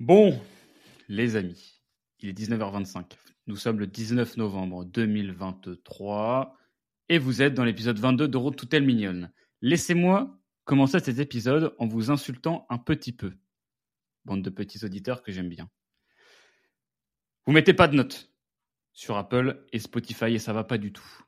Bon, les amis, il est 19h25. Nous sommes le 19 novembre 2023 et vous êtes dans l'épisode 22 de Road to Tell Mignonne. Laissez-moi commencer cet épisode en vous insultant un petit peu. Bande de petits auditeurs que j'aime bien. Vous mettez pas de notes sur Apple et Spotify et ça va pas du tout.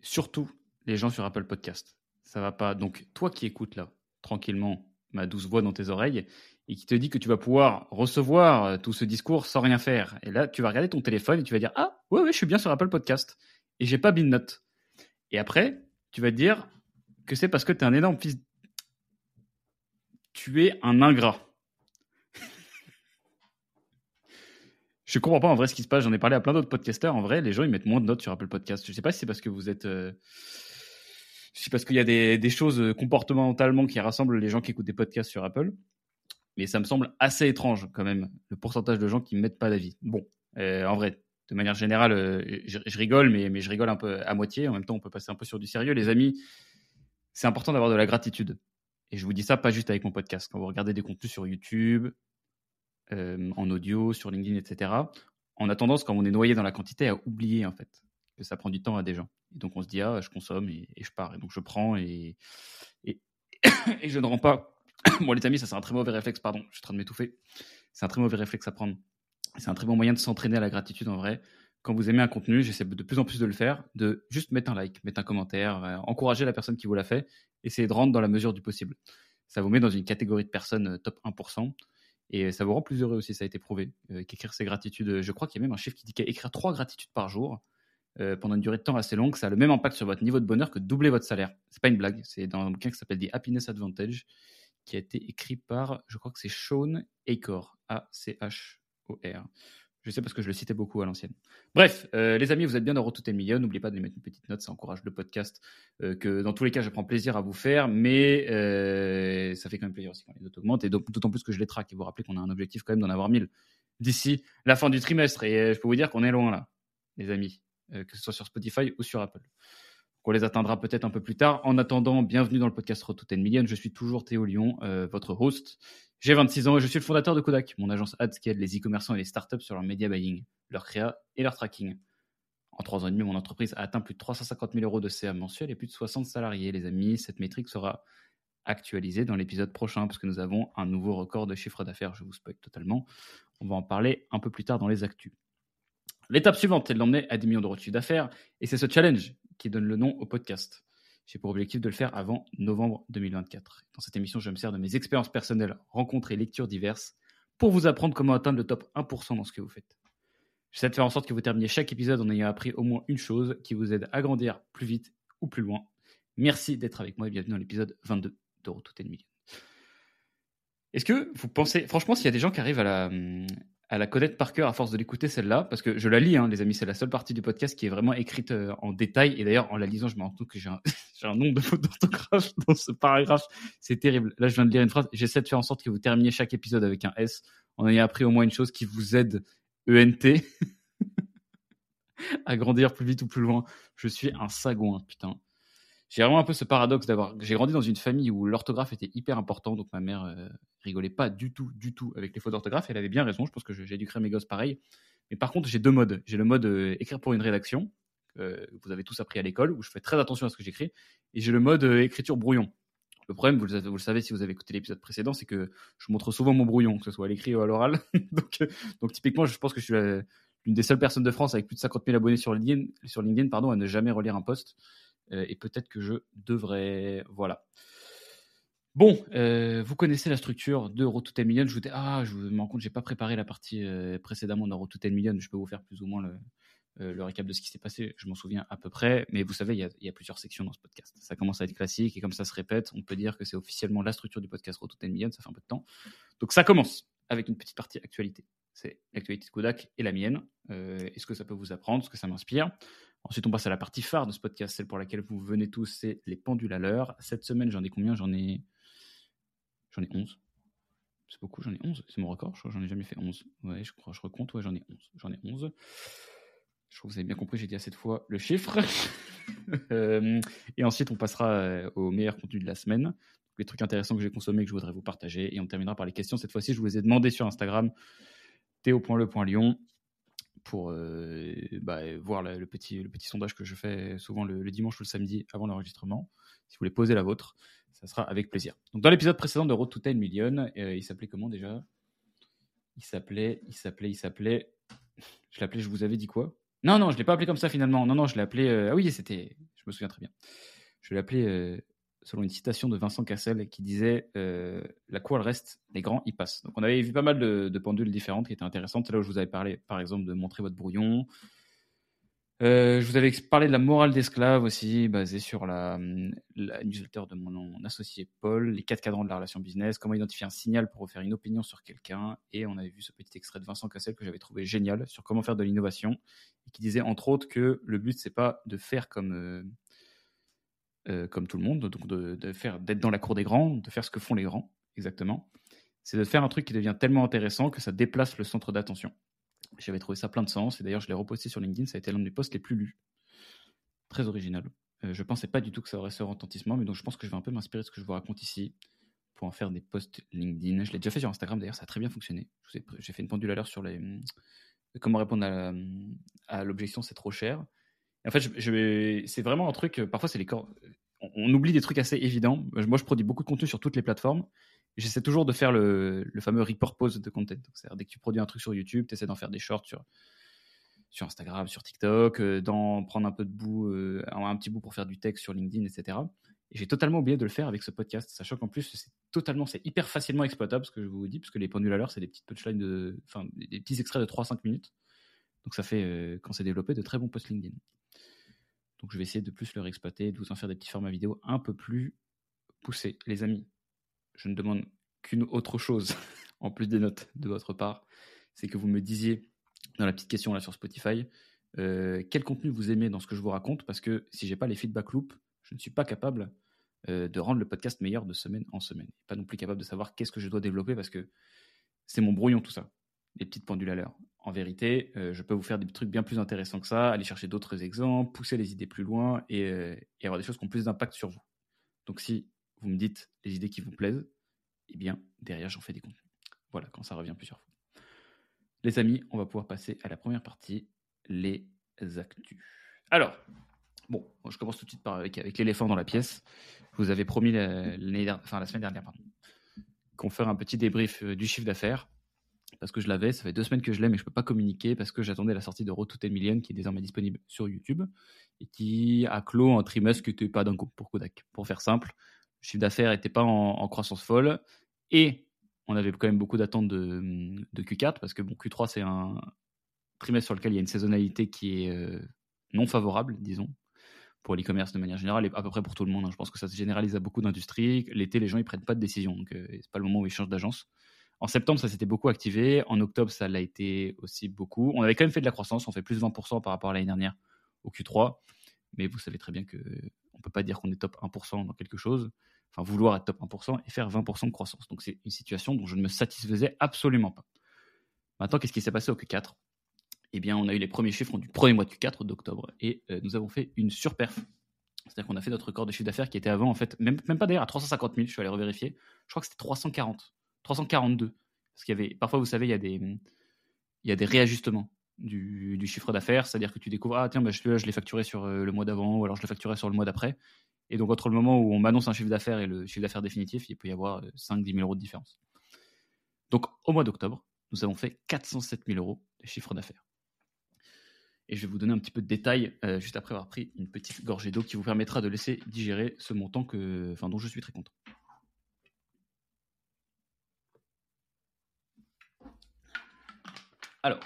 Surtout les gens sur Apple Podcast. Ça va pas. Donc toi qui écoutes là, tranquillement, ma douce voix dans tes oreilles, et qui te dit que tu vas pouvoir recevoir euh, tout ce discours sans rien faire. Et là, tu vas regarder ton téléphone et tu vas dire Ah, ouais, ouais, je suis bien sur Apple Podcast. Et j'ai pas note. Et après, tu vas dire que c'est parce que tu es un énorme fils. Tu es un ingrat. je comprends pas en vrai ce qui se passe. J'en ai parlé à plein d'autres podcasteurs. En vrai, les gens, ils mettent moins de notes sur Apple Podcast. Je sais pas si c'est parce que vous êtes. Euh, c'est parce qu'il y a des, choses euh, comportementalement qui rassemblent les gens qui écoutent des podcasts sur Apple. Mais ça me semble assez étrange quand même, le pourcentage de gens qui ne mettent pas d'avis. Bon, euh, en vrai, de manière générale, euh, je, rigole, mais, je rigole un peu à moitié. En même temps, on peut passer un peu sur du sérieux. Les amis, c'est important d'avoir de la gratitude. Et je vous dis ça pas juste avec mon podcast. Quand vous regardez des contenus sur YouTube, en audio, sur LinkedIn, etc., on a tendance, quand on est noyé dans la quantité, à oublier en fait que ça prend du temps à des gens. Et donc on se dit, ah, je consomme et, je pars. Et donc je prends et, et, et je ne rends pas bon, les amis, ça c'est un très mauvais réflexe, pardon, je suis en train de m'étouffer. C'est un très mauvais réflexe à prendre. C'est un très bon moyen de s'entraîner à la gratitude en vrai. Quand vous aimez un contenu, j'essaie de plus en plus de le faire, de juste mettre un like, mettre un commentaire, euh, encourager la personne qui vous l'a fait, essayer de rendre dans la mesure du possible. Ça vous met dans une catégorie de personnes euh, top 1%. Et ça vous rend plus heureux aussi, ça a été prouvé. Euh, qu'écrire ses gratitudes, je crois qu'il y a même un chiffre qui dit qu'écrire trois gratitudes par jour, euh, pendant une durée de temps assez longue, ça a le même impact sur votre niveau de bonheur que doubler votre salaire. C'est pas une blague, c'est dans un bouquin qui s'appelle The Happiness Advantage qui a été écrit par, je crois que c'est Sean Acor, A-C-H-O-R. Je sais parce que je le citais beaucoup à l'ancienne. Bref, euh, les amis, vous êtes bien dans Route Million. N'oubliez pas de mettre une petite note, ça encourage le podcast. Euh, que dans tous les cas, je prends plaisir à vous faire, mais ça fait quand même plaisir aussi quand les notes augmentent. Et d'autant plus que je les traque. Et vous rappelez qu'on a un objectif quand même d'en avoir 1000 d'ici la fin du trimestre. Et je peux vous dire qu'on est loin là, les amis, que ce soit sur Spotify ou sur Apple. On les atteindra peut-être un peu plus tard. En attendant, bienvenue dans le podcast Road to 10 Million. Je suis toujours Théo Lyon, euh, votre host. J'ai 26 ans et je suis le fondateur de Kodak, mon agence ads qui aide les e-commerçants et les startups sur leur media buying, leur créa et leur tracking. En trois ans et demi, mon entreprise a atteint plus de 350 000 euros de CA mensuel et plus de 60 salariés. Les amis, cette métrique sera actualisée dans l'épisode prochain parce que nous avons un nouveau record de chiffre d'affaires. Je vous spoil totalement. On va en parler un peu plus tard dans les actus. L'étape suivante est de l'emmener à 10 millions d'euros de chiffre d'affaires et c'est ce challenge qui donne le nom au podcast. J'ai pour objectif de le faire avant novembre 2024. Dans cette émission, je me sers de mes expériences personnelles, rencontres et lectures diverses pour vous apprendre comment atteindre le top 1% dans ce que vous faites. J'essaie de faire en sorte que vous terminiez chaque épisode en ayant appris au moins une chose qui vous aide à grandir plus vite ou plus loin. Merci d'être avec moi et bienvenue dans l'épisode 22 de Retour Million. Est-ce que vous pensez, franchement, s'il y a des gens qui arrivent à la, à la connaître par cœur à force de l'écouter celle-là, parce que je la lis, hein, les amis, c'est la seule partie du podcast qui est vraiment écrite euh, en détail. Et d'ailleurs, en la lisant, je me rends compte que j'ai un, nombre de fautes d'orthographe dans ce paragraphe. C'est terrible. Là, je viens de lire une phrase. J'essaie de faire en sorte que vous terminiez chaque épisode avec un S, en ayant appris au moins une chose qui vous aide, ENT, à grandir plus vite ou plus loin. Je suis un sagouin, putain j'ai vraiment un peu ce paradoxe d'avoir. J'ai grandi dans une famille où l'orthographe était hyper important, donc ma mère euh, rigolait pas du tout, du tout avec les fautes d'orthographe. Elle avait bien raison, je pense que j'ai créer mes gosses pareil. Mais par contre, j'ai deux modes. J'ai le mode euh, écrire pour une rédaction, euh, vous avez tous appris à l'école, où je fais très attention à ce que j'écris, et j'ai le mode euh, écriture brouillon. Le problème, vous le, savez si vous avez écouté l'épisode précédent, c'est que je montre souvent mon brouillon, que ce soit à l'écrit ou à l'oral. donc, donc, typiquement, je pense que je suis l'une des seules personnes de France avec plus de 50 000 abonnés sur LinkedIn, sur LinkedIn pardon, à ne jamais relire un post. Euh, et peut-être que je devrais. Voilà. Bon, euh, vous connaissez la structure de Road to 10 Million. Je vous dis, ah, je me rends compte, j'ai pas préparé la partie euh, précédemment de Road to 10 Million. Je peux vous faire plus ou moins le, récap de ce qui s'est passé. Je m'en souviens à peu près, mais vous savez, il y, a, plusieurs sections dans ce podcast. Ça commence à être classique et comme ça se répète, on peut dire que c'est officiellement la structure du podcast Road to 10 Million. Ça fait un peu de temps. Donc ça commence avec une petite partie actualité. C'est l'actualité de Kodak et la mienne. Est-ce que ça peut vous apprendre, ce que ça m'inspire? Ensuite, on passe à la partie phare de ce podcast, celle pour laquelle vous venez tous, c'est les pendules à l'heure. Cette semaine, j'en ai combien? J'en ai... J'en ai 11. C'est beaucoup, j'en ai 11. C'est mon record, je crois j'en ai jamais fait 11. Ouais, je crois, je recompte, ouais, j'en ai 11. J'en ai 11. Je crois que vous avez bien compris, j'ai dit à cette fois le chiffre. euh, et ensuite, on passera euh, au meilleur contenu de la semaine. les trucs intéressants que j'ai consommés que je voudrais vous partager. Et on terminera par les questions. Cette fois-ci, je vous les ai demandé sur Instagram, théo.le.lyon, pour euh, bah, voir le, petit, sondage que je fais souvent le, dimanche ou le samedi avant l'enregistrement. Si vous voulez poser la vôtre, ça sera avec plaisir. Donc, dans l'épisode précédent de Road to 10 Million, euh, il s'appelait comment déjà? Il s'appelait, il s'appelait, il s'appelait. Je l'appelais, je vous avais dit quoi? Non, non, je ne l'ai pas appelé comme ça finalement. Non, non, je l'ai appelé. Euh, ah oui, c'était. Je me souviens très bien. Je l'ai appelé selon une citation de Vincent Cassel qui disait euh, La cour, elle reste, les grands, ils passent. Donc on avait vu pas mal de, pendules différentes qui étaient intéressantes. C'est là où je vous avais parlé, par exemple, de montrer votre brouillon. Euh, je vous avais parlé de la morale d'esclave aussi, basée sur la, la, newsletter de mon associé Paul, les quatre cadrans de la relation business, comment identifier un signal pour faire une opinion sur quelqu'un. Et on avait vu ce petit extrait de Vincent Cassel que j'avais trouvé génial sur comment faire de l'innovation et qui disait entre autres que le but c'est pas de faire comme euh, euh, comme tout le monde, donc de, faire, d'être dans la cour des grands, de faire ce que font les grands, exactement. C'est de faire un truc qui devient tellement intéressant que ça déplace le centre d'attention. J'avais trouvé ça plein de sens, et d'ailleurs je l'ai reposté sur LinkedIn, ça a été l'un des posts les plus lus. Très original. Euh, je pensais pas du tout que ça aurait ce retentissement, mais donc je pense que je vais un peu m'inspirer de ce que je vous raconte ici pour en faire des posts LinkedIn. Je l'ai déjà fait sur Instagram d'ailleurs, ça a très bien fonctionné. J'ai fait une pendule à l'heure sur les comment répondre à l'objection c'est trop cher en fait, c'est vraiment un truc. Euh, parfois, c'est les corps. On, oublie des trucs assez évidents. Moi, je produis beaucoup de contenu sur toutes les plateformes. J'essaie toujours de faire le, le fameux repurpose de content. C'est-à-dire, dès que tu produis un truc sur YouTube, tu essaies d'en faire des shorts sur, Instagram, sur TikTok, euh, d'en prendre un peu de bout, euh, un petit bout pour faire du texte sur LinkedIn, etc. Et j'ai totalement oublié de le faire avec ce podcast, sachant qu'en plus, c'est totalement, c'est hyper facilement exploitable, ce que je vous dis, parce que les pendules à l'heure, c'est des petites punchlines de, enfin, des petits extraits de 3-5 minutes. Donc ça fait, quand c'est développé, de très bons posts LinkedIn. Donc je vais essayer de plus le exploiter, de vous en faire des petits formats vidéo un peu plus poussés. Les amis, je ne demande qu'une autre chose, en plus des notes de votre part, c'est que vous me disiez dans la petite question là sur Spotify, euh, quel contenu vous aimez dans ce que je vous raconte, parce que si j'ai pas les feedback loops, je ne suis pas capable euh, de rendre le podcast meilleur de semaine en semaine. Pas non plus capable de savoir qu'est-ce que je dois développer, parce que c'est mon brouillon tout ça, les petites pendules à l'heure en vérité, euh, je peux vous faire des trucs bien plus intéressants que ça, aller chercher d'autres exemples, pousser les idées plus loin euh, et, avoir des choses qui ont plus d'impact sur vous. Donc si vous me dites les idées qui vous plaisent, eh bien, derrière, j'en fais des contenus. Voilà, quand ça revient plusieurs fois. Les amis, on va pouvoir passer à la première partie, les actus. Alors, bon, je commence tout de suite par, avec, l'éléphant dans la pièce. Je vous avais promis la, enfin, la semaine dernière qu'on ferait un petit débrief euh, du chiffre d'affaires parce que je l'avais. Ça fait deux semaines que je l'ai, mais je ne peux pas communiquer parce que j'attendais la sortie de Road to 10 Million qui est désormais disponible sur YouTube et qui a clos un trimestre qui n'était pas d'un coup pour Kodak. Pour faire simple, le chiffre d'affaires n'était pas en, croissance folle et on avait quand même beaucoup d'attentes de, Q4 parce que bon, Q3 c'est un trimestre sur lequel il y a une saisonnalité qui est euh, non favorable, disons, pour l'e-commerce de manière générale et à peu près pour tout le monde. Hein. Je pense que ça se généralise à beaucoup d'industries. L'été, les gens ils prennent pas de décision, donc euh, c'est pas le moment où ils changent d'agence. En septembre, ça s'était beaucoup activé. En octobre, ça l'a été aussi beaucoup. On avait quand même fait de la croissance. On fait plus de 20% par rapport à l'année dernière au Q3. Mais vous savez très bien qu'on ne peut pas dire qu'on est top 1% dans quelque chose. Enfin, vouloir être top 1% et faire 20% de croissance. Donc, c'est une situation dont je ne me satisfaisais absolument pas. Maintenant, qu'est-ce qui s'est passé au Q4 Eh bien, on a eu les premiers chiffres du premier mois de Q4 d'octobre et euh, nous avons fait une surperf. C'est-à-dire qu'on a fait notre record de chiffre d'affaires qui était avant, en fait, même, pas d'ailleurs à 350 000, je suis allé revérifier. Je crois que c'était 340. 342. Parce qu'il parfois, vous savez, il y a des, réajustements du, chiffre d'affaires, c'est-à-dire que tu découvres, ah tiens, bah, je, l'ai facturé sur euh, le mois d'avant, ou alors je l'ai facturé sur le mois d'après. Et donc, entre le moment où on m'annonce un chiffre d'affaires et le chiffre d'affaires définitif, il peut y avoir 5-10 euh, 000 euros de différence. Donc, au mois d'octobre, nous avons fait 407 000 euros de chiffre d'affaires. Et je vais vous donner un petit peu de détails euh, juste après avoir pris une petite gorgée d'eau qui vous permettra de laisser digérer ce montant que, enfin, dont je suis très content. Alors,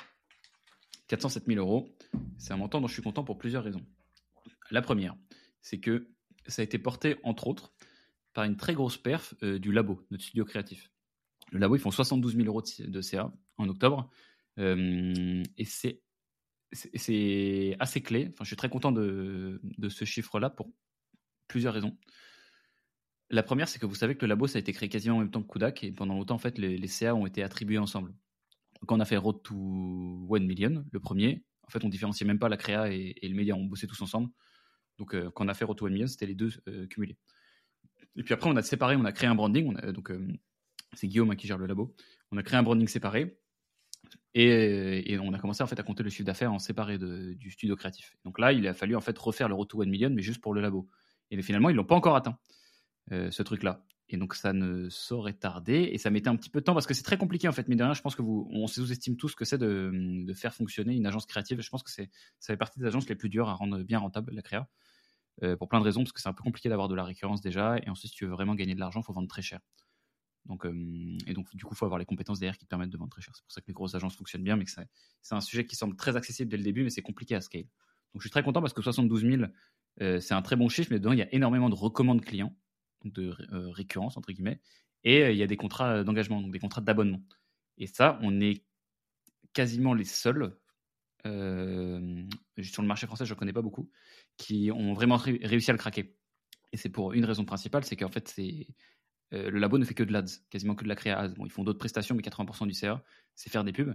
407 000 euros, c'est un montant dont je suis content pour plusieurs raisons. La première, c'est que ça a été porté, entre autres, par une très grosse perf euh, du labo, notre studio créatif. Le labo, ils font 72 000 euros de, CA en octobre. Euh, et c'est assez clé. Enfin, je suis très content de, ce chiffre-là pour plusieurs raisons. La première, c'est que vous savez que le labo, ça a été créé quasiment en même temps que Kudak, et pendant longtemps, en fait, les CA ont été attribués ensemble quand on a fait Road to 1 Million, le premier, en fait, on différenciait même pas la créa et, le média, on bossait tous ensemble. Donc, euh, quand on a fait Road to 1 Million, c'était les deux euh, cumulés. Et puis après, on a séparé, on a créé un branding. donc, c'est Guillaume hein, qui gère le labo. On a créé un branding séparé. Et, on a commencé en fait à compter le chiffre d'affaires en séparé du studio créatif. Donc là, il a fallu en fait refaire le retour 1 million, mais juste pour le labo. Et finalement, ils l'ont pas encore atteint, ce truc-là. Et donc ça ne saurait tarder. Et ça mettait un petit peu de temps parce que c'est très compliqué en fait. Mais de rien, je pense que vous, on sous-estime tous ce que c'est de, faire fonctionner une agence créative. Je pense que c'est, ça fait partie des agences les plus dures à rendre bien rentable la créa. Euh, pour plein de raisons, parce que c'est un peu compliqué d'avoir de la récurrence déjà. Et ensuite, si tu veux vraiment gagner de l'argent, il faut vendre très cher. Donc, euh, et donc, du coup, il faut avoir les compétences derrière qui te permettent de vendre très cher. C'est pour ça que les grosses agences fonctionnent bien, mais que c'est un sujet qui semble très accessible dès le début, mais c'est compliqué à scale. Donc, je suis très content parce que 72 000, euh, c'est un très bon chiffre, mais dedans, il y a énormément de recommandes clients de euh, récurrence, entre guillemets, et euh, il y a des contrats d'engagement, donc des contrats d'abonnement. Et ça, on est quasiment les seuls, euh, sur le marché français, je ne connais pas beaucoup, qui ont vraiment réussi à le craquer. Et c'est pour une raison principale, c'est qu'en fait, c'est le labo ne fait que de l'ADS, quasiment que de la créa Bon, ils font d'autres prestations, mais 80% du CA, c'est faire des pubs.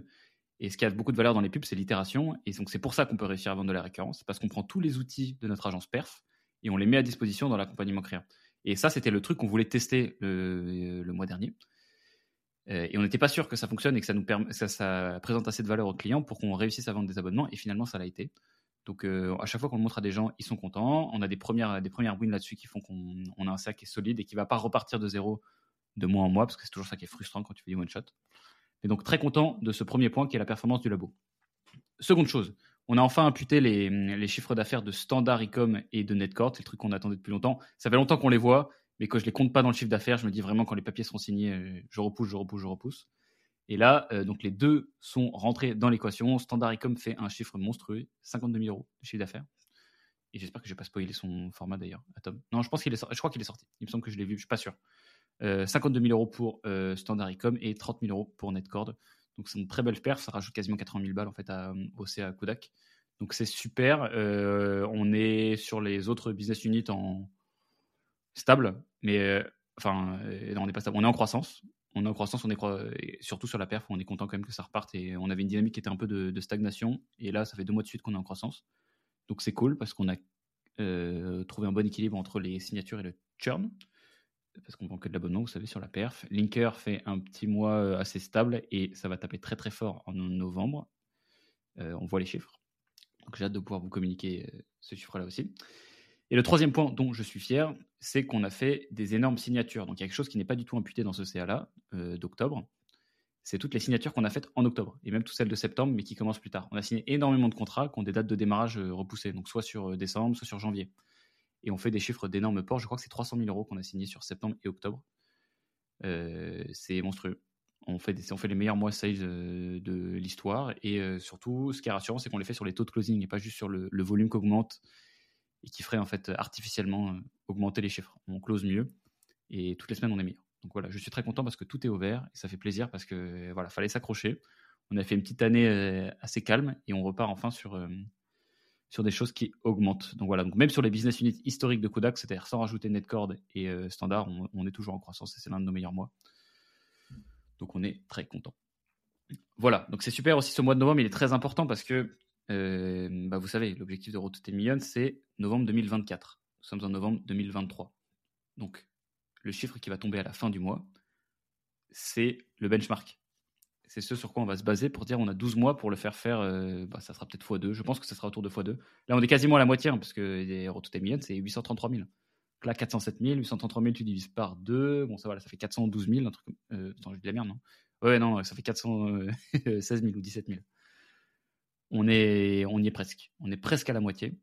Et ce qui a beaucoup de valeur dans les pubs, c'est l'itération. Et donc, c'est pour ça qu'on peut réussir à vendre de la récurrence, parce qu'on prend tous les outils de notre agence perf et on les met à disposition dans l'accompagnement créa. Et ça, c'était le truc qu'on voulait tester le, mois dernier. Euh, et on n'était pas sûr que ça fonctionne et que ça, présente assez de valeur aux clients pour qu'on réussisse à vendre des abonnements. Et finalement, ça l'a été. Donc, euh, à chaque fois qu'on le montre à des gens, ils sont contents. On a des premières, des premières wins là-dessus qui font qu'on a un sac qui est solide et qui ne va pas repartir de zéro de mois en mois, parce que c'est toujours ça qui est frustrant quand tu fais du one-shot. Et donc, très content de ce premier point qui est la performance du labo. Seconde chose, on a enfin imputé les, chiffres d'affaires de Standard Ecom et de Netcord. C'est le truc qu'on attendait depuis longtemps. Ça fait longtemps qu'on les voit, mais quand je les compte pas dans le chiffre d'affaires, je me dis vraiment quand les papiers seront signés, euh, je repousse, je repousse, je repousse. Et là, euh, donc les deux sont rentrés dans l'équation. Standard Ecom fait un chiffre monstrueux, 52 000 euros de chiffre d'affaires. Et j'espère que je vais pas spoiler son format d'ailleurs, Atom. Non, je pense qu'il est, je crois qu'il est sorti. Il me semble que je l'ai vu, je suis pas sûr. 52 euh, 000 euros pour Standard Ecom et 30 000 euros pour Netcord. Donc c'est une très belle perf, ça rajoute quasiment 80 000 balles en fait à, au CA Kodak. Donc c'est super. Euh, on est sur les autres business units en stable, mais euh, enfin euh, on n'est pas stable. On est en croissance. On est en croissance, on est surtout sur la perf, on est content quand même que ça reparte et on avait une dynamique qui était un peu de, stagnation et là ça fait deux mois de suite qu'on est en croissance. Donc c'est cool parce qu'on a trouvé un bon équilibre entre les signatures et le churn parce qu'on vend que de l'abonnement, vous savez, sur la perf. Linker fait un petit mois assez stable et ça va taper très très fort en novembre. on voit les chiffres. Donc j'ai hâte de pouvoir vous communiquer euh, ce chiffre-là aussi. Et le troisième point dont je suis fier, c'est qu'on a fait des énormes signatures. Donc il y a quelque chose qui n'est pas du tout imputé dans ce CA-là euh, d'octobre. C'est toutes les signatures qu'on a faites en octobre, et même toutes celles de septembre, mais qui commencent plus tard. On a signé énormément de contrats qui ont des dates de démarrage euh, repoussées, donc soit sur décembre, soit sur janvier. Et on fait des chiffres d'énormes ports. Je crois que c'est 300 000 euros qu'on a signé sur septembre et octobre. c'est monstrueux on fait, on fait les meilleurs mois sales euh, de l'histoire. Et euh, surtout, ce qui est rassurant, c'est qu'on les fait sur les taux de closing et pas juste sur le, volume qui augmente et qui ferait en fait artificiellement euh, augmenter les chiffres. On close mieux et toutes les semaines, on est meilleur. Donc voilà, je suis très content parce que tout est ouvert et ça fait plaisir parce que voilà, fallait s'accrocher. On a fait une petite année assez calme et on repart enfin sur, sur des choses qui augmentent. Donc voilà, donc même sur les business units historiques de Kodak, c'est-à-dire sans rajouter Netcord et Standard, on, est toujours en croissance et c'est l'un de nos meilleurs mois. Donc on est très content. Voilà, donc c'est super aussi ce mois de novembre, il est très important parce que, euh, bah, vous savez, l'objectif de Road Million, c'est novembre 2024. Nous sommes en novembre 2023. Donc le chiffre qui va tomber à la fin du mois, c'est le benchmark. C'est ce sur quoi on va se baser pour dire on a 12 mois pour le faire faire, euh, bah, ça sera peut-être x2, je pense que ça sera autour de x2. Là on est quasiment à la moitié, hein, parce que Road to Million, c'est 833 000 là, 407 000, 833 000, tu divises par 2. Bon, ça va, ça fait 412 000. Un truc, euh, attends, je dis la merde, non? Ouais, non, ça fait 416 000 ou 17 000. On, y est presque. On est presque à la moitié.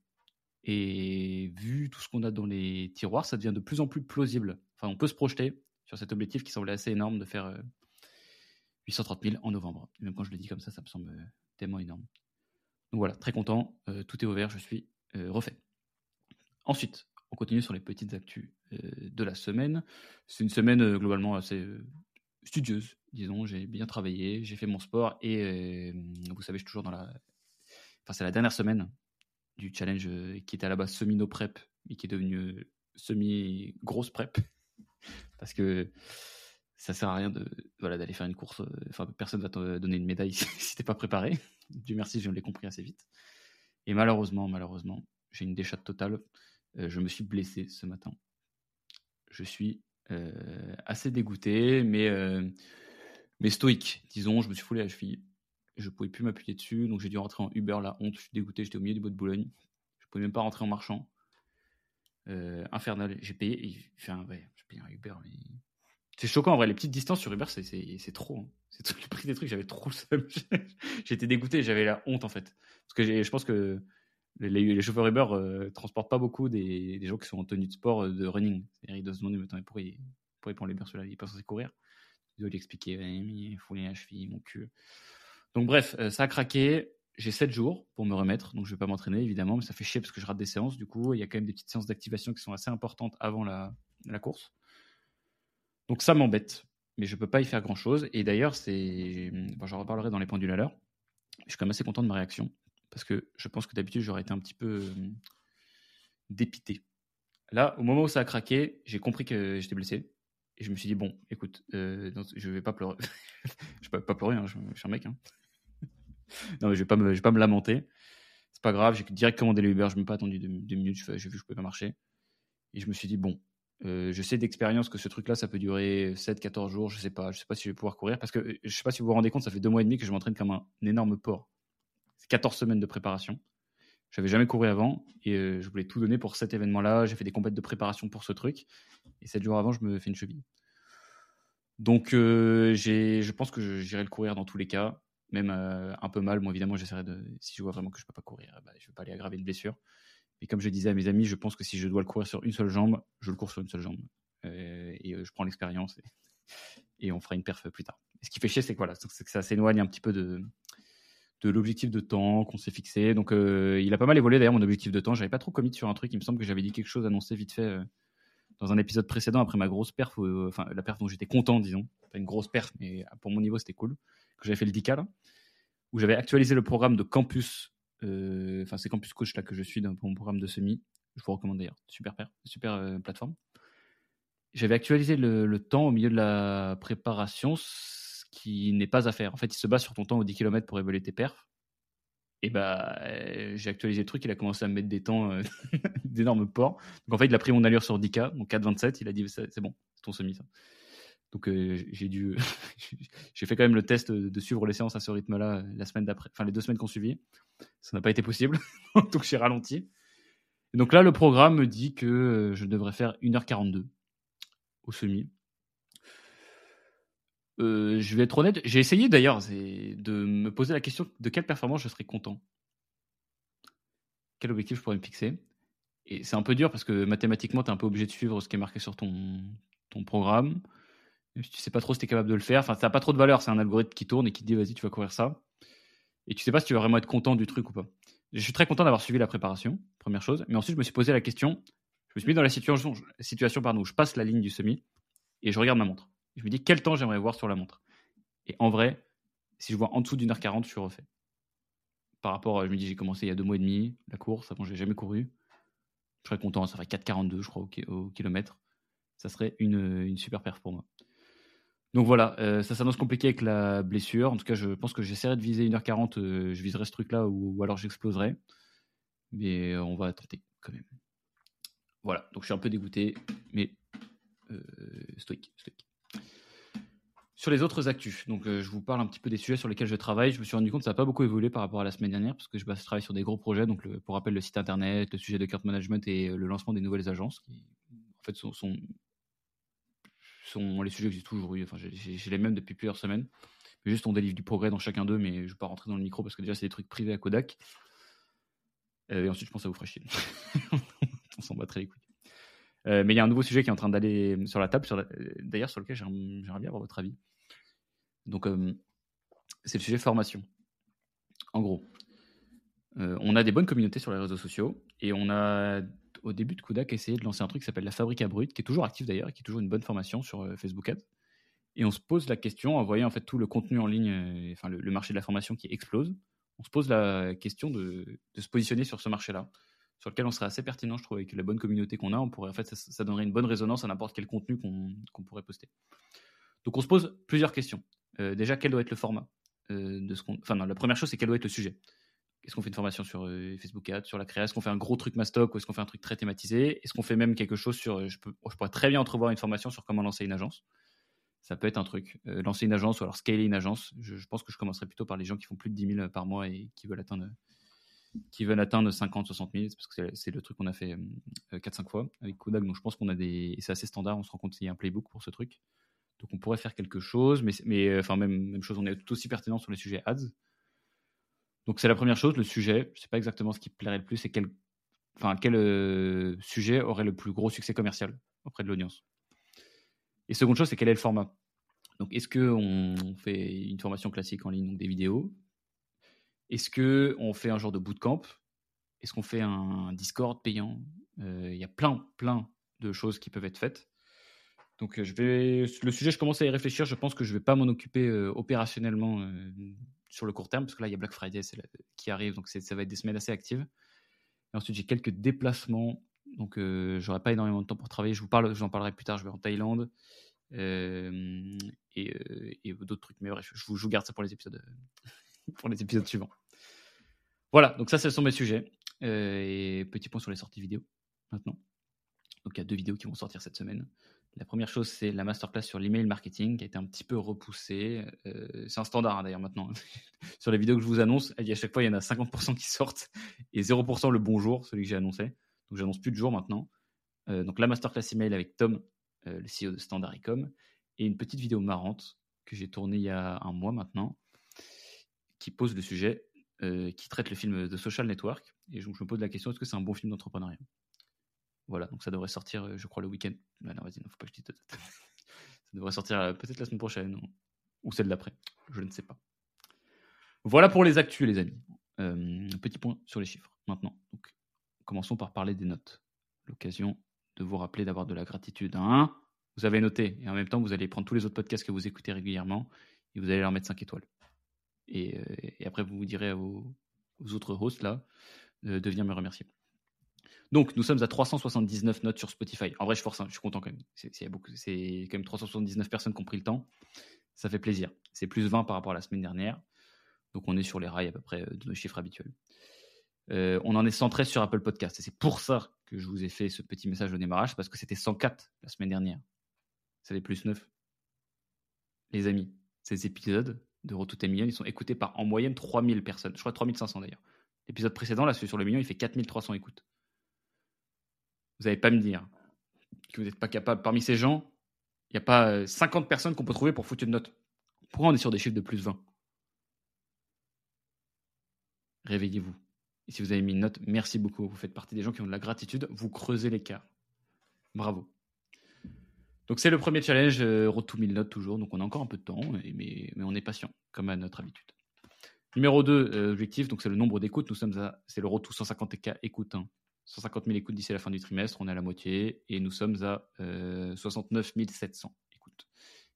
Et vu tout ce qu'on a dans les tiroirs, ça devient de plus en plus plausible. Enfin, on peut se projeter sur cet objectif qui semblait assez énorme de faire 830 euh, 000 en novembre. même quand je le dis comme ça, ça me semble tellement énorme. Donc voilà, très content. Euh, tout est ouvert, je suis refait. Ensuite, on continue sur les petites actus euh, de la semaine. C'est une semaine euh, globalement assez euh, studieuse, disons. J'ai bien travaillé, j'ai fait mon sport et vous savez, je suis toujours dans la. Enfin, c'est la dernière semaine du challenge qui était à la base semi-no prep mais qui est devenu semi-grosse prep parce que ça sert à rien de voilà d'aller faire une course. Enfin, personne va te donner une médaille si t'es pas préparé. Du merci, je l'ai compris assez vite. Et malheureusement, malheureusement, j'ai une déchatte totale. Euh, je me suis blessé ce matin. je suis assez dégoûté, mais, mais stoïque. Disons, je me suis foulé la cheville. Je pouvais plus m'appuyer dessus, donc j'ai dû rentrer en Uber, la honte. Je suis dégoûté, j'étais au milieu du bois de Boulogne. Je pouvais même pas rentrer en marchant. infernal. J'ai payé, enfin, ouais, j'ai payé un Uber, mais c'est choquant en vrai, les petites distances sur Uber, c'est trop. Hein. C'est le prix des trucs, j'avais trop le. J'étais dégoûté, j'avais la honte en fait. Parce que je pense que les, chauffeurs Uber euh, transportent pas beaucoup des, des, gens qui sont en tenue de sport euh, de running. Doivent se demander mais pourquoi ils, pourquoi ils prennent les ceux-là? Ils pas censés courir. Ils doivent lui expliquer il faut les cheville, mon cul. Donc bref, euh, ça a craqué. J'ai 7 jours pour me remettre, donc je vais pas m'entraîner évidemment, mais ça fait chier parce que je rate des séances. Du coup, il y a quand même des petites séances d'activation qui sont assez importantes avant la, la course. Donc ça m'embête, mais je peux pas y faire grand chose. Et d'ailleurs, c'est, j'en reparlerai dans les points du l'heure. Je suis quand même assez content de ma réaction parce que je pense que d'habitude j'aurais été un petit peu euh, dépité. Là, au moment où ça a craqué, j'ai compris que j'étais blessé et je me suis dit bon, écoute, euh, je vais pas pleurer, je vais pas, pleurer, hein, je, suis un mec. Hein. non, mais je vais vais pas me lamenter. C'est pas grave, j'ai direct commandé le Uber, je m'ai pas attendu deux, minutes, j'ai vu que je pouvais pas marcher et je me suis dit bon, euh, je sais d'expérience que ce truc-là, ça peut durer 7-14 jours, je sais pas. Je sais pas si je vais pouvoir courir parce que euh, je sais pas si vous vous rendez compte, ça fait deux mois et demi que je m'entraîne comme un, énorme porc. C'est 14 semaines de préparation. J'avais jamais couru avant et euh, je voulais tout donner pour cet événement-là. J'ai fait des compètes de préparation pour ce truc et 7 jours avant, je me fais une cheville. Donc, je pense que j'irai le courir dans tous les cas, même un peu mal. Moi, évidemment, j'essaierai de. Si je vois vraiment que je peux pas courir, bah, je vais pas aller aggraver une blessure. Et comme je disais à mes amis, je pense que si je dois le courir sur une seule jambe, je le cours sur une seule jambe. Euh, et euh, je prends l'expérience et, on fera une perf plus tard. ce qui fait chier, c'est que, voilà, ça s'éloigne un petit peu de, de l'objectif de temps qu'on s'est fixé. Donc euh, il a pas mal évolué d'ailleurs mon objectif de temps. J'avais pas trop commis sur un truc. Il me semble que j'avais dit quelque chose annoncé vite fait dans un épisode précédent après ma grosse perf, enfin la perf dont j'étais content, disons. Pas une grosse perf, mais pour mon niveau c'était cool. J'avais fait le 10K où j'avais actualisé le programme de campus enfin, c'est Campus Coach là que je suis dans mon programme de semi. Je vous recommande d'ailleurs. Super, super euh, plateforme. J'avais actualisé le, temps au milieu de la préparation, ce qui n'est pas à faire. En fait, il se base sur ton temps au 10 km pour évaluer tes perfs. Et bah, euh, j'ai actualisé le truc, il a commencé à me mettre des temps d'énormes ports. Donc en fait, il a pris mon allure sur 10K, donc 4,27, il a dit c'est bon, c'est ton semi ça. Donc j'ai dû, j'ai fait quand même le test de suivre les séances à ce rythme-là la semaine d'après, enfin les deux semaines qu'on suivi. Ça n'a pas été possible, donc j'ai ralenti. Et donc là, le programme me dit que je devrais faire 1h42 au semi. je vais être honnête, j'ai essayé d'ailleurs de me poser la question de quelle performance je serais content. Quel objectif je pourrais me fixer. Et c'est un peu dur parce que mathématiquement, tu es un peu obligé de suivre ce qui est marqué sur ton programme tu sais pas trop si tu es capable de le faire. Enfin, ça n'a pas trop de valeur. C'est un algorithme qui tourne et qui te dit vas-y, tu vas courir ça. Et tu sais pas si tu vas vraiment être content du truc ou pas. Je suis très content d'avoir suivi la préparation, première chose. Mais ensuite, je me suis posé la question. Je me suis mis dans la situation, situation pardon, où je passe la ligne du semi et je regarde ma montre. Je me dis quel temps j'aimerais voir sur la montre? Et en vrai, si je vois en dessous d'une heure quarante, je suis refait. Par rapport, je me dis, j'ai commencé il y a deux mois et demi la course. Avant, j'ai jamais couru. Je serais content. Ça ferait 4,42, je crois, au, kilomètre. Ça serait une, une super perf pour moi. Donc voilà, euh, ça s'annonce compliqué avec la blessure. En tout cas, je pense que j'essaierai de viser 1h40. Euh, je viserai ce truc-là ou, alors j'exploserai. Mais on va tenter quand même. Voilà, donc je suis un peu dégoûté, mais euh, stoïque, Sur les autres actus, donc je vous parle un petit peu des sujets sur lesquels je travaille. Je me suis rendu compte que ça n'a pas beaucoup évolué par rapport à la semaine dernière, parce que je, travaille sur des gros projets. Donc, pour rappel, le site internet, le sujet de carte management et le lancement des nouvelles agences, qui en fait sont les sujets que j'ai toujours eu. Enfin, j'ai les mêmes depuis plusieurs semaines. juste, on délivre du progrès dans chacun d'eux, mais je ne vais pas rentrer dans le micro parce que déjà, c'est des trucs privés à Kodak. Euh, et ensuite, je pense ça vous ferait chier. on s'en battrait les couilles. Euh, mais il y a un nouveau sujet qui est en train d'aller sur la table, sur d'ailleurs, sur lequel j'aimerais bien avoir votre avis. Donc, euh, c'est le sujet formation. En gros, on a des bonnes communautés sur les réseaux sociaux et on a au début de Kodak, essayé de lancer un truc qui s'appelle la Fabrique à Brut, qui est toujours actif d'ailleurs, qui est toujours une bonne formation sur euh, Facebook Ads. Et on se pose la question, en voyant en fait tout le contenu en ligne, euh, enfin le, marché de la formation qui explose, on se pose la question de, se positionner sur ce marché-là, sur lequel on serait assez pertinent, je trouve, avec la bonne communauté qu'on a. On pourrait, en fait, ça, donnerait une bonne résonance à n'importe quel contenu qu'on pourrait poster. Donc on se pose plusieurs questions. Euh, déjà, quel doit être le format de ce qu'on. Enfin, non, la première chose, c'est quel doit être le sujet. Est-ce qu'on fait une formation sur Facebook Ads, sur la création Est-ce qu'on fait un gros truc mastoc ou est-ce qu'on fait un truc très thématisé? Est-ce qu'on fait même quelque chose sur. Je, peux, je pourrais très bien entrevoir une formation sur comment lancer une agence. Ça peut être un truc. lancer une agence ou alors scaler une agence. Je, pense que je commencerai plutôt par les gens qui font plus de 10 000 par mois et qui veulent atteindre qui veulent atteindre 50, 60 000, parce que c'est le truc qu'on a fait 4-5 euh, fois avec Kodak. Donc je pense qu'on a des. c'est assez standard, on se rend compte qu'il y a un playbook pour ce truc. Donc on pourrait faire quelque chose, mais, euh, enfin, même, même chose, on est tout aussi pertinent sur les sujets ads. Donc c'est la première chose, le sujet. Je sais pas exactement ce qui plairait le plus et quel, enfin, quel euh, sujet aurait le plus gros succès commercial auprès de l'audience. Et seconde chose, c'est quel est le format. Donc est-ce qu'on fait une formation classique en ligne, donc des vidéos? Est-ce qu'on fait un genre de bootcamp? Est-ce qu'on fait un Discord payant? Euh, Il y a plein, plein de choses qui peuvent être faites. Donc, euh, je vais, le sujet, je commence à y réfléchir. Je pense que je ne vais pas m'en occuper opérationnellement sur le court terme, parce que là, il y a Black Friday qui arrive, donc ça va être des semaines assez actives. Et ensuite, j'ai quelques déplacements, donc je n'aurai pas énormément de temps pour travailler. Je vous parle, j'en parlerai plus tard. Je vais en Thaïlande et, d'autres trucs. Mais bref, je vous, je vous garde ça pour les épisodes, pour les épisodes suivants. Voilà, donc ça, ce sont mes sujets. Euh, et petit point sur les sorties vidéo maintenant. Donc il y a deux vidéos qui vont sortir cette semaine. La première chose, c'est la masterclass sur l'email marketing qui a été un petit peu repoussée. Euh, c'est un standard hein, d'ailleurs maintenant. sur les vidéos que je vous annonce, à chaque fois, il y en a 50% qui sortent et 0% le bonjour, celui que j'ai annoncé. Donc j'annonce plus de jour maintenant. Euh, donc la masterclass email avec Tom, le CEO de Standard Ecom, et une petite vidéo marrante que j'ai tournée il y a un mois maintenant, qui pose le sujet euh, qui traite le film The Social Network. Et je, me pose la question est-ce que c'est un bon film d'entrepreneuriat? Voilà, donc ça devrait sortir, euh, je crois, le week-end. non, vas-y, non, faut pas que je dise ça devrait sortir euh, peut-être la semaine prochaine ou celle d'après. Je ne sais pas. Voilà pour les actus, les amis. petit point sur les chiffres maintenant. Donc, commençons par parler des notes. L'occasion de vous rappeler d'avoir de la gratitude. Un, vous avez noté et en même temps, vous allez prendre tous les autres podcasts que vous écoutez régulièrement et vous allez leur mettre 5 étoiles. Euh, et, après, vous vous direz aux, autres hosts là de venir me remercier. Donc, nous sommes à 379 notes sur Spotify. En vrai, je force, hein, je suis content quand même. C'est quand même 379 personnes qui ont pris le temps. Ça fait plaisir. C'est plus 20 par rapport à la semaine dernière. Donc, on est sur les rails à peu près de nos chiffres habituels. Euh, on en est 113 sur Apple Podcast. Et c'est pour ça que je vous ai fait ce petit message au démarrage, parce que c'était 104 la semaine dernière. Ça fait plus 9. Les amis, ces épisodes, de Retour million, ils sont écoutés par en moyenne 3000 personnes. Je crois 3500 d'ailleurs. L'épisode précédent, là, celui sur le million, il fait 4300 écoutes. Vous n'allez pas me dire que vous n'êtes pas capable. Parmi ces gens, il n'y a pas 50 euh, personnes qu'on peut trouver pour foutre une note. Pourquoi on est sur des chiffres de plus 20 Réveillez-vous. Et si vous avez mis une note, merci beaucoup. Vous faites partie des gens qui ont de la gratitude. Vous creusez l'écart. Bravo. Donc c'est le premier challenge, road to 1000 notes toujours, donc on a encore un peu de temps, mais, on est patient, comme à notre habitude. Numéro 2, euh, objectif, donc c'est le nombre d'écoutes. Nous sommes à, c'est le road to 150K écoutes, 150 000 écoutes d'ici la fin du trimestre, on est à la moitié, et nous sommes à 69 euh, 700 écoutes,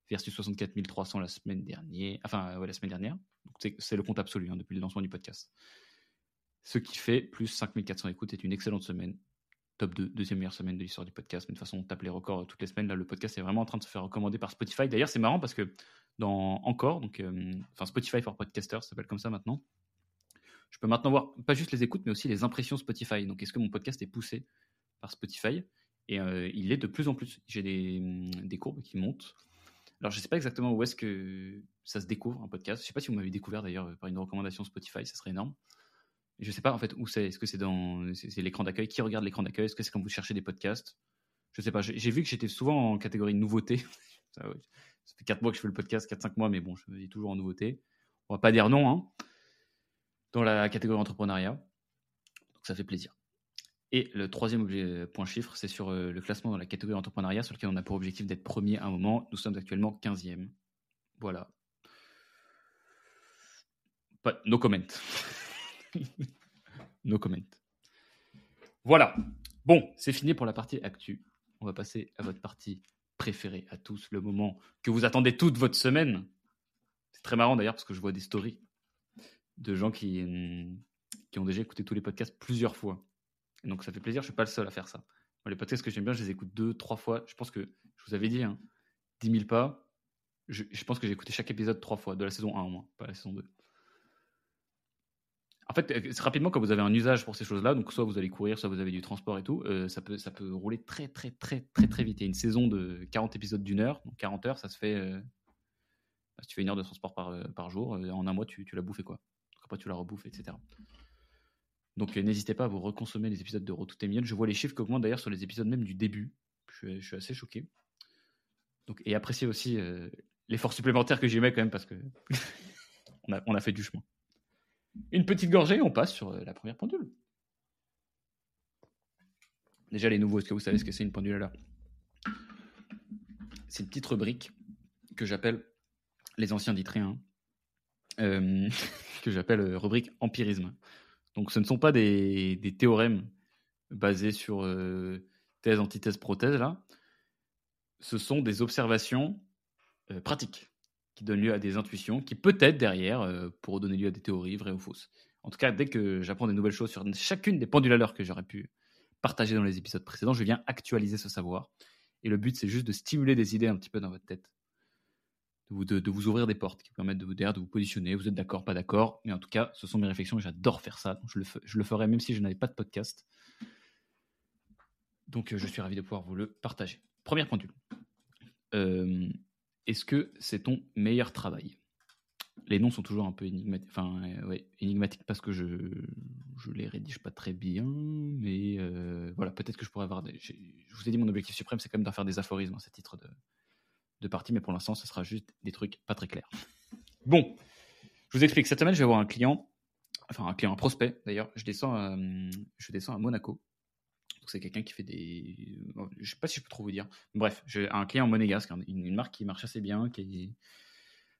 versus 64 300 la semaine dernière, enfin ouais, la semaine dernière. C'est, le compte absolu hein, depuis le lancement du podcast. Ce qui fait plus 5400 écoutes est une excellente semaine top 2, deuxième meilleure semaine de l'histoire du podcast. Mais de toute façon, on tape les records euh, toutes les semaines. Là, le podcast est vraiment en train de se faire recommander par Spotify. D'ailleurs, c'est marrant parce que dans Encore, euh, enfin Spotify for Podcasters, s'appelle comme ça maintenant. Je peux maintenant voir pas juste les écoutes, mais aussi les impressions Spotify. Donc, est-ce que mon podcast est poussé par Spotify? Et euh, il l'est de plus en plus. J'ai des, mm, courbes qui montent. Alors, je ne sais pas exactement où est-ce que ça se découvre un podcast. Je ne sais pas si vous m'avez découvert d'ailleurs par une recommandation Spotify, ça serait énorme. Je sais pas en fait où c'est. Est-ce que c'est dans l'écran d'accueil? Qui regarde l'écran d'accueil? Est-ce que c'est quand vous cherchez des podcasts? Je sais pas. J'ai vu que j'étais souvent en catégorie nouveauté. ça, fait 4 mois que je fais le podcast, 4-5 mois, mais bon, je me dis toujours en nouveauté. On va pas dire non, hein, dans la catégorie entrepreneuriat. Donc ça fait plaisir. Et le troisième euh, point chiffre, c'est sur euh, le classement dans la catégorie entrepreneuriat, sur lequel on a pour objectif d'être premier à un moment. Nous sommes actuellement 15e. Voilà. Pas, no comment. no comment. Voilà. Bon, c'est fini pour la partie actu. On va passer à votre partie préférée à tous, le moment que vous attendez toute votre semaine. C'est très marrant d'ailleurs parce que je vois des stories de gens qui, qui ont déjà écouté tous les podcasts plusieurs fois. Donc ça fait plaisir, je suis pas le seul à faire ça. les podcasts que j'aime bien, je les écoute deux, trois fois. Je pense que, je vous avais dit, hein, 10 000 pas. Je, pense que j'ai écouté chaque épisode trois fois, de la saison 1 au moins, pas la saison 2. en fait, euh, rapidement, quand vous avez un usage pour ces choses-là, donc soit vous allez courir, soit vous avez du transport et tout, ça, peut, ça peut rouler très, très, très, très, très vite. Et une saison de 40 épisodes d'une heure, donc 40 heures, ça se fait. si tu fais une heure de transport par, par jour, en un mois, tu, tu l'as bouffé, quoi. Tu la rebouffes, etc. Donc, n'hésitez pas à vous reconsommer les épisodes de Road to Je vois les chiffres qui augmentent d'ailleurs sur les épisodes même du début. Je, suis assez choqué. Donc, et appréciez aussi l'effort supplémentaire que j'y mets quand même parce que on, a, fait du chemin. Une petite gorgée, on passe sur euh, la première pendule. Déjà les nouveaux, est-ce que vous savez ce que c'est une pendule? À l'heure C'est une petite rubrique que j'appelle les anciens d'Itréens, euh, que j'appelle euh, rubrique empirisme. Donc ce ne sont pas des, théorèmes basés sur thèse, antithèse, prothèse là. Ce sont des observations euh, pratique qui donne lieu à des intuitions qui peut-être derrière euh, pourront donner lieu à des théories vraies ou fausses. En tout cas, dès que j'apprends des nouvelles choses sur chacune des pendules à l'heure que j'aurais pu partager dans les épisodes précédents, je viens actualiser ce savoir. Et le but, c'est juste de stimuler des idées un petit peu dans votre tête, de vous, ouvrir des portes qui permettent de vous, de vous positionner. Vous êtes d'accord, pas d'accord. Mais en tout cas, ce sont mes réflexions j'adore faire ça. Je, le, ferai même si je n'avais pas de podcast. Donc euh, je suis ravi de pouvoir vous le partager. Première pendule. Euh, est-ce que c'est ton meilleur travail? Les noms sont toujours un peu euh, énigmatiques parce que je je les rédige pas très bien, mais euh, voilà, peut-être que je pourrais avoir. je vous ai dit mon objectif suprême, c'est quand même d'en faire des aphorismes à ce titre de, de partie, mais pour l'instant, ce sera juste des trucs pas très clairs. Bon, je vous explique. Cette semaine, je vais avoir un client, enfin un client, un prospect d'ailleurs. Je descends, je descends à Monaco c'est quelqu'un qui fait des. Je sais pas si je peux trop vous dire. Bref, j'ai un client monégasque, une, une, marque qui marche assez bien, qui est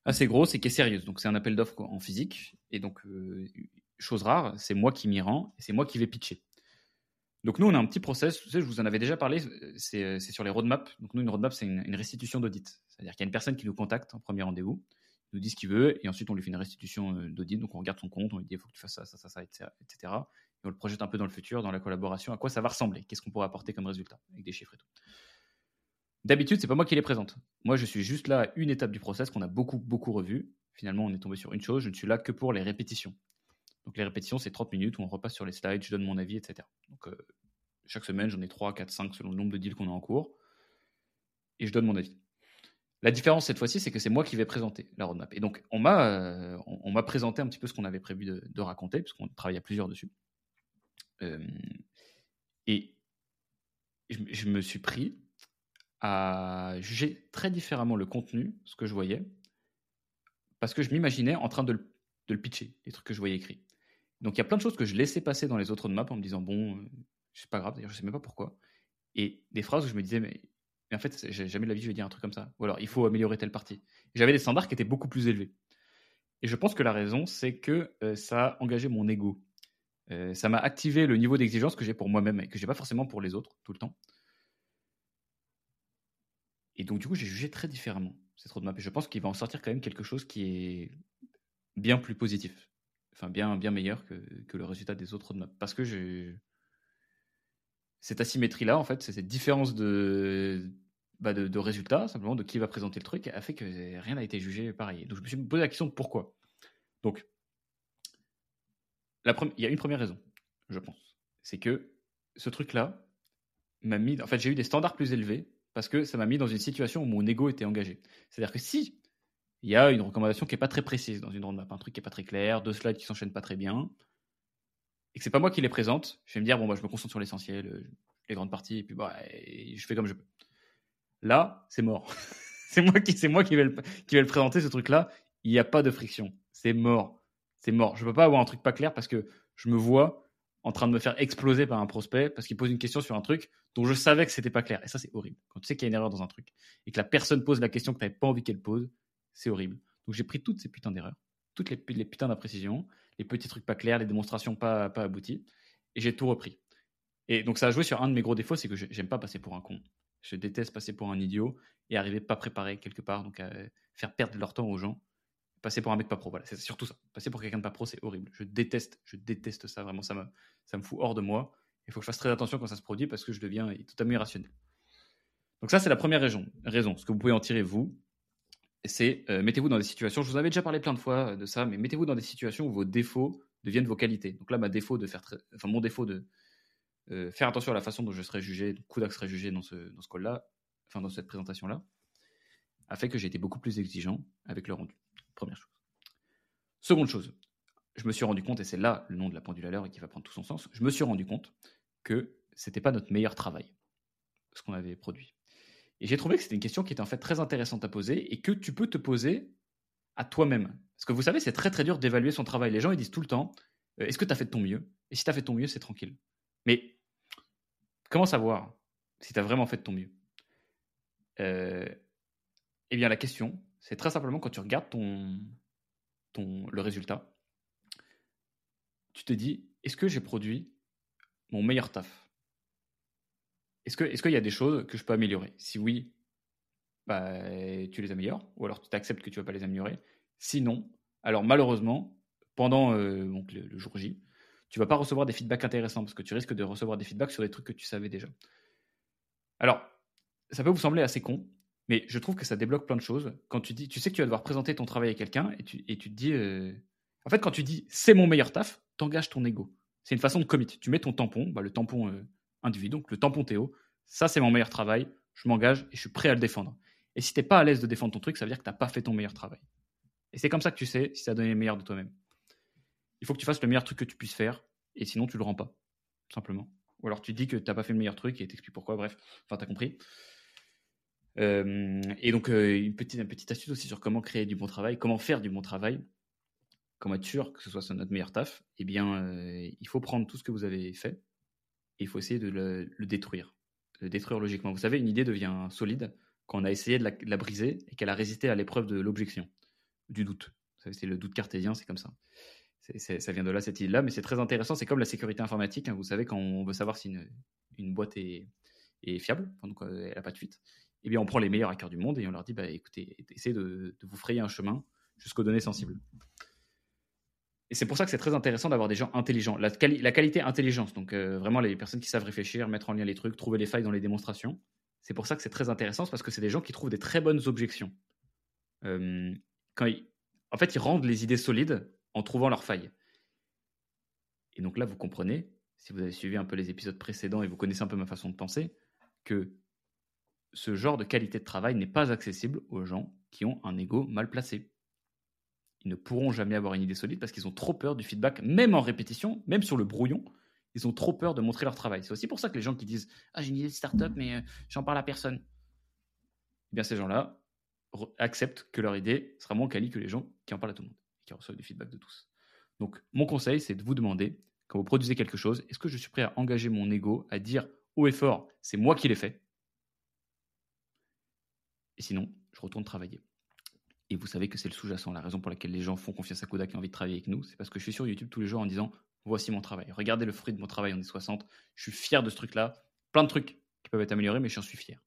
assez grosse et qui est sérieuse. Donc c'est un appel d'offres en physique. Et donc, euh, chose rare, c'est moi qui m'y rends et c'est moi qui vais pitcher. Donc nous, on a un petit process, je vous en avais déjà parlé, c'est sur les roadmaps. Donc nous, une roadmap, c'est une, restitution d'audit. C'est-à-dire qu'il y a une personne qui nous contacte en premier rendez-vous, nous dit ce qu'il veut, et ensuite on lui fait une restitution euh, d'audit. Donc on regarde son compte, on lui dit il faut que tu fasses ça, ça, ça, ça, etc on le projette un peu dans le futur, dans la collaboration, à quoi ça va ressembler, qu'est-ce qu'on pourrait apporter comme résultat, avec des chiffres et tout. D'habitude, c'est pas moi qui les présente. Moi, je suis juste là à une étape du process qu'on a beaucoup, beaucoup revu. Finalement, on est tombé sur une chose, je ne suis là que pour les répétitions. Donc les répétitions, c'est 30 minutes où on repasse sur les slides, je donne mon avis, etc. Donc euh, chaque semaine, j'en ai 3, 4, 5 selon le nombre de deals qu'on a en cours. Et je donne mon avis. La différence cette fois-ci, c'est que c'est moi qui vais présenter la roadmap. Et donc, on m'a euh, on, présenté un petit peu ce qu'on avait prévu de, de raconter, puisqu'on travaille à plusieurs dessus. Euh, et je, me suis pris à juger très différemment le contenu, ce que je voyais, parce que je m'imaginais en train de le, pitcher, les trucs que je voyais écrits. Donc il y a plein de choses que je laissais passer dans les autres maps en me disant bon, euh, c'est pas grave, d'ailleurs je sais même pas pourquoi. Et des phrases où je me disais mais, en fait jamais de la vie je vais dire un truc comme ça. Ou alors il faut améliorer telle partie. J'avais des standards qui étaient beaucoup plus élevés. Et je pense que la raison c'est que euh, ça a engagé mon ego. Euh, ça m'a activé le niveau d'exigence que j'ai pour moi-même et que j'ai pas forcément pour les autres tout le temps. Et donc du coup, j'ai jugé très différemment cette roadmap. Et je pense qu'il va en sortir quand même quelque chose qui est bien plus positif, enfin bien bien meilleur que, que le résultat des autres roadmaps. Parce que j'ai cette asymétrie-là, en fait, cette différence de, bah de, résultats, simplement de qui va présenter le truc, a fait que rien n'a été jugé pareil. Donc je me suis posé la question de pourquoi? Donc il y a une première raison, je pense. C'est que ce truc-là m'a mis. En fait, j'ai eu des standards plus élevés parce que ça m'a mis dans une situation où mon ego était engagé. C'est-à-dire que si il y a une recommandation qui n'est pas très précise dans une roadmap, un truc qui n'est pas très clair, deux slides qui s'enchaînent pas très bien, et que c'est pas moi qui les présente, je vais me dire bon bah je me concentre sur l'essentiel, euh, les grandes parties, et puis bah je fais comme je peux. Là, c'est mort. c'est moi qui moi qui vais le, présenter ce truc-là. Il n'y a pas de friction. C'est mort c'est mort. Je peux pas avoir un truc pas clair parce que je me vois en train de me faire exploser par un prospect parce qu'il pose une question sur un truc dont je savais que c'était pas clair. Et ça, c'est horrible. Quand tu sais qu'il y a une erreur dans un truc et que la personne pose la question que tu n'avais pas envie qu'elle pose, c'est horrible. Donc j'ai pris toutes ces putains d'erreurs, toutes les, les putains d'imprécisions, les petits trucs pas clairs, les démonstrations pas, pas abouties, et j'ai tout repris. Et donc ça a joué sur un de mes gros défauts, c'est que j'aime pas passer pour un con. Je déteste passer pour un idiot et arriver pas préparé quelque part, donc à faire perdre leur temps aux gens passer pour un mec pas pro. Voilà, c'est surtout ça. Passer pour quelqu'un de pas pro, c'est horrible. Je déteste, je déteste ça. Vraiment, ça me, ça me fout hors de moi. Il faut que je fasse très attention quand ça se produit parce que je deviens totalement irrationnel. Donc ça, c'est la première raison. Raison. Ce que vous pouvez en tirer vous, c'est euh, mettez-vous dans des situations. Je vous avais déjà parlé plein de fois de ça, mais mettez-vous dans des situations où vos défauts deviennent vos qualités. Donc là, ma défaut de faire enfin, mon défaut de euh, faire attention à la façon dont je serai jugé, Kodak serait jugé dans ce, dans ce call-là, enfin dans cette présentation-là, a fait que j'ai été beaucoup plus exigeant avec le rendu. Première chose. Seconde chose, je me suis rendu compte, et c'est là le nom de la pendule à l'heure et qui va prendre tout son sens, je me suis rendu compte que c'était pas notre meilleur travail, ce qu'on avait produit. Et j'ai trouvé que c'était une question qui était en fait très intéressante à poser et que tu peux te poser à toi-même. Parce que vous savez, c'est très très dur d'évaluer son travail. Les gens, ils disent tout le temps, euh, est-ce que tu as fait de ton mieux? Et si tu as fait ton mieux, c'est tranquille. Mais comment savoir si tu as vraiment fait de ton mieux? Euh, Eh bien, la question, c'est très simplement quand tu regardes ton, le résultat, tu te dis, est-ce que j'ai produit mon meilleur taf? Est-ce qu'il y a des choses que je peux améliorer? Si oui, bah, tu les améliores, ou alors tu t'acceptes que tu ne vas pas les améliorer. Sinon, alors malheureusement, pendant euh, le, jour J, tu vas pas recevoir des feedbacks intéressants parce que tu risques de recevoir des feedbacks sur des trucs que tu savais déjà. Alors, ça peut vous sembler assez con, mais je trouve que ça débloque plein de choses. Quand tu dis, tu sais que tu vas devoir présenter ton travail à quelqu'un et tu, et tu te dis, euh, en fait, quand tu dis c'est mon meilleur taf, t'engages ton ego. C'est une façon de commit. Tu mets ton tampon, bah, le tampon euh, individu, donc le tampon Théo. Ça, c'est mon meilleur travail. Je m'engage et je suis prêt à le défendre. Et si t'es pas à l'aise de défendre ton truc, ça veut dire que tu n'as pas fait ton meilleur travail. Et c'est comme ça que tu sais si tu as donné le meilleur de toi-même. Il faut que tu fasses le meilleur truc que tu puisses faire, et sinon tu le rends pas, simplement. Ou alors tu dis que tu n'as pas fait le meilleur truc et t'expliques pourquoi, bref, enfin tu as compris. Euh, et donc euh, une, petite, une petite astuce aussi sur comment créer du bon travail, comment faire du bon travail, comment être sûr que ce soit notre meilleur taf, eh bien euh, il faut prendre tout ce que vous avez fait il faut essayer de le, détruire, le détruire logiquement. Vous savez, une idée devient solide qu'on a essayé de la, briser et qu'elle a résisté à l'épreuve de l'objection, du doute. C'est le doute cartésien, c'est comme ça. ça vient de là, cette idée-là, mais c'est très intéressant. C'est comme la sécurité informatique. Hein. vous savez, quand on veut savoir si une, boîte est, fiable, donc elle n'a pas de fuite, eh bien, on prend les meilleurs hackers du monde et on leur dit bah, écoutez, essayez de vous frayer un chemin jusqu'aux données sensibles. C'est pour ça que c'est très intéressant d'avoir des gens intelligents. La, qualité intelligence, donc euh, vraiment les personnes qui savent réfléchir, mettre en lien les trucs, trouver les failles dans les démonstrations, c'est pour ça que c'est très intéressant, parce que c'est des gens qui trouvent des très bonnes objections. En fait, ils rendent les idées solides en trouvant leurs failles. Et donc là, vous comprenez, si vous avez suivi un peu les épisodes précédents et vous connaissez un peu ma façon de penser, que ce genre de qualité de travail n'est pas accessible aux gens qui ont un ego mal placé. Ils ne pourront jamais avoir une idée solide parce qu'ils ont trop peur du feedback, même en répétition, même sur le brouillon, ils ont trop peur de montrer leur travail. C'est aussi pour ça que les gens qui disent Ah, j'ai une idée de start-up, mais euh, j'en parle à personne. Eh bien, ces gens-là acceptent que leur idée sera moins quali que les gens qui en parlent à tout le monde, qui reçoivent du feedback de tous. Donc, mon conseil, c'est de vous demander, quand vous produisez quelque chose, est-ce que je suis prêt à engager mon ego, à dire haut et fort, c'est moi qui l'ai fait? Et sinon, je retourne travailler. Et vous savez que c'est le sous-jacent. La raison pour laquelle les gens font confiance à Kodak et ont envie de travailler avec nous, c'est parce que je suis sur YouTube tous les jours en disant voici mon travail. Regardez le fruit de mon travail en est 60. Je suis fier de ce truc-là. Plein de trucs qui peuvent être améliorés, mais j'en suis fier.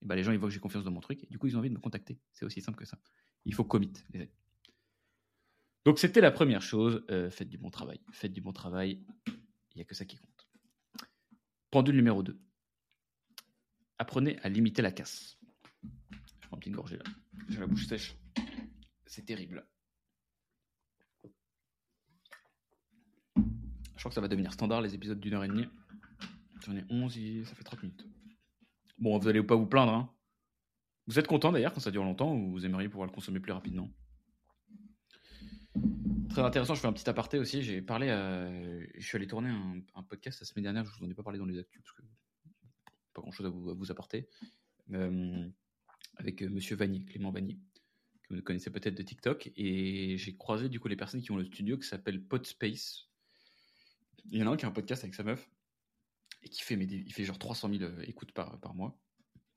Et ben, les gens, ils voient que j'ai confiance dans mon truc, et du coup, ils ont envie de me contacter. C'est aussi simple que ça. Il faut commit, les amis. Donc, c'était la première chose. Euh, faites du bon travail. Faites du bon travail. Il n'y a que ça qui compte. Pendule numéro 2. Apprenez à limiter la casse. Petite gorgée là. J'ai la bouche sèche. C'est terrible. Je crois que ça va devenir standard les épisodes d'une heure et demie. J'en ai 11 et ça fait 30 minutes. Bon, vous allez pas vous plaindre. Hein. Vous êtes content d'ailleurs quand ça dure longtemps ou vous aimeriez pouvoir le consommer plus rapidement? Très intéressant, je fais un petit aparté aussi. J'ai parlé à... Je suis allé tourner un, podcast la semaine dernière, je vous en ai pas parlé dans les actus parce que pas grand chose à vous, apporter. Euh, avec euh, monsieur Vanier, Clément Vanier, que vous connaissez peut-être de TikTok. Et j'ai croisé du coup les personnes qui ont le studio qui s'appelle Podspace. Il y en a un qui a un podcast avec sa meuf et qui fait, mais il fait genre 300 000 euh, écoutes par, mois.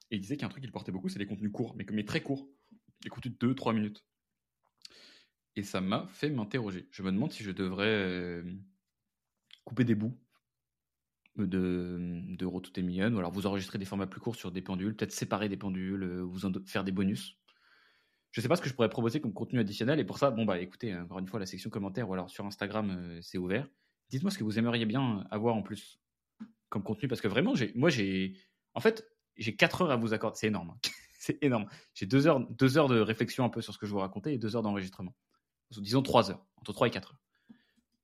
Et il disait qu'il y a un truc qu'il portait beaucoup, c'est les contenus courts, mais, mais très courts. Des de 2-3 minutes. Et ça m'a fait m'interroger. Je me demande si je devrais euh, couper des bouts de, de to Million, ou alors vous enregistrer des formats plus courts sur des pendules, peut-être séparer des pendules, euh, vous en faire des bonus. Je sais pas ce que je pourrais proposer comme contenu additionnel, et pour ça, bon bah écoutez, encore une fois, la section commentaires, ou alors sur Instagram, c'est ouvert. Dites-moi ce que vous aimeriez bien avoir en plus comme contenu, parce que vraiment, moi, j'ai. En fait, j'ai 4 heures à vous accorder. C'est énorme. Hein. c'est énorme. J'ai 2 heures, deux heures de réflexion un peu sur ce que je vous racontais et 2 heures d'enregistrement. Disons 3 heures, entre 3 et 4 heures.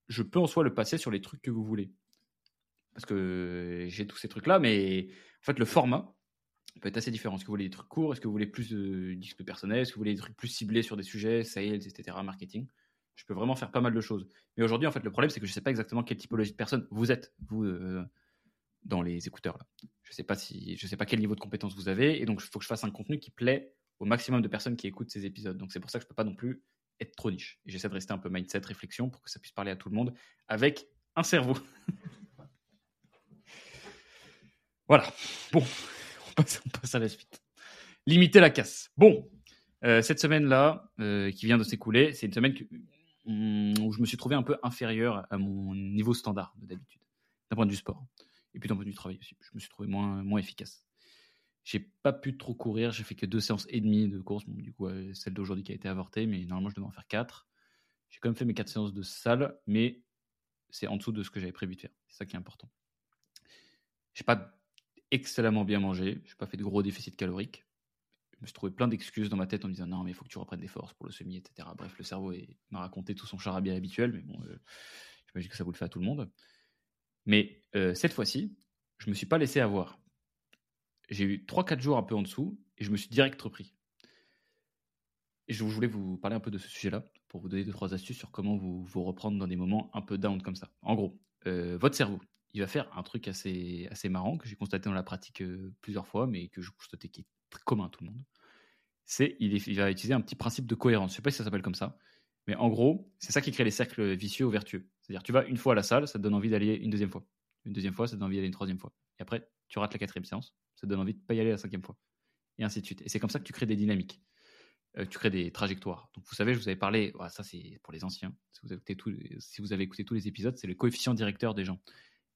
je peux en soi le passer sur les trucs que vous voulez. Parce que j'ai tous ces trucs-là, mais en fait, le format peut être assez différent. Est-ce que vous voulez des trucs courts? Est-ce que vous voulez plus de disques personnels Est-ce que vous voulez des trucs plus ciblés sur des sujets, sales, etc., marketing? Je peux vraiment faire pas mal de choses. Mais aujourd'hui, en fait, le problème, c'est que je ne sais pas exactement quelle typologie de personne vous êtes, vous, euh, dans les écouteurs. Là. Je ne sais, si, sais pas quel niveau de compétence vous avez, et donc il faut que je fasse un contenu qui plaît au maximum de personnes qui écoutent ces épisodes. Donc c'est pour ça que je ne peux pas non plus être trop niche. J'essaie de rester un peu mindset, réflexion, pour que ça puisse parler à tout le monde avec un cerveau. voilà. Bon, on passe, à la suite. Limiter la casse. Bon, euh, cette semaine-là, euh, qui vient de s'écouler, c'est une semaine hmm, où je me suis trouvé un peu inférieur à mon niveau standard d'habitude, d'un point de vue sport. Et puis d'un point de vue travail aussi. Je me suis trouvé moins, moins efficace. J'ai pas pu trop courir, j'ai fait que deux séances et demie de course. du coup, celle d'aujourd'hui qui a été avortée, mais normalement, je devais en faire quatre. J'ai quand même fait mes quatre séances de salle, mais c'est en dessous de ce que j'avais prévu de faire. C'est ça qui est important. J'ai pas excellemment bien mangé, j'ai pas fait de gros déficits caloriques. Je me suis trouvé plein d'excuses dans ma tête en me disant non, mais il faut que tu reprennes des forces pour le semi, etc. Bref, le cerveau m'a raconté tout son charabia habituel, mais bon, euh, j'imagine que ça vous le fait à tout le monde. Mais euh, cette fois-ci, je me suis pas laissé avoir j'ai eu 3-4 jours un peu en dessous et je me suis direct repris. Et je voulais vous parler un peu de ce sujet-là pour vous donner 2-3 astuces sur comment vous, vous reprendre dans des moments un peu down comme ça. En gros, euh, votre cerveau, il va faire un truc assez, assez marrant que j'ai constaté dans la pratique euh, plusieurs fois, mais que je constate qui est très commun à tout le monde. C'est il, va utiliser un petit principe de cohérence. Je sais pas si ça s'appelle comme ça, mais en gros, c'est ça qui crée les cercles vicieux ou vertueux. C'est-à-dire, tu vas une fois à la salle, ça te donne envie d'aller une deuxième fois. Une deuxième fois, ça te donne envie d'aller une troisième fois. Et après, tu rates la quatrième séance, ça te donne envie de pas y aller la cinquième fois. Et ainsi de suite. Et c'est comme ça que tu crées des dynamiques. Euh, tu crées des trajectoires. Donc vous savez, je vous avais parlé, ça c'est pour les anciens, si vous avez écouté tous les épisodes, c'est le coefficient directeur des gens.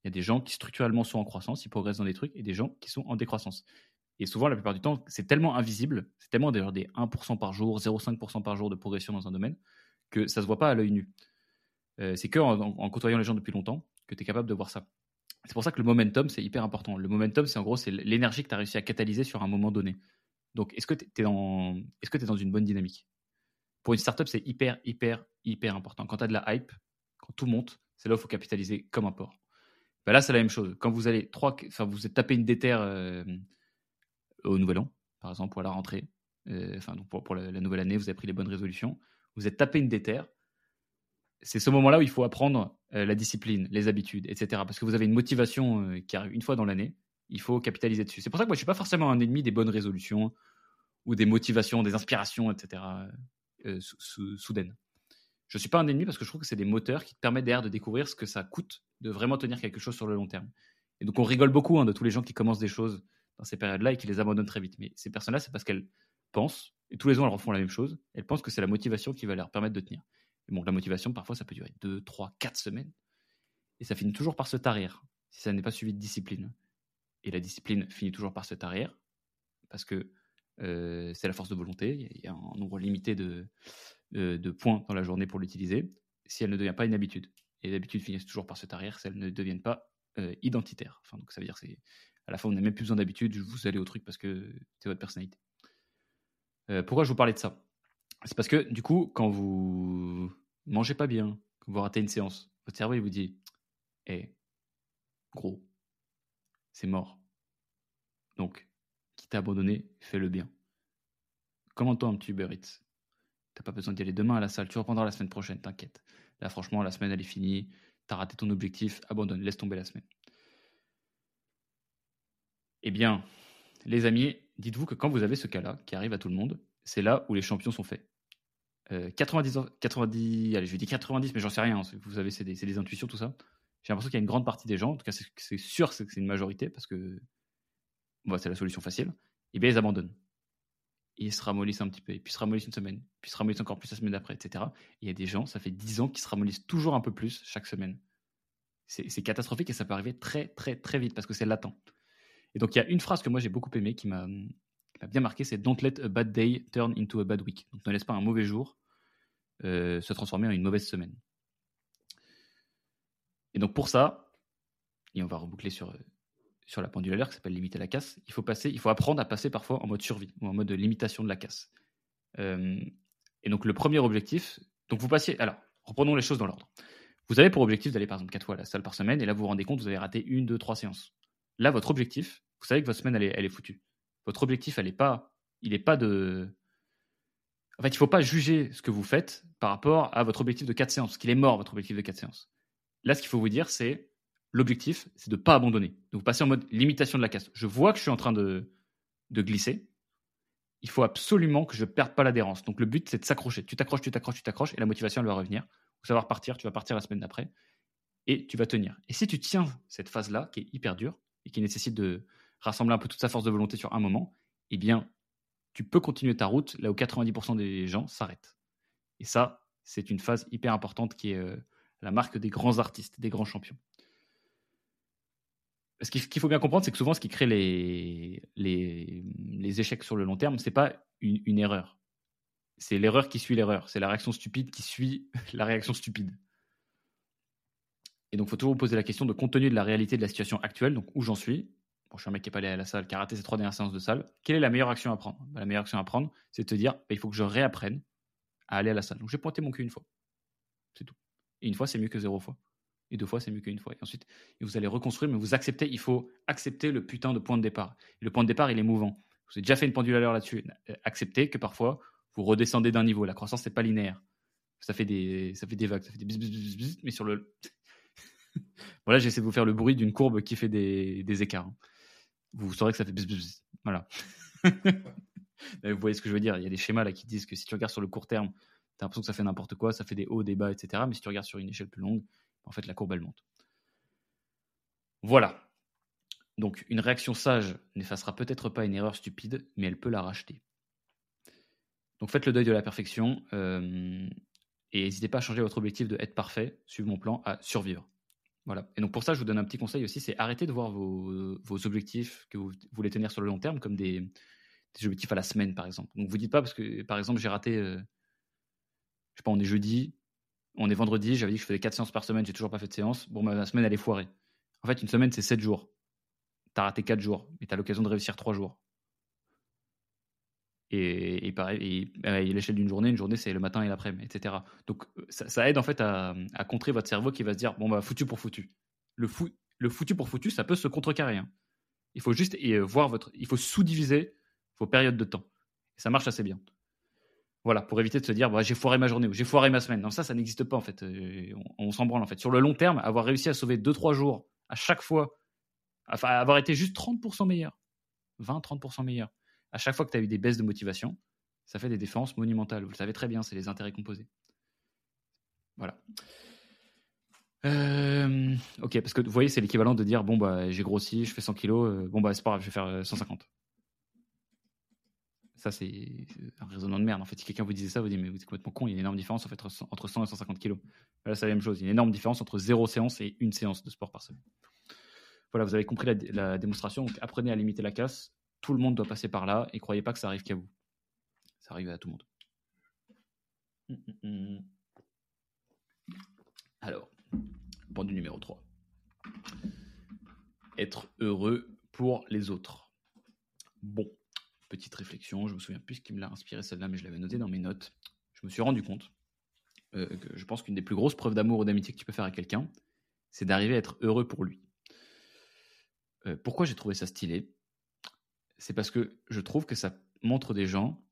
Il y a des gens qui structurellement sont en croissance, ils progressent dans des trucs, et des gens qui sont en décroissance. Et souvent, la plupart du temps, c'est tellement invisible, c'est tellement des 1% par jour, 0,5% par jour de progression dans un domaine, que ça ne se voit pas à l'œil nu. Euh, c'est que en, côtoyant les gens depuis longtemps que tu es capable de voir ça. C'est pour ça que le momentum, c'est hyper important. Le momentum, c'est en gros, c'est l'énergie que tu as réussi à catalyser sur un moment donné. Donc, est-ce que tu es, dans... est dans une bonne dynamique? Pour une startup, c'est hyper, hyper, hyper important. Quand tu as de la hype, quand tout monte, c'est là où il faut capitaliser comme un port. Ben là, c'est la même chose. Quand vous allez trois, enfin, vous êtes tapé une déterre euh, au nouvel an, par exemple, ou à la rentrée, euh, enfin, donc pour, la, nouvelle année, vous avez pris les bonnes résolutions, vous êtes tapé une déterre, c'est ce moment-là où il faut apprendre euh, la discipline, les habitudes, etc. Parce que vous avez une motivation qui arrive une fois dans l'année, il faut capitaliser dessus. C'est pour ça que moi, je suis pas forcément un ennemi des bonnes résolutions ou des motivations, des inspirations, etc. Soudaines. Je suis pas un ennemi parce que je trouve que c'est des moteurs qui te permettent d'ailleurs de découvrir ce que ça coûte de vraiment tenir quelque chose sur le long terme. Et donc on rigole beaucoup hein, de tous les gens qui commencent des choses dans ces périodes-là et qui les abandonnent très vite. Mais ces personnes-là, c'est parce qu'elles pensent, et tous les ans elles refont la même chose, elles pensent que c'est la motivation qui va leur permettre de tenir. Donc la motivation, parfois, ça peut durer 2, 3, 4 semaines. Et ça finit toujours par se tarir, si ça n'est pas suivi de discipline. Et la discipline finit toujours par se tarir, parce que euh, c'est la force de volonté. Il y a un nombre limité de, de, points dans la journée pour l'utiliser, si elle ne devient pas une habitude. Et les habitudes finissent toujours par se tarir si elles ne deviennent pas euh, identitaires. Enfin, donc ça veut dire que à la fin, vous n'avez même plus besoin d'habitude, vous allez au truc parce que c'est votre personnalité. Euh, pourquoi je vous parlais de ça? C'est parce que du coup, quand vous mangez pas bien, quand vous ratez une séance, votre cerveau vous dit Eh, gros, c'est mort. Donc, qui t'a abandonné, fais le bien. Comment un petit Uber T'as pas besoin d'y aller demain à la salle, tu reprendras la semaine prochaine, t'inquiète. Là, franchement, la semaine elle est finie, t'as raté ton objectif, abandonne, laisse tomber la semaine. Eh bien, les amis, dites-vous que quand vous avez ce cas-là, qui arrive à tout le monde, c'est là où les champions sont faits. 90, euh, 90, allez, je dire 90, mais j'en sais rien. Hein, vous savez, c'est des, intuitions, tout ça. J'ai l'impression qu'il y a une grande partie des gens, en tout cas, c'est sûr que c'est une majorité, parce que c'est la solution facile. Et eh bien, ils abandonnent. Ils se ramollissent un petit peu, et puis se ramollissent une semaine, puis se ramollissent encore plus la semaine d'après, etc. Et il y a des gens, ça fait 10 ans, qui se ramollissent toujours un peu plus chaque semaine. C'est catastrophique et ça peut arriver très, très, très vite parce que c'est latent. Et donc, il y a une phrase que moi j'ai beaucoup aimée qui m'a bien marqué, c'est Don't let a bad day turn into a bad week. Donc ne laisse pas un mauvais jour euh, se transformer en une mauvaise semaine. Et donc pour ça, et on va reboucler sur, euh, sur la pendule à l'heure qui s'appelle limiter la casse, il faut, passer, il faut apprendre à passer parfois en mode survie ou en mode limitation de la casse. Euh, et donc le premier objectif, donc vous passiez, alors reprenons les choses dans l'ordre. Vous avez pour objectif d'aller par exemple 4 fois à la salle par semaine, et là vous vous rendez compte, vous avez raté une, deux, trois séances. Là, votre objectif, vous savez que votre semaine, elle est, elle est foutue. Votre objectif, elle est pas, il n'est pas de. En fait, il faut pas juger ce que vous faites par rapport à votre objectif de 4 séances, qu'il est mort, votre objectif de 4 séances. Là, ce qu'il faut vous dire, c'est l'objectif, c'est de ne pas abandonner. Donc, vous passez en mode limitation de la casse. Je vois que je suis en train de, glisser. Il faut absolument que je ne perde pas l'adhérence. Donc, le but, c'est de s'accrocher. Tu t'accroches, tu t'accroches, tu t'accroches, et la motivation, elle va revenir. Ça va repartir, tu vas partir la semaine d'après, et tu vas tenir. Et si tu tiens cette phase-là, qui est hyper dure, et qui nécessite de rassembler un peu toute sa force de volonté sur un moment, eh bien, tu peux continuer ta route là où 90% des gens s'arrêtent. Et ça, c'est une phase hyper importante qui est euh, la marque des grands artistes, des grands champions. Ce qu'il faut bien comprendre, c'est que souvent, ce qui crée les, échecs sur le long terme, ce n'est pas une, erreur. C'est l'erreur qui suit l'erreur. C'est la réaction stupide qui suit la réaction stupide. Et donc, il faut toujours poser la question de compte tenu de la réalité de la situation actuelle, donc où j'en suis. Je suis un mec qui n'est pas allé à la salle, qui a raté ses trois dernières séances de salle. Quelle est la meilleure action à prendre? Bah, La meilleure action à prendre, c'est de te dire bah, il faut que je réapprenne à aller à la salle. Donc, j'ai pointé mon cul une fois. C'est tout. Et une fois, c'est mieux que zéro fois. Et deux fois, c'est mieux qu'une fois. Et ensuite, vous allez reconstruire, mais vous acceptez, il faut accepter le putain de point de départ. le point de départ, il est mouvant. Vous avez déjà fait une pendule à l'heure là-dessus. Euh, acceptez que parfois, vous redescendez d'un niveau. La croissance, n'est pas linéaire. Ça fait des, ça fait des vagues, ça fait des mais sur le. voilà, j'essaie de vous faire le bruit d'une courbe qui fait des, des écarts. Hein. Vous saurez que ça fait Voilà. vous voyez ce que je veux dire. Il y a des schémas là qui disent que si tu regardes sur le court terme, tu as l'impression que ça fait n'importe quoi, ça fait des hauts, des bas, etc. Mais si tu regardes sur une échelle plus longue, en fait, la courbe, elle monte. Voilà. Donc, une réaction sage n'effacera peut-être pas une erreur stupide, mais elle peut la racheter. Donc, faites le deuil de la perfection euh, et n'hésitez pas à changer votre objectif de être parfait, suivre mon plan, à survivre. Voilà. Et donc, pour ça, je vous donne un petit conseil aussi c'est arrêter de voir vos, objectifs que vous voulez tenir sur le long terme comme des, objectifs à la semaine, par exemple. Donc, vous dites pas parce que, par exemple, j'ai raté, euh, je sais pas, on est jeudi, on est vendredi, j'avais dit que je faisais 4 séances par semaine, j'ai toujours pas fait de séance. Bon, ma semaine, elle est foirée. En fait, une semaine, c'est 7 jours. Tu as raté 4 jours, mais tu as l'occasion de réussir 3 jours. Et, pareil, et, l'échelle d'une journée, une journée, c'est le matin et l'après-midi, etc. Donc, ça, aide en fait à, contrer votre cerveau qui va se dire bon, bah, foutu pour foutu. Le, le foutu pour foutu, ça peut se contrecarrer. Hein. Il faut juste et, voir votre. Il faut sous-diviser vos périodes de temps. Et ça marche assez bien. Voilà, pour éviter de se dire, bah, j'ai foiré ma journée ou j'ai foiré ma semaine. Non, ça, ça n'existe pas en fait. Euh, on, s'en branle en fait. Sur le long terme, avoir réussi à sauver 2-3 jours à chaque fois, enfin, avoir été juste 30% meilleur, 20-30% meilleur, à chaque fois que tu as eu des baisses de motivation, ça fait des différences monumentales. Vous le savez très bien, c'est les intérêts composés. Voilà. Euh, ok, parce que vous voyez, c'est l'équivalent de dire bon, bah, j'ai grossi, je fais 100 kilos, euh, bon, bah, c'est pas grave, je vais faire 150. Ça, c'est un raisonnement de merde. En fait, si quelqu'un vous disait ça, vous dites, mais vous êtes complètement con, il y a une énorme différence en fait, entre 100 et 150 kilos. Là, c'est la même chose. Il y a une énorme différence entre zéro séance et une séance de sport par semaine. Voilà, vous avez compris la, démonstration. Donc, apprenez à limiter la casse. Tout le monde doit passer par là et croyez pas que ça arrive qu'à vous. Ça arrive à tout le monde. Alors, point du numéro 3. Être heureux pour les autres. Bon, petite réflexion, je me souviens plus ce qui me l'a inspiré celle-là, mais je l'avais noté dans mes notes. Je me suis rendu compte euh, que je pense qu'une des plus grosses preuves d'amour ou d'amitié que tu peux faire à quelqu'un, c'est d'arriver à être heureux pour lui. Euh, pourquoi j'ai trouvé ça stylé? C'est parce que je trouve que ça montre des gens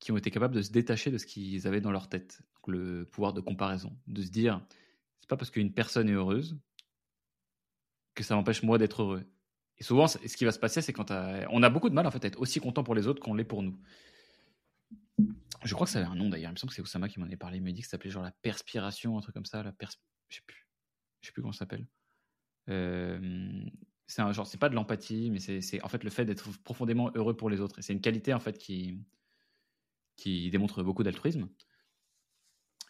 qui ont été capables de se détacher de ce qu'ils avaient dans leur tête, le pouvoir de comparaison, de se dire c'est pas parce qu'une personne est heureuse que ça m'empêche moi d'être heureux. Et souvent, ce qui va se passer, c'est quand on a beaucoup de mal en fait à être aussi content pour les autres qu'on l'est pour nous. Je crois que ça avait un nom d'ailleurs. Il me semble que c'est Osama qui m'en avait parlé. Il m'a dit que ça s'appelait genre la perspiration, un truc comme ça. La pers... Je sais sais plus comment ça s'appelle. Euh, c'est pas de l'empathie, mais c'est en fait le fait d'être profondément heureux pour les autres. C'est une qualité en fait qui qui démontre beaucoup d'altruisme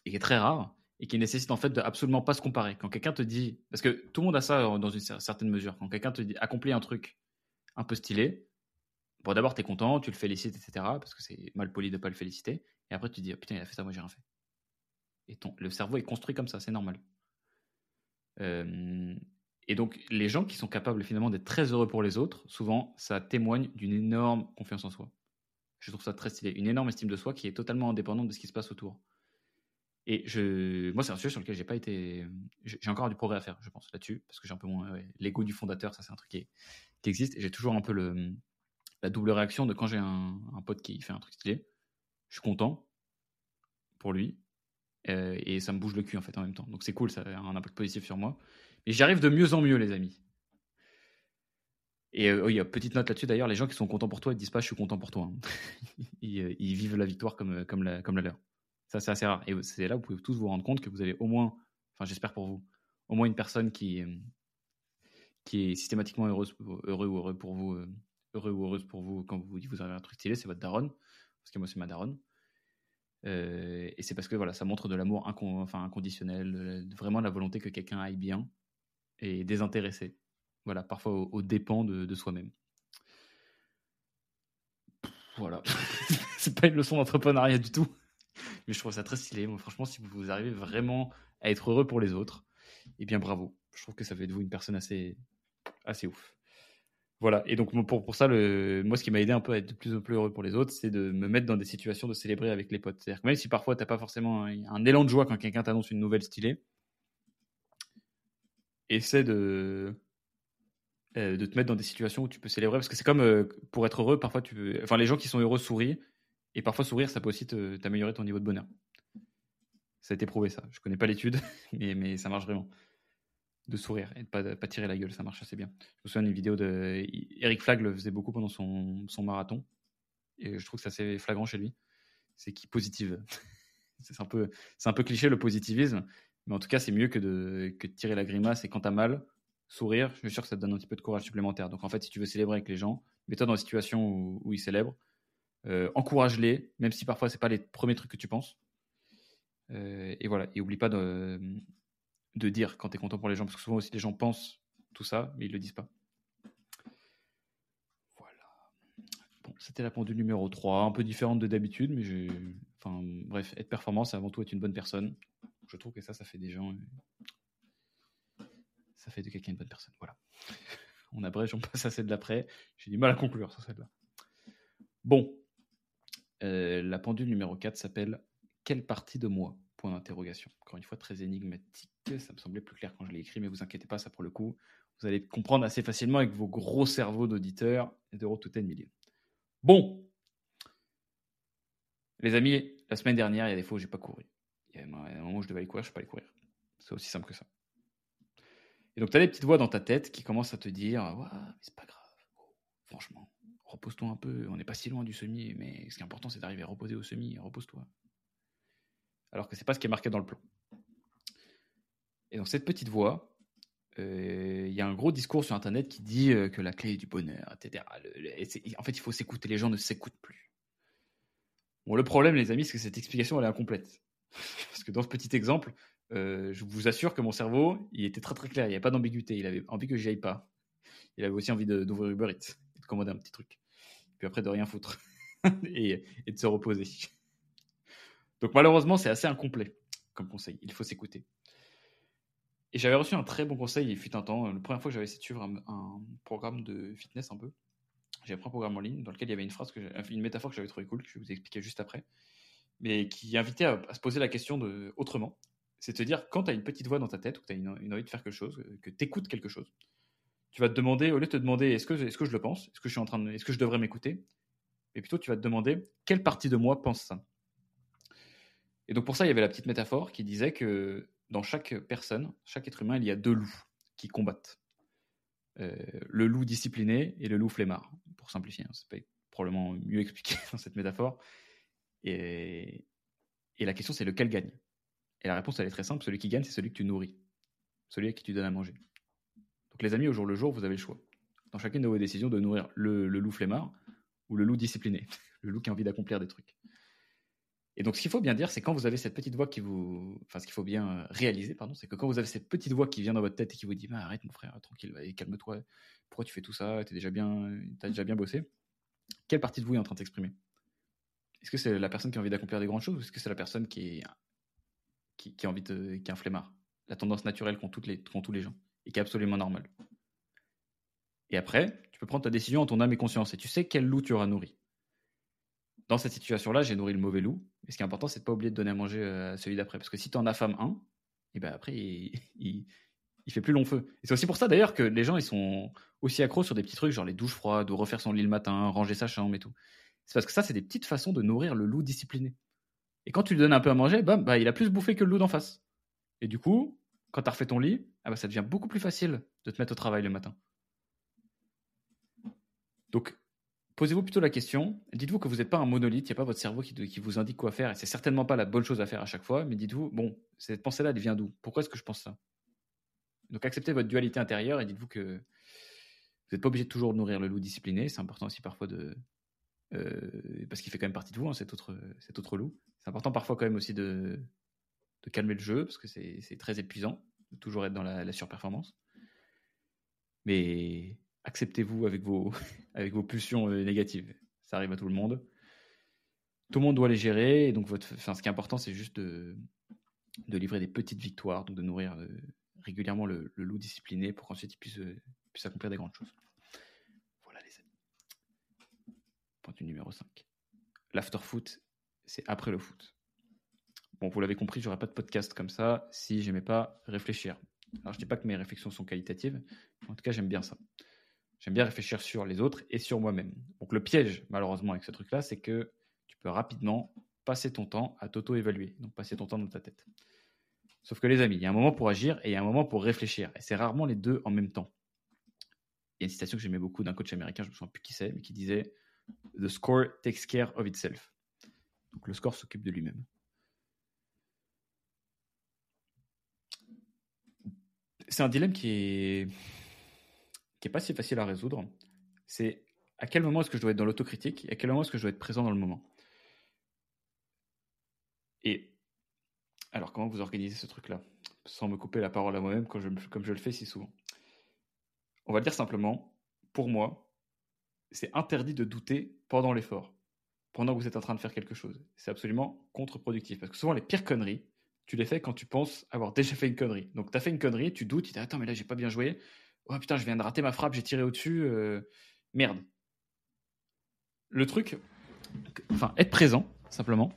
et qui est très rare et qui nécessite en fait de absolument pas se comparer. Quand quelqu'un te dit, parce que tout le monde a ça dans une certaine mesure, quand quelqu'un te dit accomplit un truc un peu stylé, bon d'abord tu es content, tu le félicites, etc. Parce que c'est mal poli de pas le féliciter, et après tu te dis oh, putain il a fait ça, moi j'ai rien fait. Et ton, le cerveau est construit comme ça, c'est normal. Euh, et donc les gens qui sont capables finalement d'être très heureux pour les autres, souvent ça témoigne d'une énorme confiance en soi. Je trouve ça très stylé, une énorme estime de soi qui est totalement indépendante de ce qui se passe autour. Et je, moi, c'est un sujet sur lequel j'ai pas été. J'ai encore du progrès à faire, je pense, là-dessus, parce que j'ai un peu moins. L'ego du fondateur, ça, c'est un truc qui, qui existe. J'ai toujours un peu le, la double réaction de quand j'ai un, pote qui fait un truc stylé. Je suis content pour lui. Euh, et ça me bouge le cul, en fait, en même temps. Donc, c'est cool, ça a un impact positif sur moi. Et j'y arrive de mieux en mieux, les amis. Et euh, il y a petite note là-dessus d'ailleurs, les gens qui sont contents pour toi, ils disent pas je suis content pour toi. Hein. ils, ils, vivent la victoire comme, comme, la, comme la leur. Ça, c'est assez rare. Et c'est là où vous pouvez tous vous rendre compte que vous avez au moins, enfin, j'espère pour vous, au moins une personne qui, qui est systématiquement heureuse, heureux ou heureux pour vous, euh, heureux ou heureuse pour vous quand vous dites vous avez un truc stylé, c'est votre daronne. Parce que moi, c'est ma daronne. Euh, et c'est parce que voilà, ça montre de l'amour inconditionnel, vraiment la volonté que quelqu'un aille bien et désintéressé. Voilà, parfois aux au dépens de, de soi-même. Voilà. c'est pas une leçon d'entrepreneuriat du tout. Mais je trouve ça très stylé. Moi, franchement, si vous arrivez vraiment à être heureux pour les autres, eh bien bravo. Je trouve que ça fait de vous une personne assez, assez ouf. Voilà. Et donc, pour, pour ça, le, moi, ce qui m'a aidé un peu à être de plus en plus heureux pour les autres, c'est de me mettre dans des situations de célébrer avec les potes. C'est-à-dire que même si parfois, tu n'as pas forcément un, élan de joie quand quelqu'un t'annonce une nouvelle stylée, essaie de, euh, de te mettre dans des situations où tu peux célébrer. Parce que c'est comme euh, pour être heureux, parfois, tu enfin, les gens qui sont heureux sourient. Et parfois, sourire, ça peut aussi t'améliorer ton niveau de bonheur. Ça a été prouvé, ça. Je connais pas l'étude, mais, mais ça marche vraiment. De sourire et de pas, pas tirer la gueule, ça marche assez bien. Je me souviens d'une vidéo de. Eric Flag le faisait beaucoup pendant son, son marathon. Et je trouve que c'est assez flagrant chez lui. C'est qu'il positive. c'est un, peu, un peu cliché le positivisme, mais en tout cas, c'est mieux que de, que tirer la grimace. Et quand t'as mal, sourire, je suis sûr que ça te donne un petit peu de courage supplémentaire. Donc en fait, si tu veux célébrer avec les gens, mets-toi dans une situation où ils célèbrent euh, encourage-les, même si parfois c'est pas les premiers trucs que tu penses. Euh, et voilà, et oublie pas de, dire quand tu es content pour les gens, parce que souvent aussi les gens pensent tout ça, mais ils le disent pas. Voilà. Bon, c'était la pendule numéro 3, un peu différente de d'habitude, mais j'ai. Enfin, bref, être performant, c'est avant tout être une bonne personne. Je trouve que ça, ça fait des gens. Ça fait de quelqu'un une bonne personne. Voilà. On abrège, on passe à celle d'après. J'ai du mal à conclure sur celle-là. Bon, euh, la pendule numéro 4 s'appelle Quelle partie de moi? Point d'interrogation. Encore une fois, très énigmatique. Ça me semblait plus clair quand je l'ai écrit, mais vous inquiétez pas, ça pour le coup, vous allez comprendre assez facilement avec vos gros cerveaux d'auditeurs et de tout milliers. Bon, les amis, la semaine dernière, il y a des fois où j'ai pas couru. Il y a un moment où je devais aller courir, je ne pas allé courir. C'est aussi simple que ça. Et donc, tu as des petites voix dans ta tête qui commencent à te dire mais c'est pas grave. franchement, repose-toi un peu, on n'est pas si loin du semi, mais ce qui est important, c'est d'arriver à reposer au semi, repose-toi. Alors que c'est pas ce qui est marqué dans le plan. Et dans cette petite voix, euh, il y a un gros discours sur Internet qui dit euh, que la clé du bonheur, etc. en fait, il faut s'écouter, les gens ne s'écoutent plus. Bon, le problème, les amis, c'est que cette explication, elle est incomplète. Parce que dans ce petit exemple, euh, je vous assure que mon cerveau, il était très très clair, il n'y avait pas d'ambiguïté, il avait envie que j'y aille pas. Il avait aussi envie d'ouvrir Uber Eats commander un petit truc. Puis après, de rien foutre et, de se reposer. Donc malheureusement, c'est assez incomplet comme conseil. Il faut s'écouter. Et j'avais reçu un très bon conseil il fut un temps. La première fois que j'avais essayé de suivre un, programme de fitness un peu, j'ai appris un programme en ligne dans lequel il y avait une phrase, que une métaphore que j'avais trouvé cool, que je vais vous expliquer juste après, mais qui invitait à, se poser la question de, autrement. C'est de te dire, quand tu as une petite voix dans ta tête ou tu as une, une, envie de faire quelque chose, que tu écoutes quelque chose, tu vas te demander, au lieu de te demander est-ce que, est-ce que je le pense, est-ce que je suis en train est-ce que je devrais m'écouter, et plutôt tu vas te demander quelle partie de moi pense ça? Et donc pour ça, il y avait la petite métaphore qui disait que dans chaque personne, chaque être humain, il y a deux loups qui combattent. Euh, le loup discipliné et le loup flemmard, pour simplifier. Hein, c'est probablement mieux expliqué dans cette métaphore. Et, et la question, c'est lequel gagne? Et la réponse, elle est très simple. Celui qui gagne, c'est celui que tu nourris. Celui à qui tu donnes à manger. Donc les amis, au jour le jour, vous avez le choix. Dans chacune de vos décisions, de nourrir le, loup flemmard ou le loup discipliné, le loup qui a envie d'accomplir des trucs. Et donc ce qu'il faut bien dire, c'est quand vous avez cette petite voix qui vous... Enfin ce qu'il faut bien réaliser, pardon, c'est que quand vous avez cette petite voix qui vient dans votre tête et qui vous dit bah, arrête mon frère, tranquille, calme-toi, pourquoi tu fais tout ça, tu déjà bien, as déjà bien bossé, quelle partie de vous est en train de s'exprimer? Est-ce que c'est la personne qui a envie d'accomplir des grandes choses ou est-ce que c'est la personne qui, est, qui, a envie de... qui est un flemmard? La tendance naturelle qu'ont, les, qu'ont tous les gens et qui est absolument normal. Et après, tu peux prendre ta décision en ton âme et conscience et tu sais quel loup tu auras nourri. dans cette situation-là, j'ai nourri le mauvais loup. Mais ce qui est important, c'est de pas oublier de donner à manger à celui d'après. Parce que si tu en affames un, et ben après, il, il, fait plus long feu. Et c'est aussi pour ça d'ailleurs que les gens, ils sont aussi accros sur des petits trucs, genre les douches froides, ou refaire son lit le matin, ranger sa chambre et tout. C'est parce que ça, c'est des petites façons de nourrir le loup discipliné. Et quand tu lui donnes un peu à manger, bam, bah, il a plus bouffé que le loup d'en face. Et du coup, quand tu as refait ton lit, ah bah, ça devient beaucoup plus facile de te mettre au travail le matin. Donc, posez-vous plutôt la question. Dites-vous que vous n'êtes pas un monolithe, il n'y a pas votre cerveau qui, vous indique quoi faire. Et c'est certainement pas la bonne chose à faire à chaque fois. Mais dites-vous, bon, cette pensée-là, elle vient d'où? Pourquoi est-ce que je pense ça? Donc, acceptez votre dualité intérieure et dites-vous que vous n'êtes pas obligé de toujours nourrir le loup discipliné. C'est important aussi parfois de. Euh, parce qu'il fait quand même partie de vous, hein, cet autre loup. C'est important parfois quand même aussi de, de calmer le jeu, parce que c'est très épuisant de toujours être dans la, surperformance. Mais acceptez-vous avec vos, pulsions euh, négatives. Ça arrive à tout le monde. Tout le monde doit les gérer. Donc, votre, ce qui est important, c'est juste de, de livrer des petites victoires, donc de nourrir euh, régulièrement le, loup discipliné pour qu'ensuite il puisse, euh, puisse accomplir des grandes choses. Voilà, les amis. Point numéro 5. L'after-foot, c'est après le foot. Bon, vous l'avez compris, j'aurais pas de podcast comme ça si j'aimais pas réfléchir. Alors, je dis pas que mes réflexions sont qualitatives, en tout cas, j'aime bien ça. J'aime bien réfléchir sur les autres et sur moi-même. Donc le piège, malheureusement, avec ce truc-là, c'est que tu peux rapidement passer ton temps à t'auto-évaluer, donc passer ton temps dans ta tête. Sauf que les amis, il y a un moment pour agir et il y a un moment pour réfléchir. Et c'est rarement les deux en même temps. Il y a une citation que j'aimais beaucoup d'un coach américain, je ne me souviens plus qui c'est, mais qui disait The score takes care of itself. Donc le score s'occupe de lui-même. C'est un dilemme qui est qui n'est pas si facile à résoudre, c'est à quel moment est-ce que je dois être dans l'autocritique et à quel moment est-ce que je dois être présent dans le moment? Et alors, comment vous organisez ce truc-là? Sans me couper la parole à moi-même, comme je le fais si souvent. On va le dire simplement, pour moi, c'est interdit de douter pendant l'effort, pendant que vous êtes en train de faire quelque chose. C'est absolument contre-productif. Parce que souvent, les pires conneries, tu les fais quand tu penses avoir déjà fait une connerie. Donc, tu as fait une connerie, tu doutes, tu dis Attends, mais là, j'ai pas bien joué. Oh putain, je viens de rater ma frappe, j'ai tiré au-dessus. Euh, merde. Le truc, enfin, être présent, simplement,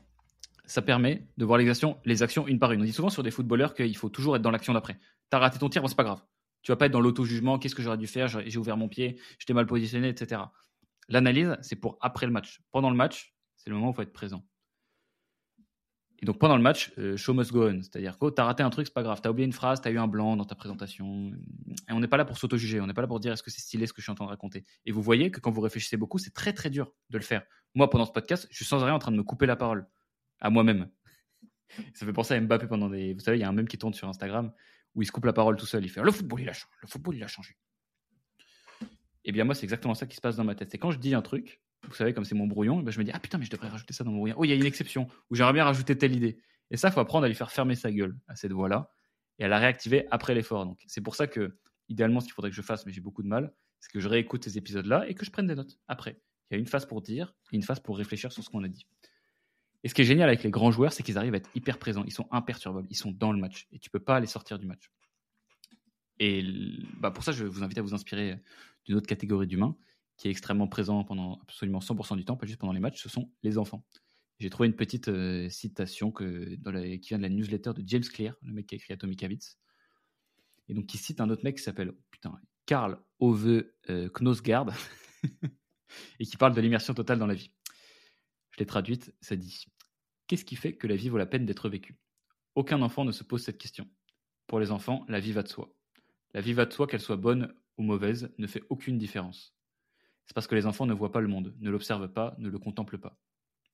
ça permet de voir les actions, les actions une par une. On dit souvent sur des footballeurs qu'il faut toujours être dans l'action d'après. T'as raté ton tir, bon, c'est pas grave. Tu vas pas être dans l'auto-jugement, qu'est-ce que j'aurais dû faire, j'ai ouvert mon pied, j'étais mal positionné, etc. L'analyse, c'est pour après le match. Pendant le match, c'est le moment où il faut être présent. Et donc pendant le match, euh, show must go on. C'est-à-dire que tu as raté un truc, c'est pas grave. Tu as oublié une phrase, tu as eu un blanc dans ta présentation. Et on n'est pas là pour s'auto-juger. On n'est pas là pour dire est-ce que c'est stylé ce que je suis en train de raconter? Et vous voyez que quand vous réfléchissez beaucoup, c'est très très dur de le faire. Moi, pendant ce podcast, je suis sans arrêt en train de me couper la parole à moi-même. Ça fait penser à Mbappé pendant des. Vous savez, il y a un même qui tourne sur Instagram où il se coupe la parole tout seul. Il fait le football, il a changé. Le football, il a changé. Et eh bien moi, c'est exactement ça qui se passe dans ma tête. C'est quand je dis un truc, vous savez, comme c'est mon brouillon, ben je me dis ah putain, mais je devrais rajouter ça dans mon brouillon. Oh, il y a une exception où j'aimerais bien rajouter telle idée. Et ça, il faut apprendre à lui faire fermer sa gueule à cette voix-là et à la réactiver après l'effort. Donc, c'est pour ça que, idéalement, ce qu'il faudrait que je fasse, mais j'ai beaucoup de mal, c'est que je réécoute ces épisodes-là et que je prenne des notes après. Il y a une phase pour dire une phase pour réfléchir sur ce qu'on a dit. Et ce qui est génial avec les grands joueurs, c'est qu'ils arrivent à être hyper présents. Ils sont imperturbables. Ils sont dans le match. Et tu peux pas les sortir du match. Et bah pour ça, je vous invite à vous inspirer d'une autre catégorie d'humains qui est extrêmement présent pendant absolument 100% du temps, pas juste pendant les matchs, ce sont les enfants. J'ai trouvé une petite euh, citation que, qui vient de la newsletter de James Clear, le mec qui a écrit Atomic Habits. Et donc, il cite un autre mec qui s'appelle putain, Karl Ove euh, et qui parle de l'immersion totale dans la vie. Je l'ai traduite, ça dit Qu'est-ce qui fait que la vie vaut la peine d'être vécue? Aucun enfant ne se pose cette question. Pour les enfants, la vie va de soi. La vie va de soi, qu'elle soit bonne ou mauvaise, ne fait aucune différence. C'est parce que les enfants ne voient pas le monde, ne l'observent pas, ne le contemplent pas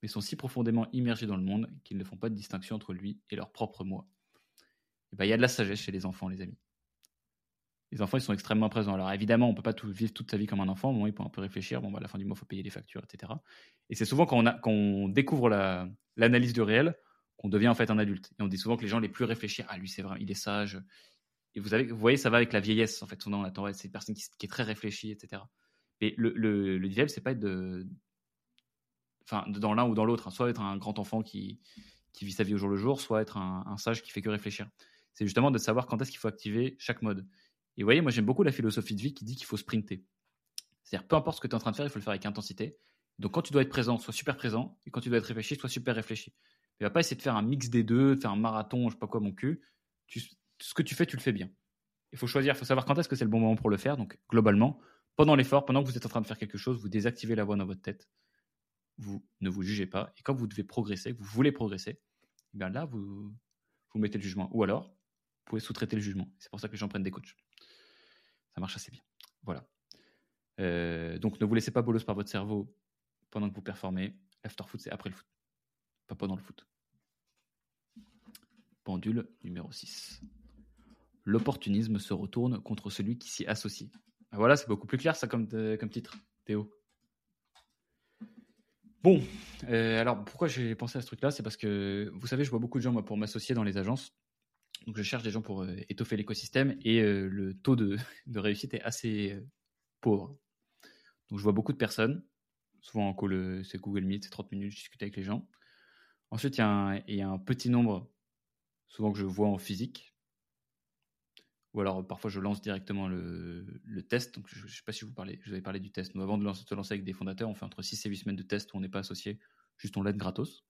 mais sont si profondément immergés dans le monde qu'ils ne font pas de distinction entre lui et leur propre moi. Ben, il y a de la sagesse chez les enfants, les amis. Les enfants, ils sont extrêmement présents. Alors évidemment, on ne peut pas vivre toute sa vie comme un enfant. Bon, il peut un peu réfléchir. Bon, bah, à la fin du mois, il faut payer les factures, etc. Et c'est souvent quand on, découvre l'analyse du réel qu'on devient en fait un adulte. Et on dit souvent que les gens les plus réfléchis, ah lui, c'est vrai, il est sage. Et vous, voyez, ça va avec la vieillesse. En fait, on c'est une personne qui, est très réfléchie, etc. Mais le, le, le dilemme, c'est pas de, enfin, dans l'un ou dans l'autre, hein. soit être un grand enfant qui, vit sa vie au jour le jour, soit être un, sage qui fait que réfléchir. C'est justement de savoir quand est-ce qu'il faut activer chaque mode. Et vous voyez, moi j'aime beaucoup la philosophie de vie qui dit qu'il faut sprinter. C'est-à-dire, peu importe ce que tu es en train de faire, il faut le faire avec intensité. Donc quand tu dois être présent, sois super présent, et quand tu dois être réfléchi, sois super réfléchi. Tu va pas essayer de faire un mix des deux, de faire un marathon, je sais pas quoi, mon cul. ce que tu fais, tu le fais bien. Il faut choisir, il faut savoir quand est-ce que c'est le bon moment pour le faire. Donc globalement, pendant l'effort, pendant que vous êtes en train de faire quelque chose, vous désactivez la voix dans votre tête. Vous ne vous jugez pas. Et quand vous devez progresser, vous voulez progresser, eh bien là, vous, vous mettez le jugement. Ou alors, vous pouvez sous-traiter le jugement. C'est pour ça que les gens prennent des coachs. Ça marche assez bien. Voilà. Euh, donc ne vous laissez pas bolos par votre cerveau pendant que vous performez. L'after-foot, c'est après le foot, pas pendant le foot. Pendule numéro 6. L'opportunisme se retourne contre celui qui s'y associe. Ah, voilà, c'est beaucoup plus clair ça comme, euh, comme titre, Théo. Bon, euh, alors pourquoi j'ai pensé à ce truc-là? C'est parce que, vous savez, je vois beaucoup de gens moi, pour m'associer dans les agences. Donc je cherche des gens pour euh, étoffer l'écosystème et le taux de, de, réussite est assez pauvre. Donc je vois beaucoup de personnes, souvent en call, c'est Google Meet, c'est 30 minutes, je discute avec les gens. Ensuite, il y, y, a un petit nombre, souvent que je vois en physique, ou alors parfois je lance directement le, test. Donc je ne sais pas si vous parlez, je vous avais parlé du test. Nous, avant de lancer, lancer avec des fondateurs, on fait entre 6 et 8 semaines de test où on n'est pas associé, juste on l'aide gratos.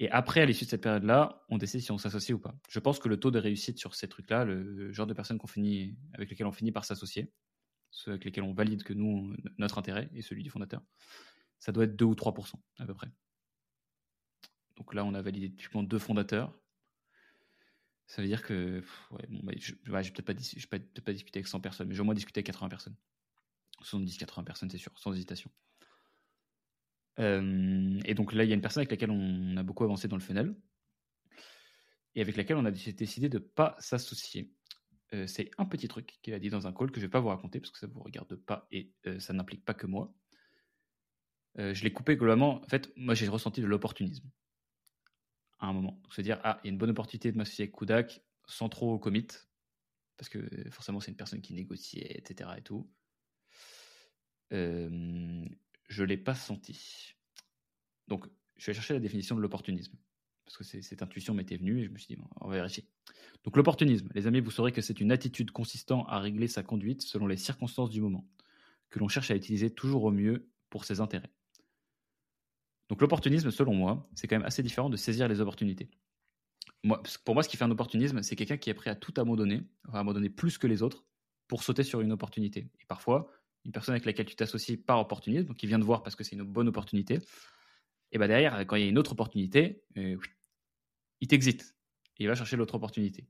Et après, à l'issue de cette période-là, on décide si on s'associe ou pas. Je pense que le taux de réussite sur ces trucs-là, le genre de personnes finit, avec lesquelles on finit par s'associer, ceux avec lesquels on valide que nous, notre intérêt et celui du fondateur, ça doit être 2 ou 3% à peu près. Donc là, on a validé typiquement deux fondateurs. Ça veut dire que ouais, bon, bah, je ne vais peut-être pas, pas, discuter avec 100 personnes, mais j'ai au moins discuté avec 80 personnes. 70-80 personnes, c'est sûr, sans hésitation. Euh, et donc là, il y a une personne avec laquelle on a beaucoup avancé dans le funnel et avec laquelle on a décidé de ne pas s'associer. Euh, c'est un petit truc qu'il a dit dans un call que je ne vais pas vous raconter parce que ça ne vous regarde pas et euh, ça n'implique pas que moi. je l'ai coupé globalement. En fait, moi, j'ai ressenti de l'opportunisme moment. Se dire, ah, il y a une bonne opportunité de m'associer avec Kudak sans trop commit, parce que forcément, c'est une personne qui négociait, etc. et tout. Euh, je ne l'ai pas senti. Donc, je vais chercher la définition de l'opportunisme, parce que cette intuition m'était venue et je me suis dit, on va vérifier. Donc, l'opportunisme, les amis, vous saurez que c'est une attitude consistant à régler sa conduite selon les circonstances du moment, que l'on cherche à utiliser toujours au mieux pour ses intérêts. Donc l'opportunisme, selon moi, c'est quand même assez différent de saisir les opportunités. Pour moi, ce qui fait un opportunisme, c'est quelqu'un qui est prêt à tout abandonner, à abandonner plus que les autres, pour sauter sur une opportunité. Et parfois, une personne avec laquelle tu t'associes par opportunisme, qui vient de voir parce que c'est une bonne opportunité, et ben derrière, quand il y a une autre opportunité, euh, il t'exite. Il va chercher l'autre opportunité.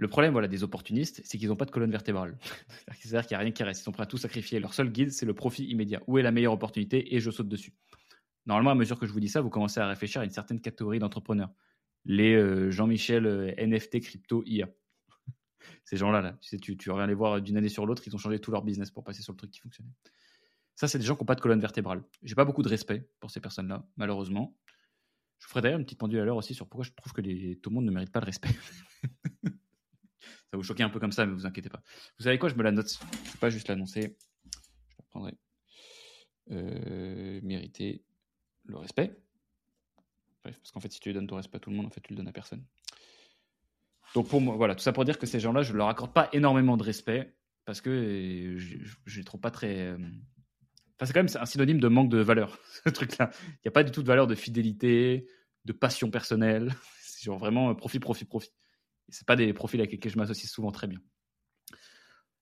Le problème voilà, des opportunistes, c'est qu'ils n'ont pas de colonne vertébrale. C'est-à-dire qu'il n'y a rien qui reste. Ils sont prêts à tout sacrifier. Leur seul guide, c'est le profit immédiat. Où est la meilleure opportunité et je saute dessus. Normalement, à mesure que je vous dis ça, vous commencez à réfléchir à une certaine catégorie d'entrepreneurs. Les euh, Jean-Michel euh, NFT crypto IA. Ces gens-là, là, tu, reviens les voir d'une année sur l'autre, ils ont changé tout leur business pour passer sur le truc qui fonctionnait. Ça, c'est des gens qui n'ont pas de colonne vertébrale. J'ai pas beaucoup de respect pour ces personnes-là, malheureusement. Je ferai d'ailleurs une petite pendule à l'heure aussi sur pourquoi je trouve que tout le monde ne mérite pas le respect. Ça vous choquer un peu comme ça, mais vous inquiétez pas. Vous savez quoi Je me la note. Je ne vais pas juste l'annoncer. Je la prendrai. Euh, mériter le respect. Bref, parce qu'en fait, si tu donnes ton respect à tout le monde, en fait, tu le donnes à personne. Donc pour moi, voilà, tout ça pour dire que ces gens-là, je ne leur accorde pas énormément de respect parce que je, ne les trouve pas très. Euh, enfin, c'est quand même un synonyme de manque de valeur, ce truc-là. Il n'y a pas du tout de valeur de fidélité, de passion personnelle. C'est genre vraiment profit, profit, profit c'est pas des profils avec lesquels je m'associe souvent très bien.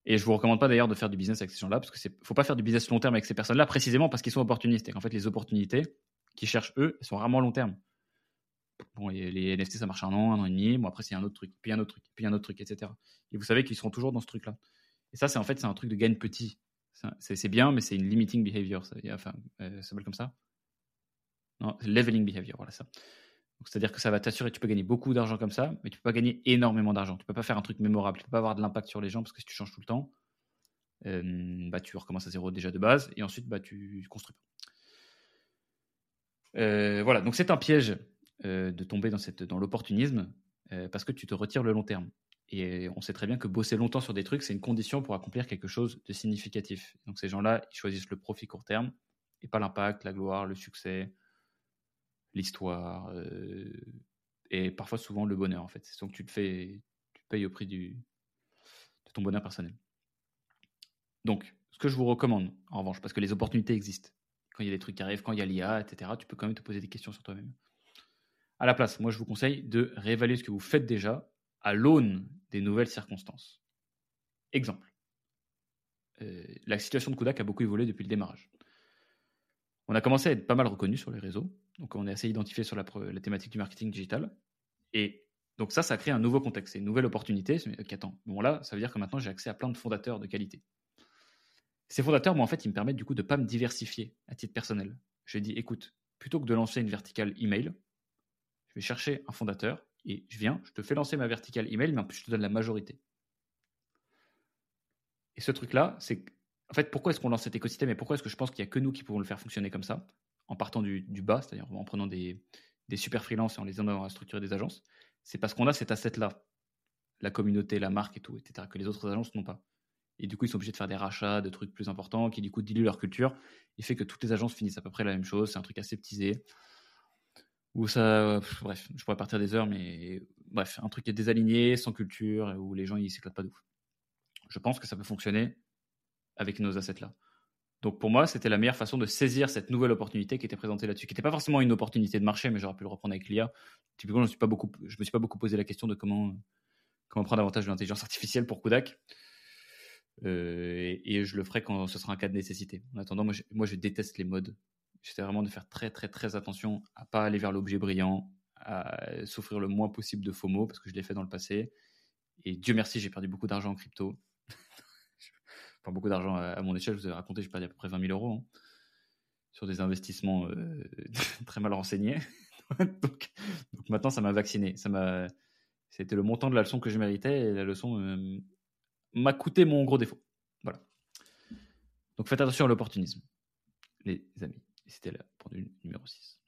Et je vous recommande pas d'ailleurs de faire du business avec ces gens-là, parce que faut pas faire du business long terme avec ces personnes-là, précisément parce qu'ils sont opportunistes. Et qu'en fait, les opportunités qu'ils cherchent eux, sont rarement long terme. Bon, les NFT, ça marche un an, un an et demi. Bon, après, c'est un autre truc, puis un autre truc, puis un autre truc, etc. Et vous savez qu'ils seront toujours dans ce truc-là. Et ça, c'est en fait, c'est un truc de gain petit. C'est bien, mais c'est une limiting behavior. Ça, enfin, euh, ça s'appelle comme ça Non, leveling behavior, voilà ça. C'est-à-dire que ça va t'assurer tu peux gagner beaucoup d'argent comme ça, mais tu peux pas gagner énormément d'argent. Tu peux pas faire un truc mémorable. Tu peux pas avoir de l'impact sur les gens parce que si tu changes tout le temps, euh, bah, tu recommences à zéro déjà de base et ensuite bah, tu construis pas. Euh, voilà, donc c'est un piège euh, de tomber dans, dans l'opportunisme parce que tu te retires le long terme. Et on sait très bien que bosser longtemps sur des trucs, c'est une condition pour accomplir quelque chose de significatif. Donc ces gens-là, ils choisissent le profit court terme et pas l'impact, la gloire, le succès, l'histoire euh, et parfois souvent le bonheur en fait. Donc tu te fais, tu payes au prix du, de ton bonheur personnel. Donc, Ce que je vous recommande, en revanche, parce que les opportunités existent. Quand il y a des trucs qui arrivent, quand il y a l'IA, etc., tu peux quand même te poser des questions sur toi-même. À la place, moi, je vous conseille de réévaluer ce que vous faites déjà à l'aune des nouvelles circonstances. Exemple. Euh, la situation de Kudak a beaucoup évolué depuis le démarrage. On a commencé à être pas mal reconnu sur les réseaux. Donc, on est assez identifié sur la, thématique du marketing digital. Et donc, ça, ça crée un nouveau contexte. C'est une nouvelle opportunité. Ok, attends, bon, là, ça veut dire que maintenant, j'ai accès à plein de fondateurs de qualité. Ces fondateurs, moi, en fait, ils me permettent du coup de ne pas me diversifier à titre personnel. Je dis, écoute, plutôt que de lancer une verticale email, je vais chercher un fondateur et je viens, je te fais lancer ma verticale email, mais en plus, je te donne la majorité. Et ce truc-là, c'est en fait, pourquoi est-ce qu'on lance cet écosystème et pourquoi est-ce que je pense qu'il n'y a que nous qui pouvons le faire fonctionner comme ça, en partant du, bas, c'est-à-dire en prenant des, super freelances et en les aidant à structurer des agences C'est parce qu'on a cet asset-là, la communauté, la marque et tout, etc., que les autres agences n'ont pas. Et du coup, ils sont obligés de faire des rachats de trucs plus importants qui, du coup, diluent leur culture et fait que toutes les agences finissent à peu près la même chose. C'est un truc aseptisé. Ou ça. bref, je pourrais partir des heures, mais bref, un truc qui est désaligné, sans culture, où les gens, ils s'éclatent pas de ouf. Je pense que ça peut fonctionner avec nos assets-là. Donc pour moi, c'était la meilleure façon de saisir cette nouvelle opportunité qui était présentée là-dessus, qui n'était pas forcément une opportunité de marché, mais j'aurais pu le reprendre avec l'IA. Typiquement, je ne me suis pas beaucoup posé la question de comment, comment prendre avantage de l'intelligence artificielle pour Kodak. Euh, et, je le ferai quand ce sera un cas de nécessité. En attendant, moi je, moi, je déteste les modes. J'essaie vraiment de faire très, très, très attention à pas aller vers l'objet brillant, à souffrir le moins possible de FOMO, parce que je l'ai fait dans le passé. Et Dieu merci, j'ai perdu beaucoup d'argent en crypto. enfin, beaucoup d'argent à, mon échelle. Je vous ai raconté, j'ai perdu à peu près 20 000 euros hein, sur des investissements euh, très mal renseignés. donc, maintenant, ça m'a vacciné. Ça m'a, c'était le montant de la leçon que je méritais et la leçon euh, m'a coûté mon gros défaut. Voilà. Donc faites attention à l'opportunisme, les amis. C'était la pendule numéro 6.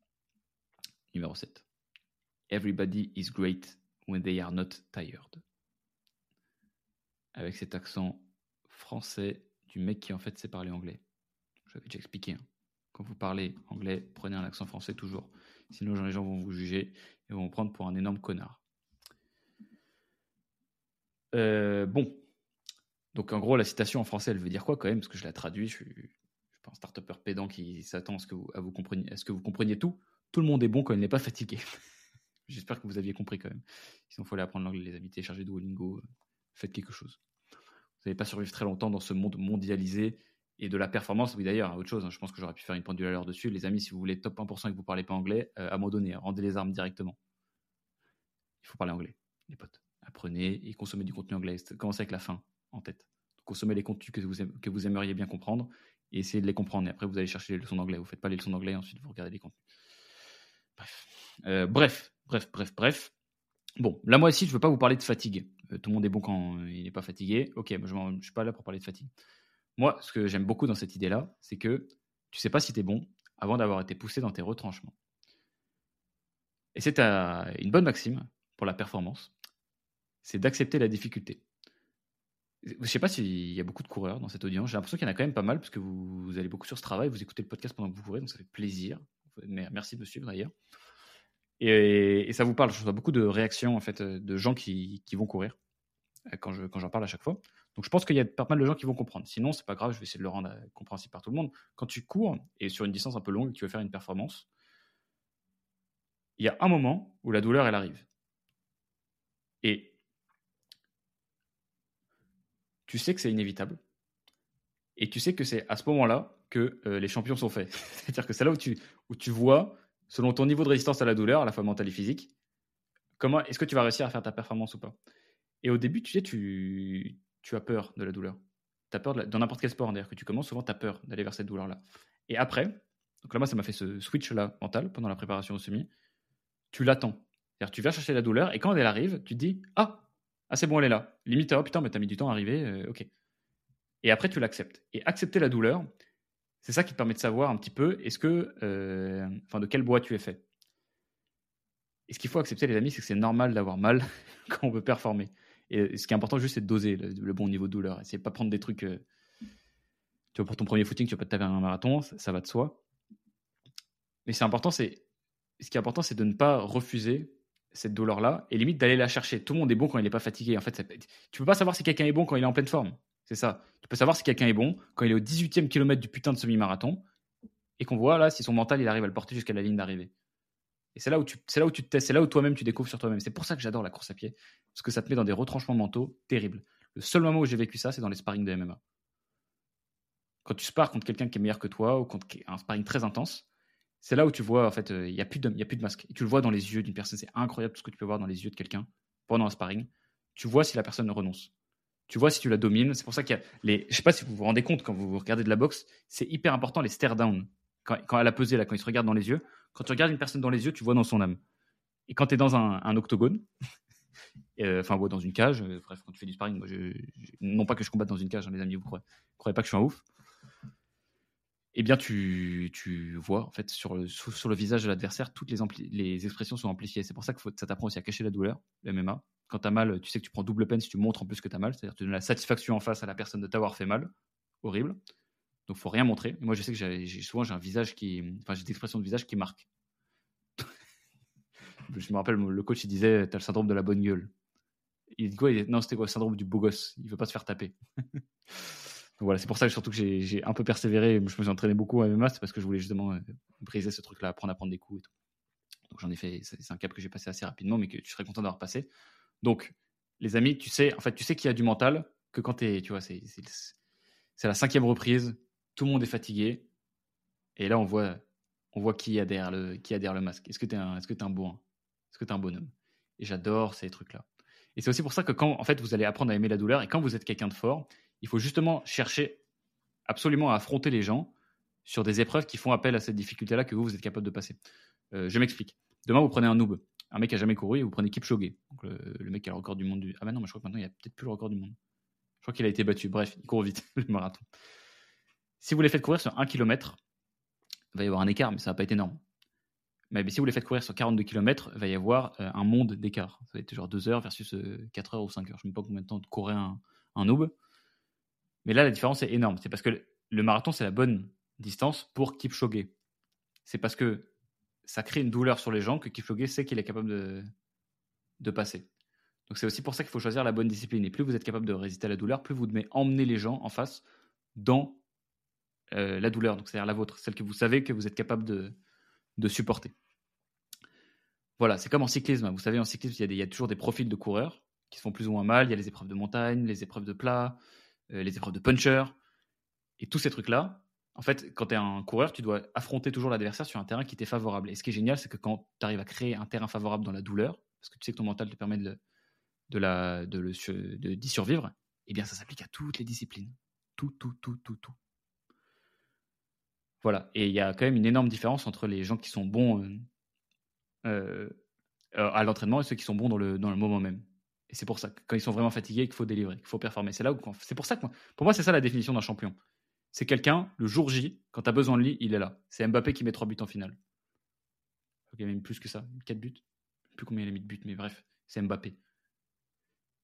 Numéro 7. Everybody is great when they are not tired. Avec cet accent français du mec qui en fait sait parler anglais. Je l'avais déjà expliqué. Hein. Quand vous parlez anglais, prenez un accent français toujours. Sinon, les gens vont vous juger et vont vous prendre pour un énorme connard. Euh, bon, donc en gros, la citation en français, elle veut dire quoi quand même? Parce que je la traduis, je suis, je pas un start pédant qui s'attend à ce que vous, à vous compreniez, ce que vous compreniez tout. Tout le monde est bon quand il n'est pas fatigué. J'espère que vous aviez compris quand même. Sinon, il faut aller apprendre l'anglais, les amis. Téléchargez Duolingo, euh, faites quelque chose. Vous n'allez pas survivre très longtemps dans ce monde mondialisé et de la performance. Oui, d'ailleurs, autre chose, hein, je pense que j'aurais pu faire une pendule à l'heure dessus. Les amis, si vous voulez top 1% et que vous ne parlez pas anglais, euh, à un moment donné, hein, rendez les armes directement. Il faut parler anglais, les potes. Apprenez et consommez du contenu anglais. Commencez avec la fin en tête. Consommez les contenus que vous, aimeriez bien comprendre et essayez de les comprendre. Et après, vous allez chercher les leçons d'anglais. Vous ne faites pas les leçons d'anglais, ensuite vous regardez les contenus. Bref. Euh, bref, bref, bref, bref. Bon, là, moi aussi, je ne veux pas vous parler de fatigue. Euh, tout le monde est bon quand il n'est pas fatigué. Ok, je ne suis pas là pour parler de fatigue. Moi, ce que j'aime beaucoup dans cette idée-là, c'est que tu ne sais pas si tu es bon avant d'avoir été poussé dans tes retranchements. Et c'est une bonne maxime pour la performance, c'est d'accepter la difficulté. Je ne sais pas s'il y a beaucoup de coureurs dans cette audience. J'ai l'impression qu'il y en a quand même pas mal, parce que vous, allez beaucoup sur ce travail, vous écoutez le podcast pendant que vous courez, donc ça fait plaisir. Merci de me suivre d'ailleurs. Et, ça vous parle. Je reçois beaucoup de réactions en fait de gens qui, vont courir euh, quand j'en parle à chaque fois. Donc je pense qu'il y a pas mal de gens qui vont comprendre. Sinon, c'est pas grave, je vais essayer de le rendre euh, compréhensible par tout le monde. Quand tu cours et sur une distance un peu longue, tu veux faire une performance, il y a un moment où la douleur elle arrive. Et tu sais que c'est inévitable. Et tu sais que c'est à ce moment-là que euh, les champions sont faits. C'est-à-dire que c'est là où tu vois, selon ton niveau de résistance à la douleur, à la fois mentale et physique, comment est-ce que tu vas réussir à faire ta performance ou pas? Et au début, tu sais, tu, as peur de la douleur. Peur dans n'importe quel sport, d'ailleurs, que tu commences, souvent tu as peur d'aller vers cette douleur-là. Et après, donc là, moi, ça m'a fait ce switch-là mental pendant la préparation au semi. Tu l'attends. C'est-à-dire, tu vas chercher la douleur et quand elle arrive, tu te dis Ah, ah, c'est bon, elle est là. Limite, oh putain, mais t'as mis du temps à arriver. Euh, ok. Et après, tu l'acceptes. Et accepter la douleur, c'est ça qui te permet de savoir un petit peu est-ce que, euh, enfin, de quel bois tu es fait? Et ce qu'il faut accepter, les amis, c'est que c'est normal d'avoir mal quand on veut performer. Et ce qui est important, juste, c'est de doser le, bon niveau de douleur. C'est pas prendre des trucs. Euh, tu vois, pour ton premier footing, tu vas pas te taper un marathon, ça, va de soi. Mais c'est important, c'est ce qui est important, c'est de ne pas refuser cette douleur-là et limite d'aller la chercher. Tout le monde est bon quand il n'est pas fatigué. En fait, tu peux pas savoir si quelqu'un est bon quand il est en pleine forme. C'est ça. Tu peux savoir si quelqu'un est bon quand il est au 18e kilomètre du putain de semi-marathon et qu'on voit là si son mental il arrive à le porter jusqu'à la ligne d'arrivée. Et c'est là où tu, c'est là où tu te testes, c'est là où toi-même tu découvres sur toi-même. C'est pour ça que j'adore la course à pied, parce que ça te met dans des retranchements mentaux terribles. Le seul moment où j'ai vécu ça, c'est dans les sparring de MMA. Quand tu spares contre quelqu'un qui est meilleur que toi ou contre un sparring très intense, c'est là où tu vois en fait, euh, il n'y a plus de, il a plus de masque. Et tu le vois dans les yeux d'une personne. C'est incroyable tout ce que tu peux voir dans les yeux de quelqu'un pendant un sparring. Tu vois si la personne renonce. Tu vois si tu la domines. C'est pour ça qu'il y a les. Je sais pas si vous vous rendez compte quand vous regardez de la boxe, c'est hyper important les stare down. Quand, elle a pesé là, quand il se regarde dans les yeux, quand tu regardes une personne dans les yeux, tu vois dans son âme. Et quand tu es dans un, octogone, euh, enfin, dans une cage, euh, bref, quand tu fais du sparring, non pas que je combatte dans une cage, hein, les amis, vous croyez, croyez pas que je suis un ouf. Eh bien, tu, tu vois, en fait, sur le, sur le visage de l'adversaire, toutes les, les expressions sont amplifiées. C'est pour ça que ça t'apprend aussi à cacher la douleur, le MMA. Quand tu as mal, tu sais que tu prends double peine si tu montres en plus que tu as mal. C'est-à-dire que tu donnes la satisfaction en face à la personne de t'avoir fait mal. Horrible. Donc, faut rien montrer. moi, je sais que j'ai souvent j'ai un visage qui, enfin, j'ai des expressions de visage qui marquent. je me rappelle, le coach il disait, t'as le syndrome de la bonne gueule. Il dit quoi? Non, c'était quoi le syndrome du beau gosse? Il veut pas se faire taper. voilà, c'est pour ça que surtout que j'ai un peu persévéré. Je me suis entraîné beaucoup à MMA, c'est parce que je voulais justement euh, briser ce truc-là, apprendre à prendre des coups. Donc j'en ai fait. C'est un cap que j'ai passé assez rapidement, mais que tu serais content d'avoir passé. Donc, les amis, tu sais, en fait, tu sais qu'il y a du mental que quand tu es, vois, c'est la cinquième reprise, tout le monde est fatigué. Et là, on voit, on voit qui, a derrière le, qui a le masque. Est-ce que tu es, un, est -ce que un bourrin Est-ce que es un bonhomme? Et j'adore ces trucs-là. Et c'est aussi pour ça que quand, en fait, vous allez apprendre à aimer la douleur, et quand vous êtes quelqu'un de fort, il faut justement chercher absolument à affronter les gens sur des épreuves qui font appel à cette difficulté-là que vous, vous êtes capable de passer. Euh, je m'explique. Demain, vous prenez un noob, un mec qui a jamais couru, vous prenez Kipchoge, donc le, mec qui a le record du monde du. Ah bah non, mais je crois que maintenant, il n'y a peut-être plus le record du monde. Je crois qu'il a été battu. Bref, il court vite, le marathon. Si vous les faites courir sur 1 km, il va y avoir un écart, mais ça va pas être énorme. Mais si vous les faites courir sur 42 km, il va y avoir euh, un monde d'écart. Ça va être genre 2 heures versus 4 euh, heures ou 5 heures. Je ne sais pas combien de temps de courir un, un noob. Mais là, la différence est énorme. C'est parce que le marathon, c'est la bonne distance pour Kipchoge. C'est parce que ça crée une douleur sur les gens que Kipchoge sait qu'il est capable de, de passer. Donc c'est aussi pour ça qu'il faut choisir la bonne discipline. Et plus vous êtes capable de résister à la douleur, plus vous devez emmener les gens en face dans euh, la douleur, donc c'est-à-dire la vôtre, celle que vous savez que vous êtes capable de, de supporter. Voilà, c'est comme en cyclisme. Vous savez, en cyclisme, il y, a toujours des profils de coureurs qui se font plus ou moins mal. Il y a les épreuves de montagne, les épreuves de plat, les épreuves de puncher. Et tous ces trucs-là, en fait, quand tu es un coureur, tu dois affronter toujours l'adversaire sur un terrain qui t'est favorable. Et ce qui est génial, c'est que quand tu arrives à créer un terrain favorable dans la douleur, parce que tu sais que ton mental te permet de, de, la, de, de, d'y survivre, eh bien, ça s'applique à toutes les disciplines. Tout, tout, tout, tout, tout. Voilà. Et il y a quand même une énorme différence entre les gens qui sont bons euh, euh, à l'entraînement et ceux qui sont bons le, dans le moment même. Et c'est pour ça quand ils sont vraiment fatigués, qu'il faut délivrer, qu'il faut performer. C'est là c'est pour ça que, pour moi, c'est ça la définition d'un champion. C'est quelqu'un, le jour J, quand tu as besoin de lui, il est là. C'est Mbappé qui met trois buts en finale. Il y a même plus que ça, quatre buts? Je sais plus combien il a mis de buts, mais bref, c'est Mbappé.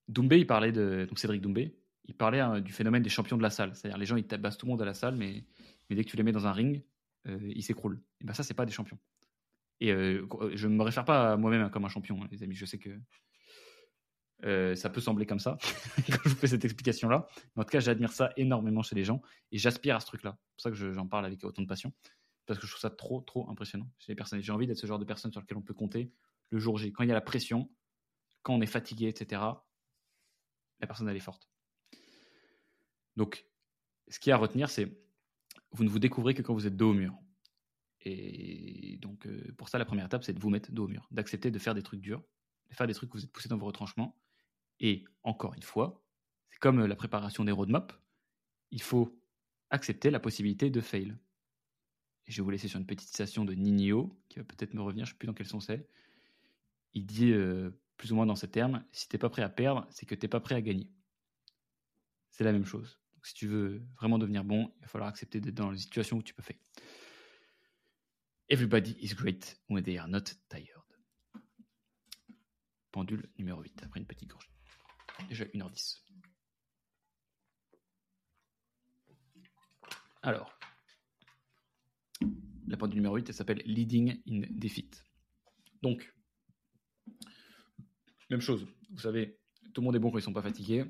Doumbé, il parlait de. Donc Cédric Doumbé, il parlait hein, du phénomène des champions de la salle. C'est-à-dire les gens, ils tabassent tout le monde à la salle, mais dès que tu les mets dans un ring, euh, ils s'écroulent. Et ben ça, c'est pas des champions. Et euh, je ne me réfère pas à moi-même comme un champion, hein, les amis. Je sais que euh, ça peut sembler comme ça quand je vous fais cette explication-là. En tout cas, j'admire ça énormément chez les gens et j'aspire à ce truc-là. C'est pour ça que j'en parle avec autant de passion. Parce que je trouve ça trop, trop impressionnant chez les personnes. J'ai envie d'être ce genre de personne sur lequel on peut compter le jour J. Quand il y a la pression, quand on est fatigué, etc., la personne, elle est forte. Donc, ce qu'il y a à retenir, c'est vous ne vous découvrez que quand vous êtes dos au mur. Et donc, euh, pour ça, la première étape, c'est de vous mettre dos au mur, d'accepter de faire des trucs durs, de faire des trucs que vous êtes poussé dans vos retranchements. Et encore une fois, c'est comme euh, la préparation des roadmaps, il faut accepter la possibilité de fail. Je vais vous laisser sur une petite citation de Nino, qui va peut-être me revenir, je ne sais plus dans quel sens c'est. Il dit euh, plus ou moins dans ces termes, si tu n'es pas prêt à perdre, c'est que tu n'es pas prêt à gagner. C'est la même chose si tu veux vraiment devenir bon, il va falloir accepter d'être dans les situations où tu peux faire. Everybody is great when they are not tired. Pendule numéro 8, après une petite gorgée. Déjà 1h10. Alors, la pendule numéro 8, elle s'appelle Leading in Defeat. Donc, même chose, vous savez, tout le monde est bon quand ils ne sont pas fatigués.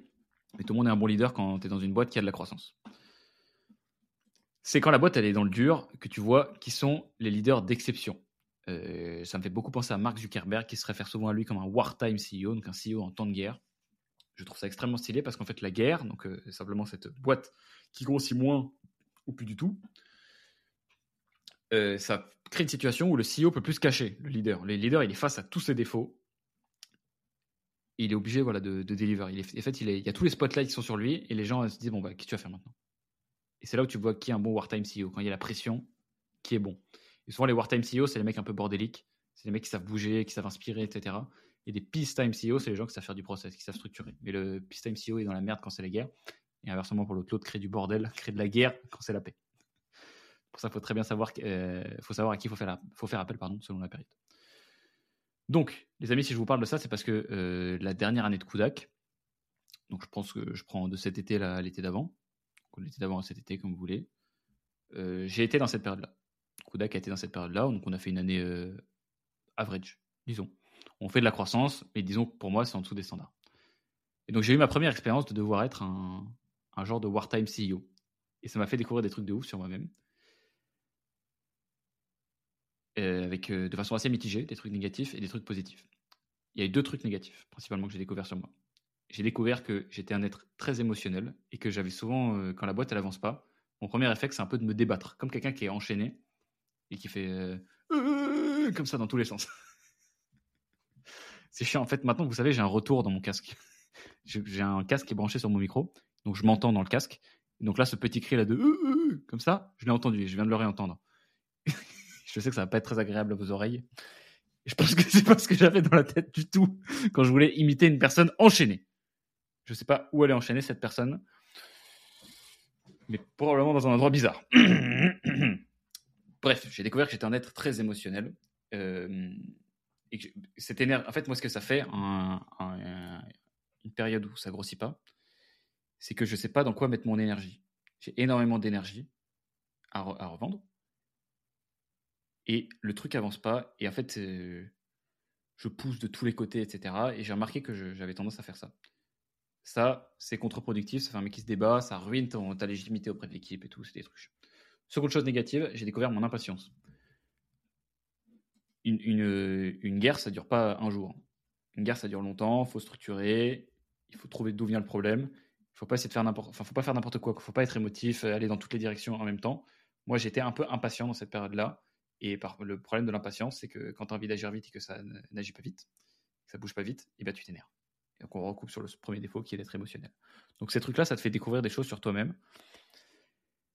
Mais tout le monde est un bon leader quand tu es dans une boîte qui a de la croissance. C'est quand la boîte elle est dans le dur que tu vois qui sont les leaders d'exception. Euh, ça me fait beaucoup penser à Mark Zuckerberg qui se réfère souvent à lui comme un wartime CEO, donc un CEO en temps de guerre. Je trouve ça extrêmement stylé parce qu'en fait la guerre, donc euh, simplement cette boîte qui grossit moins ou plus du tout, euh, ça crée une situation où le CEO peut plus se cacher, le leader. Le leader, il est face à tous ses défauts. il est obligé voilà, de, de deliver. Il en fait, il, il, y a tous les spotlights qui sont sur lui et les gens se disent Bon, bah, qu'est-ce que tu vas faire maintenant? Et c'est là où tu vois qui est un bon wartime CEO. Quand il y a la pression, qui est bon. Et souvent, les wartime CEO, c'est les mecs un peu bordéliques. C'est les mecs qui savent bouger, qui savent inspirer, etc. Et des peacetime CEO, c'est les gens qui savent faire du process, qui savent structurer. Mais le peacetime CEO est dans la merde quand c'est la guerre. Et inversement, pour l'autre, l'autre crée du bordel, crée de la guerre quand c'est la paix. Pour ça, il faut très bien savoir, euh, faut savoir à qui il faut faire, faut faire appel pardon, selon la période. Donc, les amis, si je vous parle de ça, c'est parce que euh, la dernière année de Kudak, donc je pense que je prends de cet été à l'été d'avant, l'été d'avant à cet été, comme vous voulez, euh, j'ai été dans cette période-là. Kudak a été dans cette période-là, donc on a fait une année average, disons. On fait de la croissance, mais disons que pour moi, c'est en dessous des standards. Et donc j'ai eu ma première expérience de devoir être un, un genre de wartime CEO. Et ça m'a fait découvrir des trucs de ouf sur moi-même. Euh, avec euh, de façon assez mitigée, des trucs négatifs et des trucs positifs. Il y a eu deux trucs négatifs, principalement, que j'ai découvert sur moi. J'ai découvert que j'étais un être très émotionnel et que j'avais souvent, euh, quand la boîte elle avance pas, mon premier réflexe c'est un peu de me débattre, comme quelqu'un qui est enchaîné et qui fait comme ça dans tous les sens. c'est chiant. En fait, maintenant, vous savez, j'ai un retour dans mon casque. j'ai un casque qui est branché sur mon micro, donc je m'entends dans le casque. Donc là, ce petit cri là de comme ça, je l'ai entendu, je viens de le réentendre. Je sais que ça va pas être très agréable à vos oreilles. je pense que c'est pas ce que j'avais dans la tête du tout quand je voulais imiter une personne enchaînée. Je sais pas où elle est enchaînée, cette personne. Mais probablement dans un endroit bizarre. Bref, j'ai découvert que j'étais un être très émotionnel. Euh, cette énergie, en fait, moi, ce que ça fait, une période où ça grossit pas, c'est que je sais pas dans quoi mettre mon énergie. J'ai énormément d'énergie à, à, revendre et le truc avance pas. Et en fait, euh, je pousse de tous les côtés, etc. Et j'ai remarqué que j'avais tendance à faire ça. Ça, c'est contre-productif, ça fait un mec qui se débat, ça ruine ton, ta légitimité auprès de l'équipe et tout, c'est des trucs. Seconde chose négative, j'ai découvert mon impatience. Une, une, une, guerre, ça dure pas un jour. Une guerre, ça dure longtemps, il faut structurer, il faut trouver d'où vient le problème. Il faut pas faire n'importe, enfin, faut pas faire n'importe quoi, il faut pas être émotif, aller dans toutes les directions en même temps. Moi, j'étais un peu impatient dans cette période-là et le problème de l'impatience, c'est que quand tu as envie d'agir vite et que ça n'agit pas vite, que ça bouge pas vite, et ben tu t'énerves. Donc on recoupe sur le premier défaut qui est d'être émotionnel. Donc ces trucs-là, ça te fait découvrir des choses sur toi-même.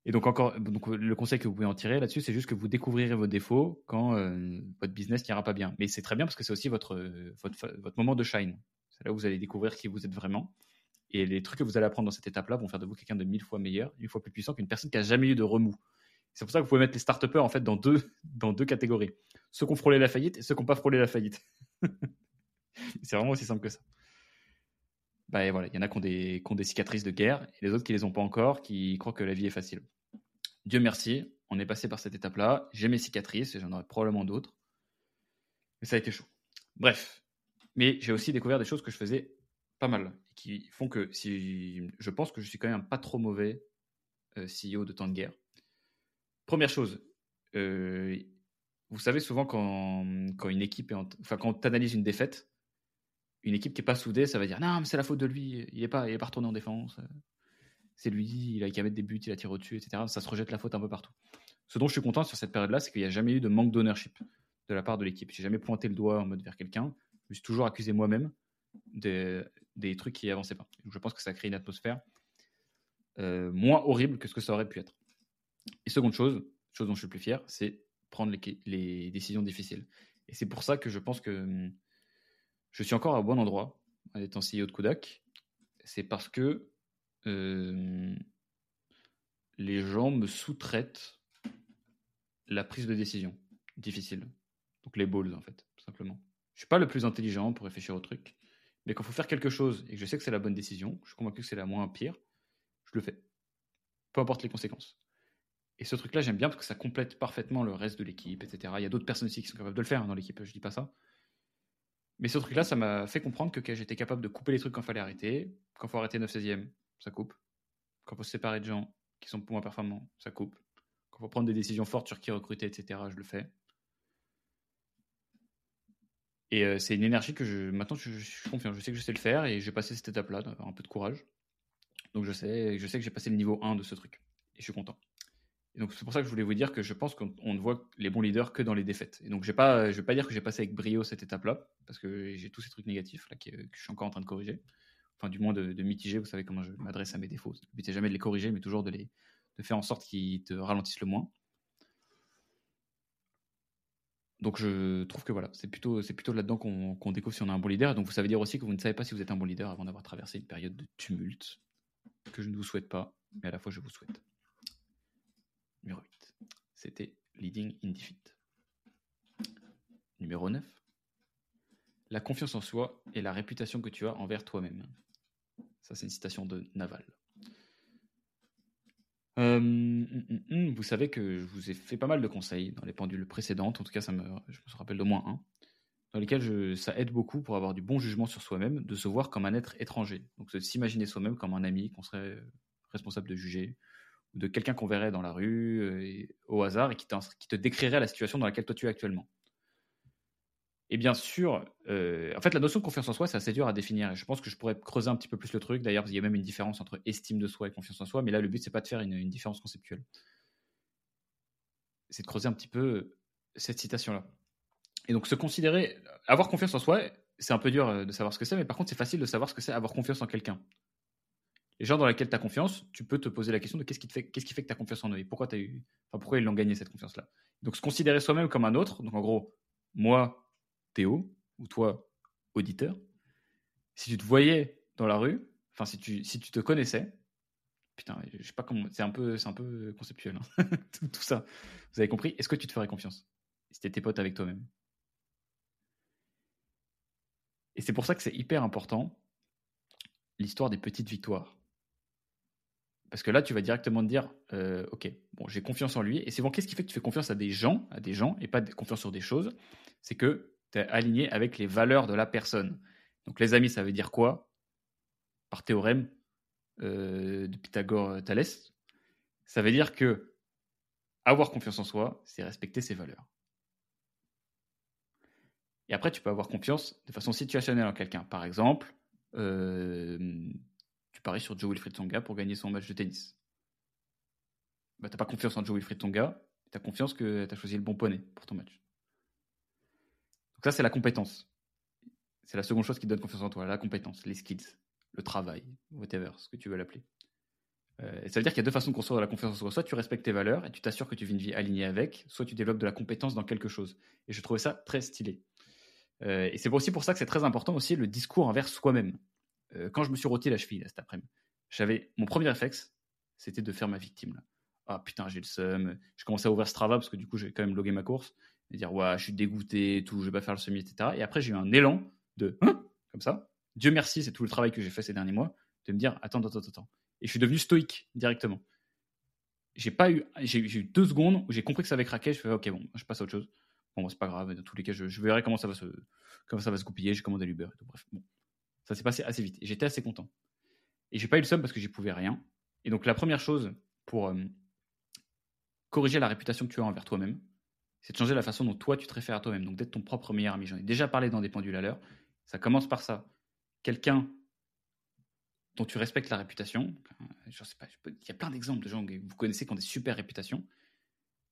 Et donc encore, donc le conseil que vous pouvez en tirer là-dessus, c'est juste que vous découvrirez vos défauts quand euh, votre business n'ira pas bien. Mais c'est très bien parce que c'est aussi votre, votre, votre, moment de shine. C'est là où vous allez découvrir qui vous êtes vraiment. Et les trucs que vous allez apprendre dans cette étape-là vont faire de vous quelqu'un de mille fois meilleur, une fois plus puissant qu'une personne qui a jamais eu de remous. C'est pour ça que vous pouvez mettre les start en fait dans deux, dans deux catégories. Ceux qui ont frôlé la faillite et ceux qui n'ont pas frôlé la faillite. c'est vraiment aussi simple que ça. Bah, voilà, il y en a qui ont, des, qui ont, des, cicatrices de guerre et les autres qui les ont pas encore, qui croient que la vie est facile. Dieu merci, on est passé par cette étape-là. J'ai mes cicatrices et j'en aurai probablement d'autres. Mais ça a été chaud. Bref. Mais j'ai aussi découvert des choses que je faisais pas mal qui font que si je pense que je suis quand même pas trop mauvais euh, CEO de temps de guerre. Première chose, euh, vous savez souvent quand, une équipe est enfin quand tu une défaite, une équipe qui n'est pas soudée, ça va dire non mais c'est la faute de lui, il n'est pas, il est pas retourné en défense, c'est lui, il a qu'à des buts, il a tiré au-dessus, etc. Ça se rejette la faute un peu partout. Ce dont je suis content sur cette période-là, c'est qu'il n'y a jamais eu de manque d'ownership de la part de l'équipe. J'ai jamais pointé le doigt en mode vers quelqu'un. Je me suis toujours accusé moi-même des, des, trucs qui avançaient pas. je pense que ça crée une atmosphère euh, moins horrible que ce que ça aurait pu être. Et seconde chose, chose dont je suis le plus fier, c'est prendre les, décisions difficiles. Et c'est pour ça que je pense que hum, je suis encore au bon endroit en étant CEO de Kodak. C'est parce que euh, les gens me sous-traitent la prise de décision difficile. Donc les balls, en fait, tout simplement. Je suis pas le plus intelligent pour réfléchir au truc. Mais quand il faut faire quelque chose et que je sais que c'est la bonne décision, je suis convaincu que c'est la moins pire, je le fais. Peu importe les conséquences. Et ce truc-là, j'aime bien parce que ça complète parfaitement le reste de l'équipe, etc. Il y a d'autres personnes aussi qui sont capables de le faire dans l'équipe, je dis pas ça. Mais ce truc-là, ça m'a fait comprendre que, j'étais capable de couper les trucs quand fallait arrêter. Quand faut arrêter 9-16e, ça coupe. Quand faut se séparer de gens qui sont moins performants, ça coupe. Quand faut prendre des décisions fortes sur qui recruter, etc., je le fais. Et euh, c'est une énergie que je, maintenant je, suis confiant. Je sais que je sais le faire et j'ai passé cette étape-là, un peu de courage. Donc je sais, je sais que j'ai passé le niveau 1 de ce truc. Et je suis content. Donc c'est pour ça que je voulais vous dire que je pense qu'on ne voit les bons leaders que dans les défaites. Et donc je ne vais pas dire que j'ai passé avec brio cette étape-là, parce que j'ai tous ces trucs négatifs là, que, je suis encore en train de corriger. Enfin du moins de, mitiger, vous savez comment je m'adresse à mes défauts. Le c'est jamais de les corriger, mais toujours de, les, de faire en sorte qu'ils te ralentissent le moins. Donc je trouve que voilà, c'est plutôt, plutôt là-dedans qu'on découvre si on a un bon leader. Donc vous savez dire aussi que vous ne savez pas si vous êtes un bon leader avant d'avoir traversé une période de tumulte que je ne vous souhaite pas, mais à la fois je vous souhaite. Numéro 8. C'était Leading in Defeat. Numéro 9. La confiance en soi et la réputation que tu as envers toi-même. Ça, c'est une citation de Naval. Euh, hum, hum, hum, vous savez que je vous ai fait pas mal de conseils dans les pendules précédentes, en tout cas ça me, je me rappelle de moins un, dans lesquels ça aide beaucoup pour avoir du bon jugement sur soi-même, de se voir comme un être étranger. Donc de s'imaginer soi-même comme un ami qu'on serait responsable de juger, de quelqu'un qu'on verrait dans la rue euh, au hasard et qui, te décrirait la situation dans laquelle toi tu es actuellement. Et bien sûr, euh, en fait, la notion de confiance en soi, c'est assez dur à définir. Je pense que je pourrais creuser un petit peu plus le truc. D'ailleurs, il y a même une différence entre estime de soi et confiance en soi. Mais là, le but, c'est pas de faire une, différence conceptuelle. C'est de creuser un petit peu cette citation-là. Et donc, se considérer, avoir confiance en soi, c'est un peu dur euh, de savoir ce que c'est. Mais par contre, c'est facile de savoir ce que c'est avoir confiance en quelqu'un. Les gens dans lesquels tu as confiance, tu peux te poser la question de qu'est-ce qui, fait, que tu as confiance en eux et pourquoi, as eu, pourquoi ils l'ont gagné cette confiance-là. Donc, se considérer soi-même comme un autre. Donc, en gros, moi, Théo, ou toi, auditeur, si tu te voyais dans la rue, enfin, si tu, si tu te connaissais, putain, je sais pas comment, c'est un peu, c'est un peu conceptuel, hein. tout, ça. Vous avez compris Est-ce que tu te ferais confiance? Si t'étais pote avec toi-même Et c'est pour ça que c'est hyper important l'histoire des petites victoires. Parce que là, tu vas directement te dire, euh, ok, bon, j'ai confiance en lui. Et c'est bon, qu'est-ce qui fait que tu fais confiance à des gens, à des gens, et pas confiance sur des choses? C'est que aligné avec les valeurs de la personne. Donc les amis, ça veut dire quoi? Par théorème euh, de Pythagore-Thalès, ça veut dire que avoir confiance en soi, c'est respecter ses valeurs. Et après, tu peux avoir confiance de façon situationnelle en quelqu'un. Par exemple, euh, tu paries sur Joe Wilfried Tonga pour gagner son match de tennis. Bah, tu n'as pas confiance en Joe Wilfried Tonga, tu as confiance que tu as choisi le bon poney pour ton match. Donc ça, c'est la compétence. C'est la seconde chose qui donne confiance en toi, la compétence, les skills, le travail, whatever, ce que tu veux l'appeler. Euh, ça veut dire qu'il y a deux façons de construire de la confiance en soi. Soit tu respectes tes valeurs et tu t'assures que tu vis une vie alignée avec, soit tu développes de la compétence dans quelque chose. Et je trouvais ça très stylé. Euh, et c'est aussi pour ça que c'est très important aussi le discours envers soi-même. Euh, quand je me suis rôti la cheville cet après-midi, j'avais mon premier réflexe, c'était de faire ma victime. Ah putain, j'ai le seum. Je commençais à ouvrir Strava parce que du coup, j'ai quand même logué ma course et dire ouais, je suis dégoûté, tout, je vais pas faire le semi, etc. Et après, j'ai eu un élan de hein, comme ça. Dieu merci, c'est tout le travail que j'ai fait ces derniers mois, de me dire attends, attends, attends. Et je suis devenu stoïque directement. J'ai pas eu, j'ai eu deux secondes où j'ai compris que ça avait craqué. Je fais ok, bon, je passe à autre chose. Bon, c'est pas grave. Dans tous les cas, je, verrai comment ça va se, comment ça va se goupiller. J'ai commandé l'Uber et tout. Bref, bon, ça s'est passé assez vite. Et j'étais assez content. Et j'ai pas eu le somme parce que j'y pouvais rien. Et donc la première chose pour euh, corriger la réputation que tu as envers toi-même, c'est de changer la façon dont toi tu te réfères à toi-même, donc d'être ton propre meilleur ami. J'en ai déjà parlé dans des pendules à l'heure. Ça commence par ça. Quelqu'un dont tu respectes la réputation, il y a plein d'exemples de gens que vous connaissez qui ont des super réputations.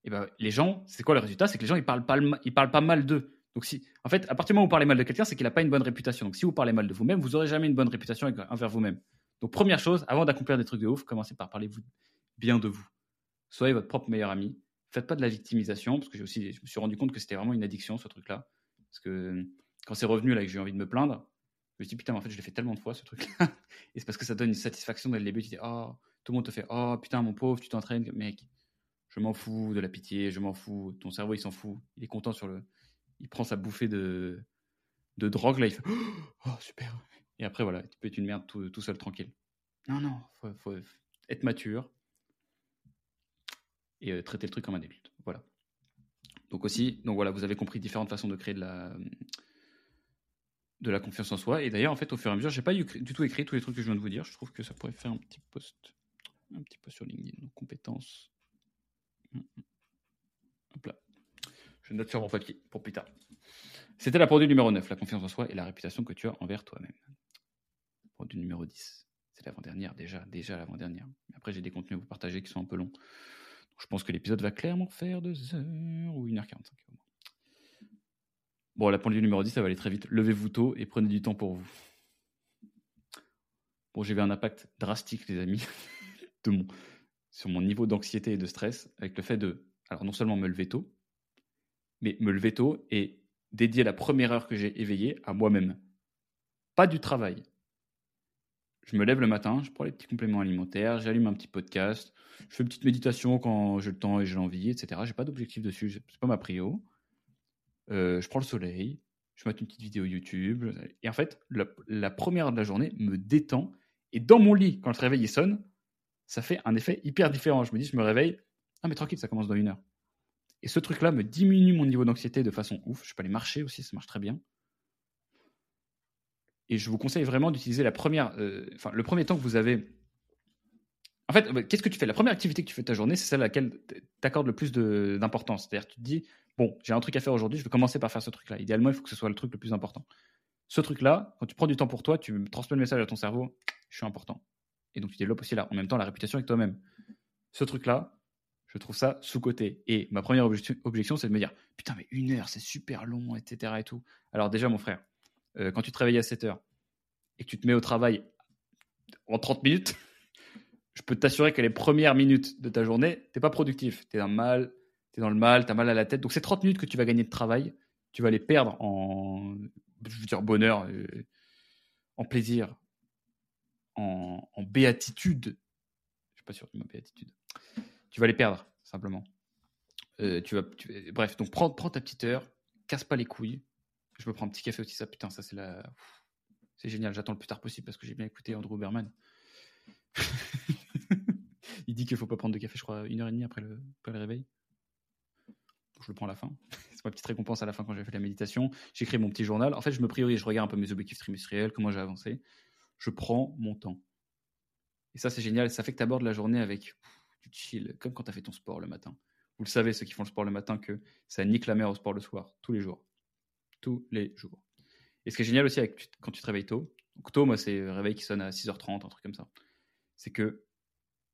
Et ben les gens, c'est quoi le résultat? C'est que les gens ils parlent pas, ils parlent pas mal d'eux. Donc si, en fait, à partir du moment où vous parlez mal de quelqu'un, c'est qu'il n'a pas une bonne réputation. Donc si vous parlez mal de vous-même, vous n'aurez jamais une bonne réputation envers vous-même. Donc première chose, avant d'accomplir des trucs de ouf, commencez par parler bien de vous. Soyez votre propre meilleur ami faites pas de la victimisation, parce que j'ai aussi, je me suis rendu compte que c'était vraiment une addiction, ce truc-là. Parce que quand c'est revenu, là, que j'ai eu envie de me plaindre, je me suis dit, putain, en fait, je l'ai fait tellement de fois, ce truc-là. Et c'est parce que ça donne une satisfaction dès le début. Tu dis, oh, tout le monde te fait, oh, putain, mon pauvre, tu t'entraînes, mec. Je m'en fous de la pitié, je m'en fous. Ton cerveau, il s'en fout. Il est content sur le. Il prend sa bouffée de, de drogue, là, il fait, oh, super. Et après, voilà, tu peux être une merde tout, tout seul, tranquille. Non, non, faut, faut être mature, et euh, traiter le truc comme un adulte. Voilà. Donc aussi, donc voilà, vous avez compris différentes façons de créer de la, de la confiance en soi. Et d'ailleurs, en fait, au fur et à mesure, j'ai pas du tout écrit tous les trucs que je viens de vous dire. Je trouve que ça pourrait faire un petit post, un petit post sur LinkedIn. compétences. Hum, hum. Hop là. Je note sur mon papier pour plus tard. C'était la produit numéro 9, la confiance en soi et la réputation que tu as envers toi-même. Produit numéro 10. C'est l'avant-dernière déjà, déjà l'avant-dernière. Après, j'ai des contenus à vous partager qui sont un peu longs. je pense que l'épisode va clairement faire 2 heures ou 1h45. Bon, la pendule numéro 10, ça va aller très vite. Levez-vous tôt et prenez du temps pour vous. Bon, j'ai eu un impact drastique, les amis, de mon, sur mon niveau d'anxiété et de stress avec le fait de, alors non seulement me lever tôt, mais me lever tôt et dédier la première heure que j'ai éveillée à moi-même. Pas du travail, je me lève le matin, je prends les petits compléments alimentaires, j'allume un petit podcast, je fais une petite méditation quand j'ai le temps et j'ai envie, etc. J'ai pas d'objectif dessus, c'est pas ma prio. Euh, je prends le soleil, je mets une petite vidéo YouTube. Et en fait, la, première heure de la journée me détend. Et dans mon lit, quand le réveil sonne, ça fait un effet hyper différent. Je me dis, je me réveille, ah mais tranquille, ça commence dans une heure. Et ce truc-là me diminue mon niveau d'anxiété de façon ouf. Je peux aller marcher aussi, ça marche très bien. Et je vous conseille vraiment d'utiliser la première, euh, le premier temps que vous avez. En fait, euh, qu'est-ce que tu fais? La première activité que tu fais de ta journée, c'est celle à laquelle tu accordes le plus d'importance. C'est-à-dire, tu te dis, bon, j'ai un truc à faire aujourd'hui, je vais commencer par faire ce truc-là. Idéalement, il faut que ce soit le truc le plus important. Ce truc-là, quand tu prends du temps pour toi, tu transmets le message à ton cerveau, je suis important. Et donc, tu développes aussi là, en même temps la réputation avec toi-même. Ce truc-là, je trouve ça sous-côté. Et ma première objection, c'est de me dire, putain, mais une heure, c'est super long, etc. Et tout. Alors, déjà, mon frère, euh, quand tu travailles à 7 heures et que tu te mets au travail en 30 minutes, je peux t'assurer que les premières minutes de ta journée, tu n'es pas productif. Tu es dans le mal, tu dans le mal, as mal à la tête. Donc, ces 30 minutes que tu vas gagner de travail, tu vas les perdre en bonheur, euh, en plaisir, en, béatitude. Je suis pas sûr du mot béatitude. Tu vas les perdre, simplement. Euh, tu vas, bref, donc prends, ta petite heure, casse pas les couilles, je me prends un petit café aussi, ça putain, ça c'est la. C'est génial, j'attends le plus tard possible parce que j'ai bien écouté Andrew Berman. Il dit qu'il faut pas prendre de café, je crois, une heure et demie après le, après le réveil. je le prends à la fin. c'est ma petite récompense à la fin quand j'ai fait la méditation. J'écris mon petit journal. En fait, je me priorise, je regarde un peu mes objectifs trimestriels, comment j'ai avancé. Je prends mon temps. Et ça, c'est génial. Ça fait que tu abordes la journée avec du chill, comme quand tu as fait ton sport le matin. Vous le savez, ceux qui font le sport le matin, que ça nique la mer au sport le soir, tous les jours tous les jours. Et ce qui est génial aussi quand tu te réveilles tôt, donc tôt, moi, c'est réveil qui sonne à 6h30, un truc comme ça, c'est que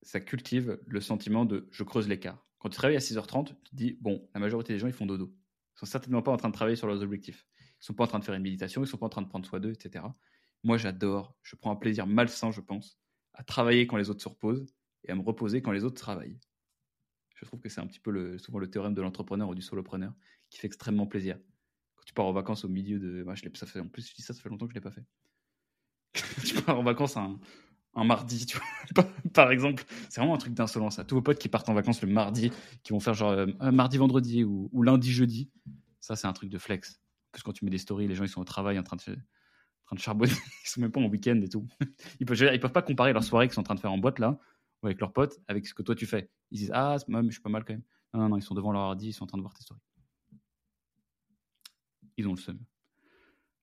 ça cultive le sentiment de je creuse l'écart. Quand tu te réveilles à 6h30, tu te dis, bon, la majorité des gens, ils font dodo. Ils sont certainement pas en train de travailler sur leurs objectifs. Ils sont pas en train de faire une méditation, ils sont pas en train de prendre soin d'eux, etc. Moi, j'adore, je prends un plaisir malsain, je pense, à travailler quand les autres se reposent et à me reposer quand les autres travaillent. Je trouve que c'est un petit peu le, souvent le théorème de l'entrepreneur ou du solopreneur qui fait extrêmement plaisir tu pars en vacances au milieu de. Je ça fait, en plus, je dis ça, ça fait longtemps que je ne l'ai pas fait. tu pars en vacances un, mardi. Par exemple, c'est vraiment un truc d'insolence. Tous vos potes qui partent en vacances le mardi, qui vont faire genre euh, mardi, vendredi ou, lundi, jeudi, ça, c'est un truc de flex. En plus, quand tu mets des stories, les gens, ils sont au travail en train de, charbonner. Ils sont même pas en week-end et tout. Ils peuvent, peuvent pas comparer leur soirée qu'ils sont en train de faire en boîte là, ou avec leurs potes, avec ce que toi tu fais. Ils disent Ah, je suis pas mal quand même. Non, non, non, ils sont devant leur hardi, ils sont en train de voir tes stories ils ont le seum.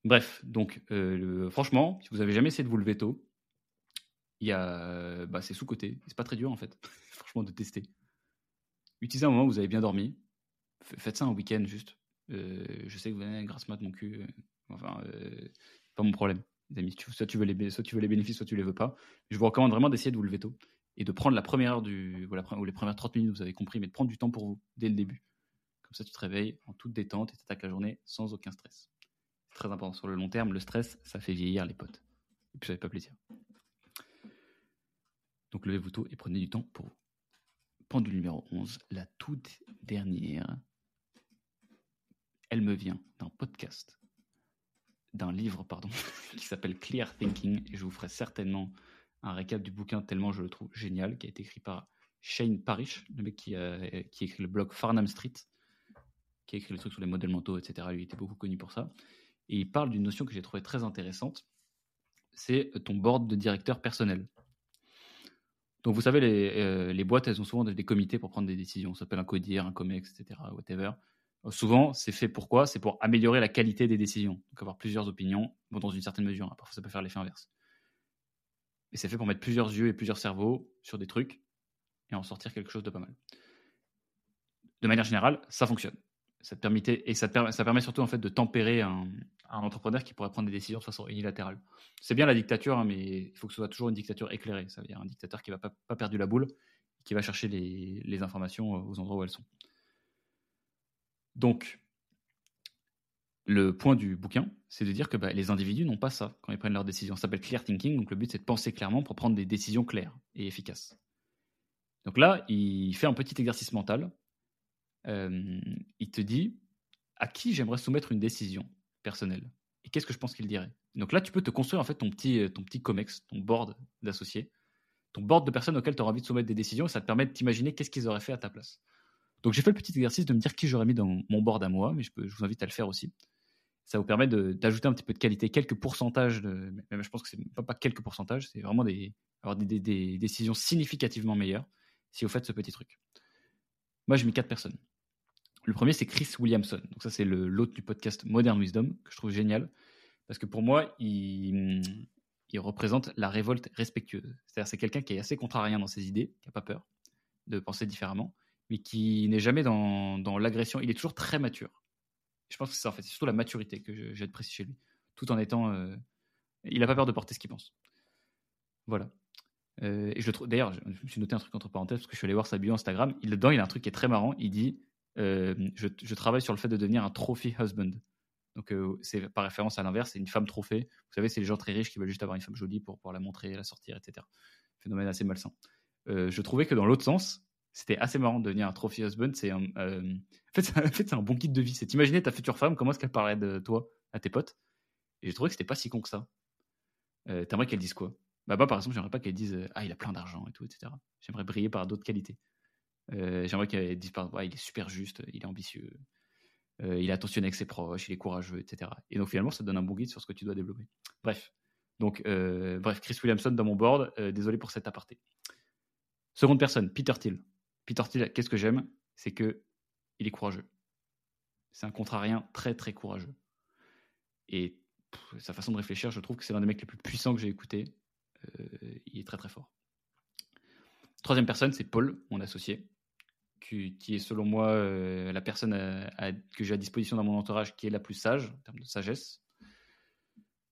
Bref, donc euh, franchement, si vous avez jamais essayé de vous lever tôt, bah, c'est sous-côté. C'est pas très dur en fait, franchement, de tester. Utilisez un moment où vous avez bien dormi. Faites ça un week-end juste. Euh, je sais que vous avez grasse mat mon cul. Euh, enfin, pas mon problème, les amis. Soit tu veux les, soit tu veux les bénéfices, soit tu les veux pas. Je vous recommande vraiment d'essayer de vous lever tôt et de prendre la première heure du, ou les premières 30 minutes, vous avez compris, mais de prendre du temps pour vous dès le début. Comme ça, tu te réveilles en toute détente et tu attaques la journée sans aucun stress. C'est très important. Sur le long terme, le stress, ça fait vieillir les potes. Et puis ça fait pas plaisir. Donc levez-vous tôt et prenez du temps pour vous. Pendule numéro 11, la toute dernière. Elle me vient d'un podcast, d'un livre, pardon, qui s'appelle Clear Thinking. Et je vous ferai certainement un récap du bouquin tellement je le trouve génial, qui a été écrit par Shane Parrish, le mec qui, qui écrit le blog Farnham Street qui a écrit le truc sur les modèles mentaux, etc. Lui était beaucoup connu pour ça. Et il parle d'une notion que j'ai trouvée très intéressante, c'est ton board de directeur personnel. Donc vous savez, les, euh, les, boîtes, elles ont souvent des, comités pour prendre des décisions. Ça s'appelle un CODIR, un COMEX, etc. Whatever. Souvent, c'est fait pourquoi? C'est pour améliorer la qualité des décisions. Donc avoir plusieurs opinions, dans une certaine mesure. Hein. Parfois, ça peut faire l'effet inverse. Mais c'est fait pour mettre plusieurs yeux et plusieurs cerveaux sur des trucs et en sortir quelque chose de pas mal. De manière générale, ça fonctionne. Ça et ça, permet surtout en fait de tempérer un, entrepreneur qui pourrait prendre des décisions de façon unilatérale. C'est bien la dictature, hein, mais il faut que ce soit toujours une dictature éclairée. Ça veut dire un dictateur qui ne va pas, pas perdre la boule, qui va chercher les, les informations aux endroits où elles sont. Donc, le point du bouquin, c'est de dire que bah, les individus n'ont pas ça quand ils prennent leurs décisions. Ça s'appelle clear thinking, donc le but c'est de penser clairement pour prendre des décisions claires et efficaces. Donc là, il fait un petit exercice mental. Euh, il te dit à qui j'aimerais soumettre une décision personnelle et qu'est-ce que je pense qu'il dirait? Donc là, tu peux te construire en fait ton petit, ton petit COMEX, ton board d'associés, ton board de personnes auxquelles tu auras envie de soumettre des décisions et ça te permet de t'imaginer qu'est-ce qu'ils auraient fait à ta place. Donc j'ai fait le petit exercice de me dire qui j'aurais mis dans mon board à moi, mais je vous invite à le faire aussi. Ça vous permet d'ajouter un petit peu de qualité, quelques pourcentages, de, je pense que c'est pas, pas quelques pourcentages, c'est vraiment des, avoir des, décisions significativement meilleures si vous faites ce petit truc. Moi j'ai mis quatre personnes. Le premier c'est Chris Williamson. Donc ça c'est l'hôte du podcast Modern Wisdom que je trouve génial parce que pour moi il, représente la révolte respectueuse. C'est-à-dire c'est quelqu'un qui est assez contrariant dans ses idées, qui n'a pas peur de penser différemment mais qui n'est jamais dans, dans l'agression. Il est toujours très mature. Je pense que c'est surtout la maturité que j'apprécie chez lui, tout en étant. Euh, il n'a pas peur de porter ce qu'il pense. Voilà. Euh, et je D'ailleurs, je me suis noté un truc entre parenthèses parce que je suis allé voir sa bio Instagram. Il, dedans, il a un truc qui est très marrant. Il dit euh, je, je, travaille sur le fait de devenir un trophy husband. Donc, c'est par référence à l'inverse, c'est une femme trophée. Vous savez, c'est les gens très riches qui veulent juste avoir une femme jolie pour pouvoir la montrer, la sortir, etc. Phénomène assez malsain. je trouvais que dans l'autre sens, c'était assez marrant de devenir un trophy husband. C'est un, euh, en fait, c'est un bon guide de vie. C'est t'imaginer ta future femme, comment est-ce qu'elle parlait de toi à tes potes? Et j'ai trouvé que c'était pas si con que ça. Euh, T'aimerais qu'elle dise quoi? Bah, bah, par exemple, j'aimerais pas qu'elle dise Ah, il a plein d'argent et tout, etc. J'aimerais briller par d'autres qualités. Euh, j'aimerais qu'elle dise par il est super juste, il est ambitieux, euh, il est attentionné avec ses proches, il est courageux, etc. Et donc finalement, ça te donne un bon guide sur ce que tu dois développer. Bref. Donc, bref, Chris Williamson dans mon board. désolé pour cet aparté. Seconde personne, Peter Thiel. Peter Thiel, qu'est-ce que j'aime? C'est que il est courageux. C'est un contrarien très très courageux. Et sa façon de réfléchir, je trouve que c'est l'un des mecs les plus puissants que j'ai écouté. Euh, il est très très fort. Troisième personne, c'est Paul, mon associé, qui, est selon moi euh, la personne que j'ai à disposition dans mon entourage qui est la plus sage en termes de sagesse.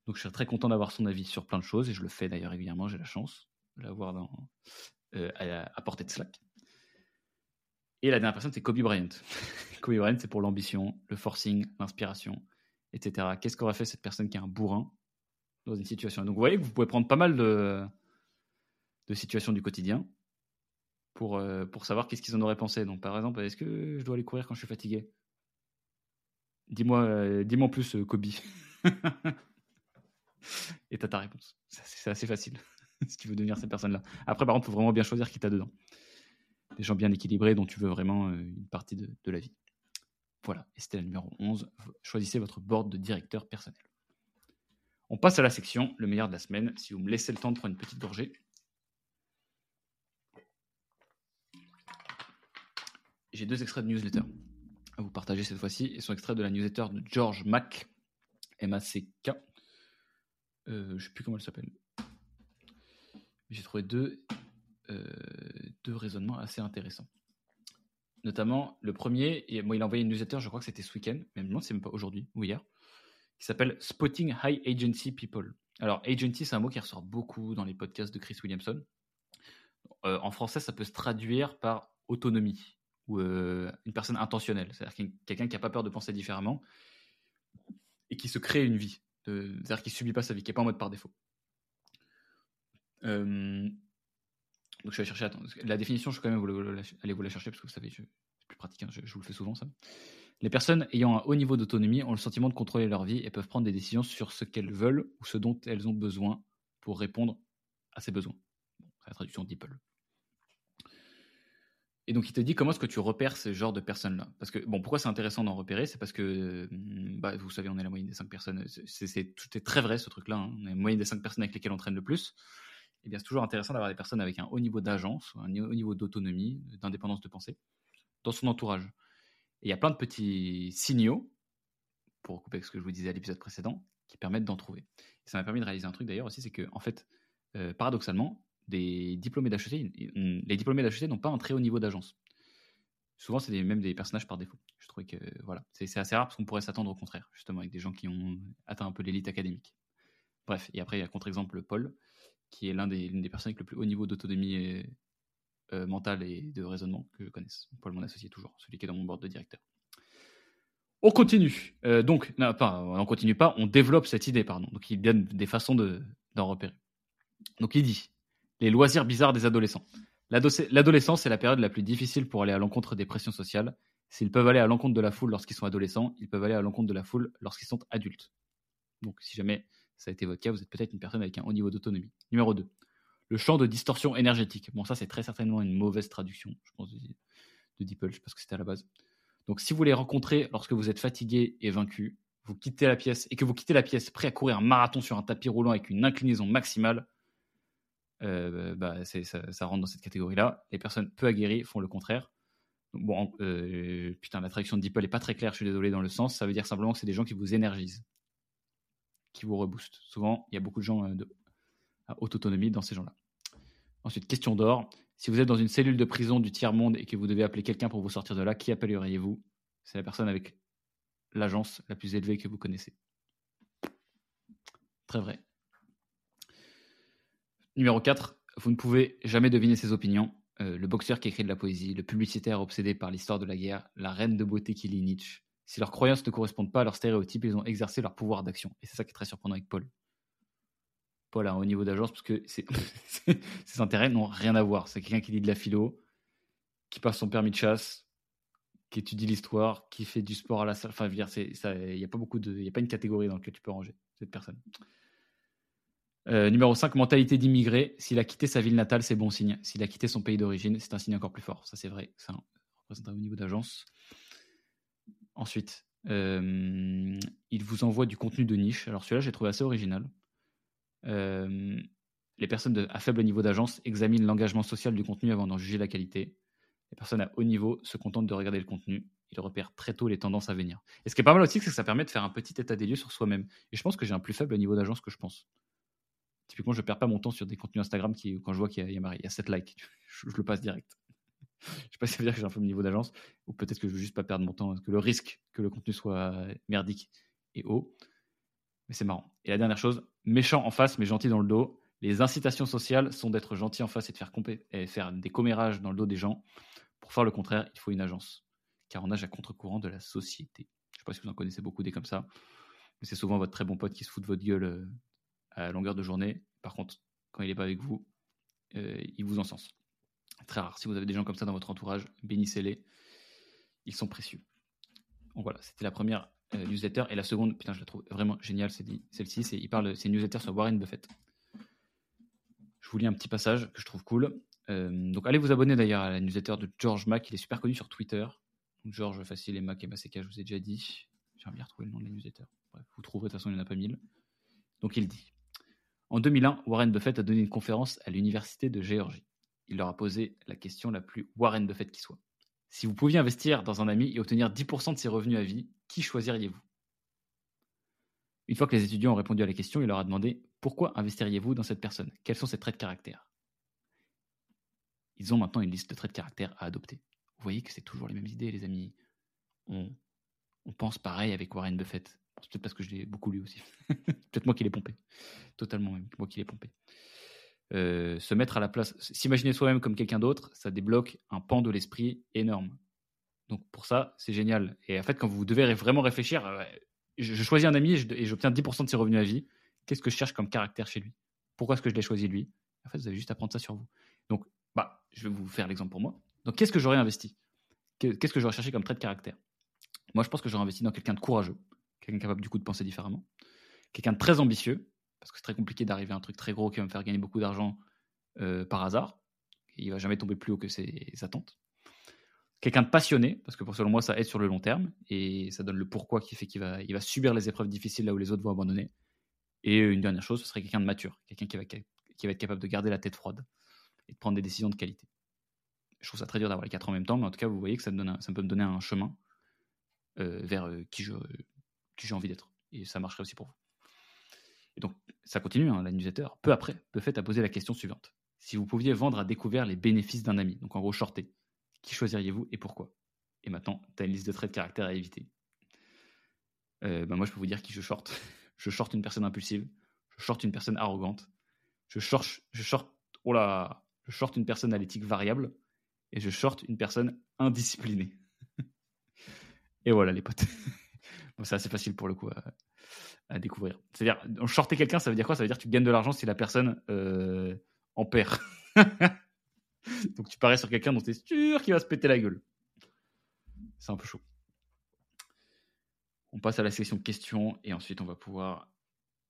Donc je serais très content d'avoir son avis sur plein de choses et je le fais d'ailleurs régulièrement, j'ai la chance de l'avoir euh, à portée de Slack. Et la dernière personne, c'est Kobe Bryant. Kobe Bryant, c'est pour l'ambition, le forcing, l'inspiration, etc. Qu'est-ce qu'aurait fait cette personne qui est un bourrin dans une situation? Donc vous voyez que vous pouvez prendre pas mal de, situations du quotidien pour, euh, pour savoir qu'est-ce qu'ils en auraient pensé. Donc par exemple, est-ce que je dois aller courir quand je suis fatigué? Dis-moi euh, dis-moi plus, euh, Kobe. Et t'as ta réponse. C'est assez facile si tu veux devenir cette personne-là. Après, par contre, il faut vraiment bien choisir qui t'as dedans des gens bien équilibrés dont tu veux vraiment euh, une partie de, la vie. Voilà, et c'était la numéro 11. Choisissez votre board de directeur personnel. On passe à la section le meilleur de la semaine. Si vous me laissez le temps de prendre une petite gorgée. J'ai deux extraits de newsletter à vous partager cette fois-ci. Ils sont extraits de la newsletter de George Mack, M-A-C-K. Euh, je ne sais plus comment elle s'appelle. J'ai trouvé deux deux raisonnements assez intéressants. Notamment, le premier, et, il a envoyé une newsletter, je crois que c'était ce week-end, mais non, c'est même pas aujourd'hui ou hier, qui s'appelle Spotting High Agency People. Alors, agency, c'est un mot qui ressort beaucoup dans les podcasts de Chris Williamson. Euh, en français, ça peut se traduire par autonomie ou euh, une personne intentionnelle, c'est-à-dire quelqu'un qui n'a pas peur de penser différemment et qui se crée une vie, c'est-à-dire qui ne subit pas sa vie, qui n'est pas en mode par défaut. Euh, donc je vais chercher. la définition, je vais quand même aller vous la chercher parce que vous savez, c'est plus pratique. Hein, je, vous le fais souvent ça. Les personnes ayant un haut niveau d'autonomie ont le sentiment de contrôler leur vie et peuvent prendre des décisions sur ce qu'elles veulent ou ce dont elles ont besoin pour répondre à ces besoins. c'est la traduction d'Ipple. Et donc il te dit comment est-ce que tu repères ce genre de personnes-là? Parce que bon, pourquoi c'est intéressant d'en repérer? C'est parce que hmm, bah, vous savez, on est la moyenne des cinq personnes. C'est, tout est très vrai ce truc-là. Hein. On est la moyenne des cinq personnes avec lesquelles on traîne le plus eh bien, c'est toujours intéressant d'avoir des personnes avec un haut niveau d'agence, un haut niveau d'autonomie, d'indépendance de pensée, dans son entourage. Et il y a plein de petits signaux, pour couper avec ce que je vous disais à l'épisode précédent, qui permettent d'en trouver. ça m'a permis de réaliser un truc d'ailleurs aussi, c'est que, en fait, euh, paradoxalement, des diplômés d'HEC, les diplômés d'HEC n'ont pas un très haut niveau d'agence. Souvent, c'est même des personnages par défaut. Je trouvais que voilà, c'est assez rare parce qu'on pourrait s'attendre au contraire, justement, avec des gens qui ont atteint un peu l'élite académique. Bref, et après, il y a contre-exemple Paul, qui est l'une des personnes avec le plus haut niveau d'autonomie euh, euh, mentale et de raisonnement que je connaisse. Paul, mon associé, toujours, celui qui est dans mon board de directeur. On continue. Euh, donc, non, on continue pas, on développe cette idée, pardon. Donc, il donne des façons de, d'en repérer. Donc, il dit les loisirs bizarres des adolescents. L'adolescence est la période la plus difficile pour aller à l'encontre des pressions sociales. S'ils peuvent aller à l'encontre de la foule lorsqu'ils sont adolescents, ils peuvent aller à l'encontre de la foule lorsqu'ils sont adultes. Donc, si jamais ça a été votre cas, vous êtes peut-être une personne avec un haut niveau d'autonomie. Numéro 2. Le champ de distorsion énergétique. Bon, ça, c'est très certainement une mauvaise traduction, je pense, de, de Deeple, je pense que c'était à la base. Donc, si vous les rencontrez lorsque vous êtes fatigué et vaincu, vous quittez la pièce et que vous quittez la pièce prêt à courir un marathon sur un tapis roulant avec une inclinaison maximale, euh, bah, ça, rentre dans cette catégorie-là. Les personnes peu aguerries font le contraire. bon, euh, putain, la traduction de Deeple n'est pas très claire, je suis désolé dans le sens. Ça veut dire simplement que c'est des gens qui vous énergisent, qui vous reboostent. Souvent, il y a beaucoup de gens euh, de, haute autonomie dans ces gens-là. Ensuite, question d'or. Si vous êtes dans une cellule de prison du tiers-monde et que vous devez appeler quelqu'un pour vous sortir de là, qui appelleriez-vous? C'est la personne avec l'agence la plus élevée que vous connaissez. Très vrai. Numéro 4, vous ne pouvez jamais deviner ses opinions. Euh, le boxeur qui écrit de la poésie, le publicitaire obsédé par l'histoire de la guerre, la reine de beauté qui lit Nietzsche. Si leurs croyances ne correspondent pas à leurs stéréotypes, ils ont exercé leur pouvoir d'action. Et c'est ça qui est très surprenant avec Paul. Paul a un haut niveau d'agence parce que ses intérêts n'ont rien à voir. C'est quelqu'un qui lit de la philo, qui passe son permis de chasse, qui étudie l'histoire, qui fait du sport à la salle. Enfin, il n'y a pas beaucoup de, a pas une catégorie dans laquelle tu peux ranger cette personne. Euh, numéro 5, mentalité d'immigré. S'il a quitté sa ville natale, c'est bon signe. S'il a quitté son pays d'origine, c'est un signe encore plus fort. Ça, c'est vrai. Ça représente un haut niveau d'agence. Ensuite, euh, il vous envoie du contenu de niche. Alors, celui-là, j'ai trouvé assez original. Euh, les personnes à faible niveau d'agence examinent l'engagement social du contenu avant d'en juger la qualité. Les personnes à haut niveau se contentent de regarder le contenu. Ils repèrent très tôt les tendances à venir. Et ce qui est pas mal aussi, c'est que ça permet de faire un petit état des lieux sur soi-même. Et je pense que j'ai un plus faible niveau d'agence que je pense. Typiquement, je perds pas mon temps sur des contenus Instagram qui, quand je vois qu'il y, a, 7 likes, je, le passe direct. Je sais pas si ça veut dire que j'ai un faible niveau d'agence, ou peut-être que je veux juste pas perdre mon temps, que le risque que le contenu soit merdique est haut. Mais c'est marrant. Et la dernière chose, méchant en face, mais gentil dans le dos. Les incitations sociales sont d'être gentil en face et de faire, faire des commérages dans le dos des gens. Pour faire le contraire, il faut une agence, car on nage à contre-courant de la société. Je ne sais pas si vous en connaissez beaucoup des comme ça, mais c'est souvent votre très bon pote qui se fout de votre gueule euh, à longueur de journée. Par contre, quand il n'est pas avec vous, euh, il vous encense. Très rare. Si vous avez des gens comme ça dans votre entourage, bénissez-les. Ils sont précieux. Donc voilà, c'était la première euh, newsletter. Et la seconde, putain, je la trouve vraiment géniale, celle-ci. C'est, parle, une newsletter sur Warren Buffett. Je vous lis un petit passage que je trouve cool. Euh, donc allez vous abonner d'ailleurs à la newsletter de George Mac. Il est super connu sur Twitter. George Facile et Mac et Maseka, je vous ai déjà dit. J'aimerais bien retrouver le nom de la newsletter. Bref, vous trouverez, de toute façon, il n'y en a pas mille. Donc il dit en 2001, Warren Buffett a donné une conférence à l'Université de Géorgie. Il leur a posé la question la plus Warren Buffett qui soit. Si vous pouviez investir dans un ami et obtenir 10% de ses revenus à vie, qui choisiriez-vous? Une fois que les étudiants ont répondu à la question, il leur a demandé Pourquoi investiriez-vous dans cette personne? Quels sont ses traits de caractère? Ils ont maintenant une liste de traits de caractère à adopter. Vous voyez que c'est toujours les mêmes idées, les amis. On, pense pareil avec Warren Buffett. C'est peut-être parce que je l'ai beaucoup lu aussi. peut-être moi qui l'ai pompé. Totalement même, moi qui l'ai pompé. Euh, se mettre à la place, s'imaginer soi-même comme quelqu'un d'autre, ça débloque un pan de l'esprit énorme. Donc pour ça, c'est génial. Et en fait, quand vous devez vraiment réfléchir, euh, je, choisis un ami et j'obtiens 10% de ses revenus à vie. Qu'est-ce que je cherche comme caractère chez lui? Pourquoi est-ce que je l'ai choisi lui? En fait, vous avez juste à prendre ça sur vous. Donc, bah, je vais vous faire l'exemple pour moi. Donc, qu'est-ce que j'aurais investi? Qu'est-ce que j'aurais cherché comme trait de caractère? Moi, je pense que j'aurais investi dans quelqu'un de courageux, quelqu'un capable du coup de penser différemment, quelqu'un de très ambitieux, parce que c'est très compliqué d'arriver à un truc très gros qui va me faire gagner beaucoup d'argent euh, par hasard. Il va jamais tomber plus haut que ses attentes. Quelqu'un de passionné, parce que pour selon moi, ça aide sur le long terme et ça donne le pourquoi qui fait qu'il va, il va subir les épreuves difficiles là où les autres vont abandonner. Et une dernière chose, ce serait quelqu'un de mature, quelqu'un qui va, qui va être capable de garder la tête froide et de prendre des décisions de qualité. Je trouve ça très dur d'avoir les quatre en même temps, mais en tout cas, vous voyez que ça, me donne ça peut me donner un chemin vers qui je qui j'ai envie d'être. Et ça marcherait aussi pour vous. Et donc, ça continue, hein, la newsletter. Peu après, Buffett a posé la question suivante. Si vous pouviez vendre à découvert les bénéfices d'un ami, donc en gros shorter, qui choisiriez-vous et pourquoi? Et maintenant, tu as une liste de traits de caractère à éviter. Euh, bah, moi, je peux vous dire qui je short. je short une personne impulsive, je short une personne arrogante, je short, je short, oh je une personne à l'éthique variable et je short une personne indisciplinée. et voilà, les potes. c'est assez facile pour le coup à, découvrir. C'est-à-dire, shorter quelqu'un, ça veut dire quoi? Ça veut dire que tu gagnes de l'argent si la personne euh, en perd. Donc tu parais sur quelqu'un dont tu es sûr qu'il va se péter la gueule. C'est un peu chaud. On passe à la section questions et ensuite on va pouvoir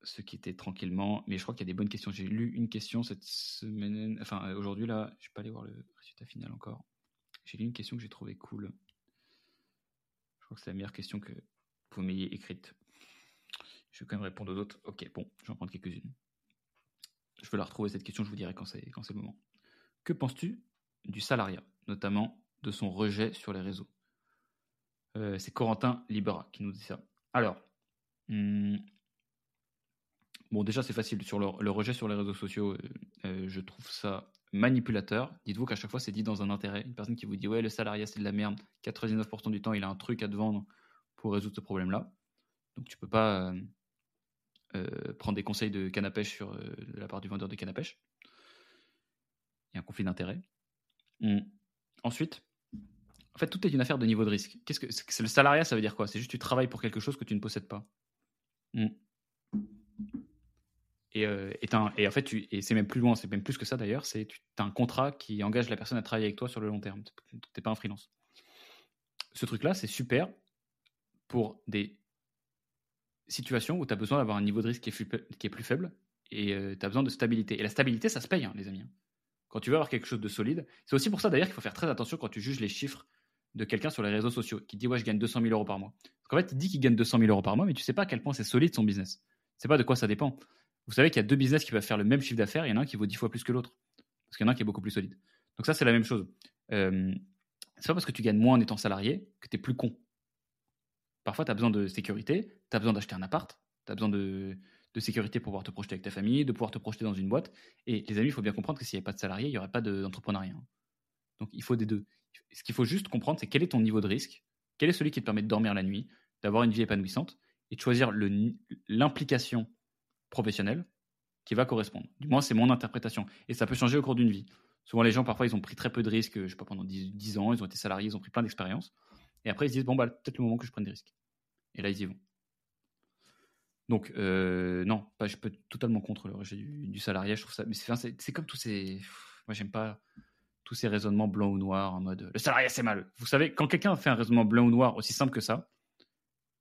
se quitter tranquillement. Mais je crois qu'il y a des bonnes questions. J'ai lu une question cette semaine, enfin aujourd'hui là, je vais pas aller voir le résultat final encore. J'ai lu une question que j'ai trouvée cool. Je crois que c'est la meilleure question que vous m'ayez écrite. Je vais quand même répondre aux autres. Ok, bon, je vais en prendre quelques-unes. Je vais la retrouver cette question, je vous dirai quand c'est, quand c'est le moment. Que penses-tu du salariat, notamment de son rejet sur les réseaux? Euh, C'est Corentin Libera qui nous dit ça. Alors, hmm, bon, déjà c'est facile. Sur le, rejet sur les réseaux sociaux, euh, euh, je trouve ça manipulateur. Dites-vous qu'à chaque fois c'est dit dans un intérêt. Une personne qui vous dit ouais le salariat c'est de la merde, 99% du temps il a un truc à te vendre pour résoudre ce problème-là. Donc tu peux pas prendre des conseils de canne à pêche sur de la part du vendeur de canne à pêche il y a un conflit d'intérêts. Mmh. Ensuite, en fait, tout est une affaire de niveau de risque. Qu'est-ce que c'est le salariat Ça veut dire quoi? C'est juste que tu travailles pour quelque chose que tu ne possèdes pas. Mmh. Et, euh, et, en fait, tu, et c'est même plus loin, c'est même plus que ça d'ailleurs. C'est tu as un contrat qui engage la personne à travailler avec toi sur le long terme. Tu n'es pas un freelance. Ce truc-là, c'est super pour des situations où tu as besoin d'avoir un niveau de risque qui est, qui est plus faible et euh, tu as besoin de stabilité. Et la stabilité, ça se paye, hein, les amis. Hein quand tu veux avoir quelque chose de solide. C'est aussi pour ça d'ailleurs qu'il faut faire très attention quand tu juges les chiffres de quelqu'un sur les réseaux sociaux qui dit ouais je gagne 200 000 euros par mois. Parce qu'en fait il dit qu'il gagne 200 000 euros par mois mais tu sais pas à quel point c'est solide son business. C'est pas de quoi ça dépend. Vous savez qu'il y a deux business qui peuvent faire le même chiffre d'affaires, il y en a un qui vaut 10 fois plus que l'autre. Parce qu'il y en a un qui est beaucoup plus solide. Donc ça c'est la même chose. Euh, c'est pas parce que tu gagnes moins en étant salarié que tu es plus con. Parfois tu as besoin de sécurité, tu as besoin d'acheter un appart, tu as besoin de, sécurité pour pouvoir te projeter avec ta famille, de pouvoir te projeter dans une boîte. Et les amis, il faut bien comprendre que s'il n'y avait pas de salarié, il n'y aurait pas d'entrepreneuriat. Donc il faut des deux. Ce qu'il faut juste comprendre, c'est quel est ton niveau de risque, quel est celui qui te permet de dormir la nuit, d'avoir une vie épanouissante et de choisir l'implication professionnelle qui va correspondre. Du moins, c'est mon interprétation. Et ça peut changer au cours d'une vie. Souvent, les gens, parfois, ils ont pris très peu de risques, je sais pas, pendant 10, ans, ils ont été salariés, ils ont pris plein d'expériences. Et après, ils se disent, bon, bah, peut-être le moment que je prenne des risques. Et là, ils y vont. Donc, euh, non, je peux totalement contre le rejet du, salariat. Je trouve ça. Mais c'est comme tous ces. Moi, j'aime pas tous ces raisonnements blanc ou noir en mode le salariat, c'est mal. Vous savez, quand quelqu'un fait un raisonnement blanc ou noir aussi simple que ça,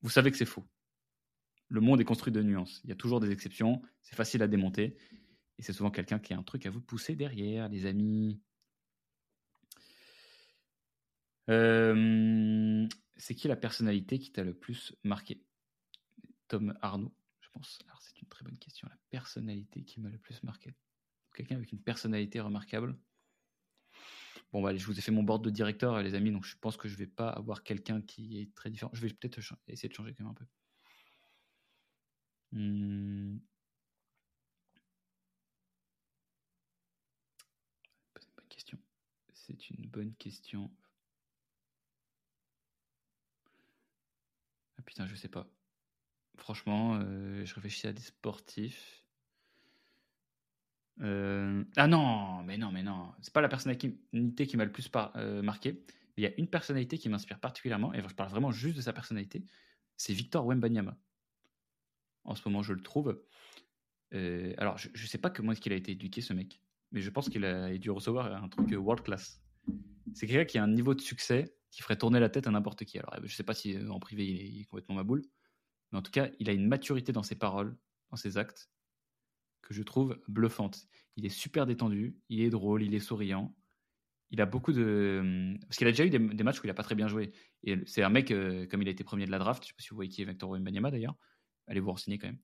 vous savez que c'est faux. Le monde est construit de nuances. Il y a toujours des exceptions. C'est facile à démonter. Et c'est souvent quelqu'un qui a un truc à vous pousser derrière, les amis. Euh, c'est qui la personnalité qui t'a le plus marqué? Tom Arnaud pense Alors, c'est une très bonne question. La personnalité qui m'a le plus marqué. Quelqu'un avec une personnalité remarquable. Bon, bah, je vous ai fait mon board de directeur, les amis, donc je pense que je vais pas avoir quelqu'un qui est très différent. Je vais peut-être essayer de changer quand même un peu. Hmm. Bonne question. C'est une bonne question. Putain, je sais pas. Franchement, euh, je réfléchis à des sportifs. Euh, ah non, mais non, mais non. C'est pas la personnalité qui m'a le plus euh, marqué. Il y a une personnalité qui m'inspire particulièrement, et je parle vraiment juste de sa personnalité. C'est Victor Wembanyama. En ce moment, je le trouve. alors, je, ne sais pas comment est-ce qu'il a été éduqué, ce mec, mais je pense qu'il a dû recevoir un truc world class. C'est quelqu'un qui a un niveau de succès qui ferait tourner la tête à n'importe qui. Alors, je sais pas si en privé il est complètement ma boule, mais en tout cas, il a une maturité dans ses paroles, dans ses actes, que je trouve bluffante. Il est super détendu, il est drôle, il est souriant. Il a beaucoup de. Parce qu'il a déjà eu des, matchs où il n'a pas très bien joué. Et c'est un mec, euh, comme il a été premier de la draft, je ne sais pas si vous voyez qui est Victor Wembanyama d'ailleurs, allez vous renseigner quand même.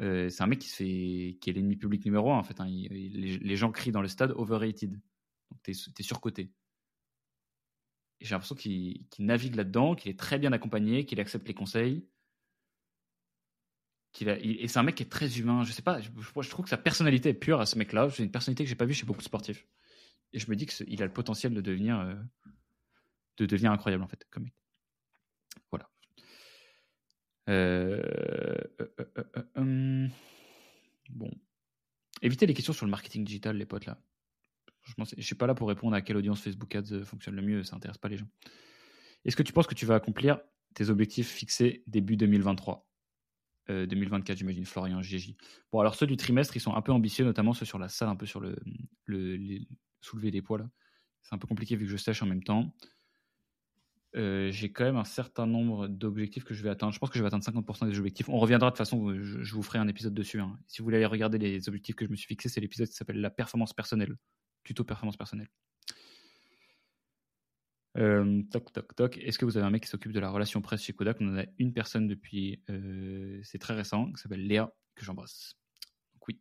Euh, c'est un mec qui, fait, qui est l'ennemi public numéro un en fait. Hein. les, gens crient dans le stade overrated. Donc t'es es surcoté. J'ai l'impression qu'il navigue là-dedans, qu'il est très bien accompagné, qu'il accepte les conseils. Et c'est un mec qui est très humain. Je sais pas, je, je trouve que sa personnalité est pure à ce mec-là. C'est une personnalité que j'ai pas vue chez beaucoup de sportifs. Et je me dis qu'il a le potentiel de devenir, euh, de devenir incroyable en fait, comme mec. Voilà. Euh, euh, hum. bon. Évitez les questions sur le marketing digital, les potes là. Je ne suis pas là pour répondre à quelle audience Facebook Ads fonctionne le mieux, ça n'intéresse pas les gens. Est-ce que tu penses que tu vas accomplir tes objectifs fixés début 2023 2024, j'imagine, Florian GJ. Bon, alors ceux du trimestre, ils sont un peu ambitieux, notamment ceux sur la salle, un peu sur le, le soulever des poids. C'est un peu compliqué vu que je sèche en même temps. Euh, j'ai quand même un certain nombre d'objectifs que je vais atteindre. Je pense que je vais atteindre 50% des objectifs. On reviendra de toute façon, je, vous ferai un épisode dessus. Hein. Si vous voulez aller regarder les objectifs que je me suis fixés, c'est l'épisode qui s'appelle La performance personnelle. Tuto performance personnelle. Euh, toc, toc, toc. Est-ce que vous avez un mec qui s'occupe de la relation presse chez Kodak? On en a une personne depuis. Euh, c'est très récent, qui s'appelle Léa, que j'embrasse. oui.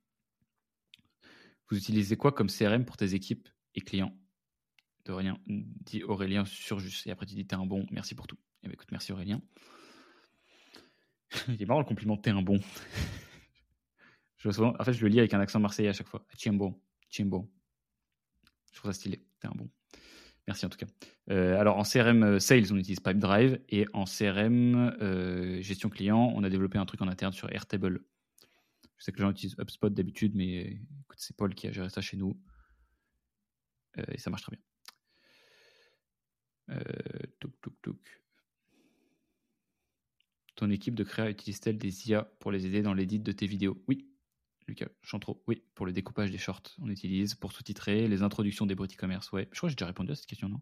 Vous utilisez quoi comme CRM pour tes équipes et clients? De rien, dit Aurélien Surjus. Et après, tu dis T'es un bon, merci pour tout. Eh ben, écoute, merci Aurélien. Il est marrant le compliment T'es un bon. je en fait, je le lis avec un accent marseillais à chaque fois. Tiens bon, tiens bon. Je trouve ça stylé. T'es un bon. Merci en tout cas. Euh, alors en CRM euh, Sales, on utilise Pipedrive et en CRM euh, Gestion Client, on a développé un truc en interne sur Airtable. Je sais que les gens utilisent HubSpot d'habitude, mais c'est Paul qui a géré ça chez nous. et ça marche très bien. Euh, Ton équipe de créa utilise-t-elle des IA pour les aider dans l'édit de tes vidéos? Oui. Lucas Chantreau, oui. Pour le découpage des shorts, on utilise. Pour sous-titrer, les introductions des boîtes e-commerce, ouais. Je crois que j'ai déjà répondu à cette question, non?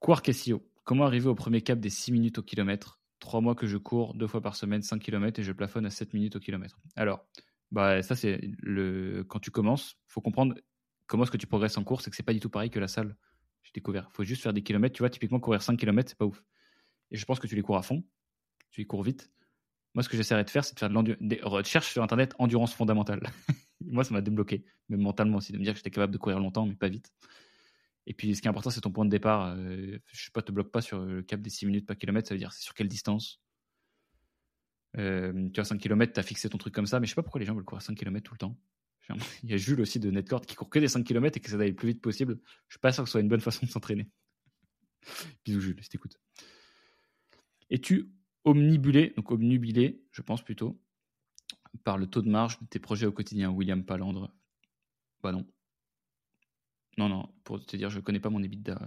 Quark SEO. Comment arriver au premier cap des 6 minutes au kilomètre? Trois mois que je cours deux fois par semaine 5 km et je plafonne à 7 minutes au kilomètre. Alors, bah ça c'est le quand tu commences, faut comprendre comment est-ce que tu progresses en course et que c'est pas du tout pareil que la salle j'ai découvert. Faut juste faire des kilomètres. Tu vois, typiquement, courir 5 km, c'est pas ouf. Et je pense que tu les cours à fond. Tu les cours vite. Moi, ce que j'essaierai de faire, c'est de faire de des recherches sur Internet endurance fondamentale. Moi, ça m'a débloqué, même mentalement aussi, de me dire que j'étais capable de courir longtemps, mais pas vite. Et puis, ce qui est important, c'est ton point de départ. Euh, je sais pas, te bloque pas sur le cap des 6 minutes par kilomètre. Ça veut dire, c'est sur quelle distance? Euh, Tu as 5 km, tu as fixé ton truc comme ça, mais je sais pas pourquoi les gens veulent courir 5 km tout le temps. Il y a Jules aussi de Netcord qui court que des 5 km et qui essaie d'aller le plus vite possible. Je suis pas sûr que ce soit une bonne façon de s'entraîner. Bisous Jules, si t'écoutes. Es-tu omnibulé, donc omnubilé, je pense plutôt, par le taux de marge de tes projets au quotidien, William Palandre Bah non. Non, non, pour te dire, je connais pas mon EBITDA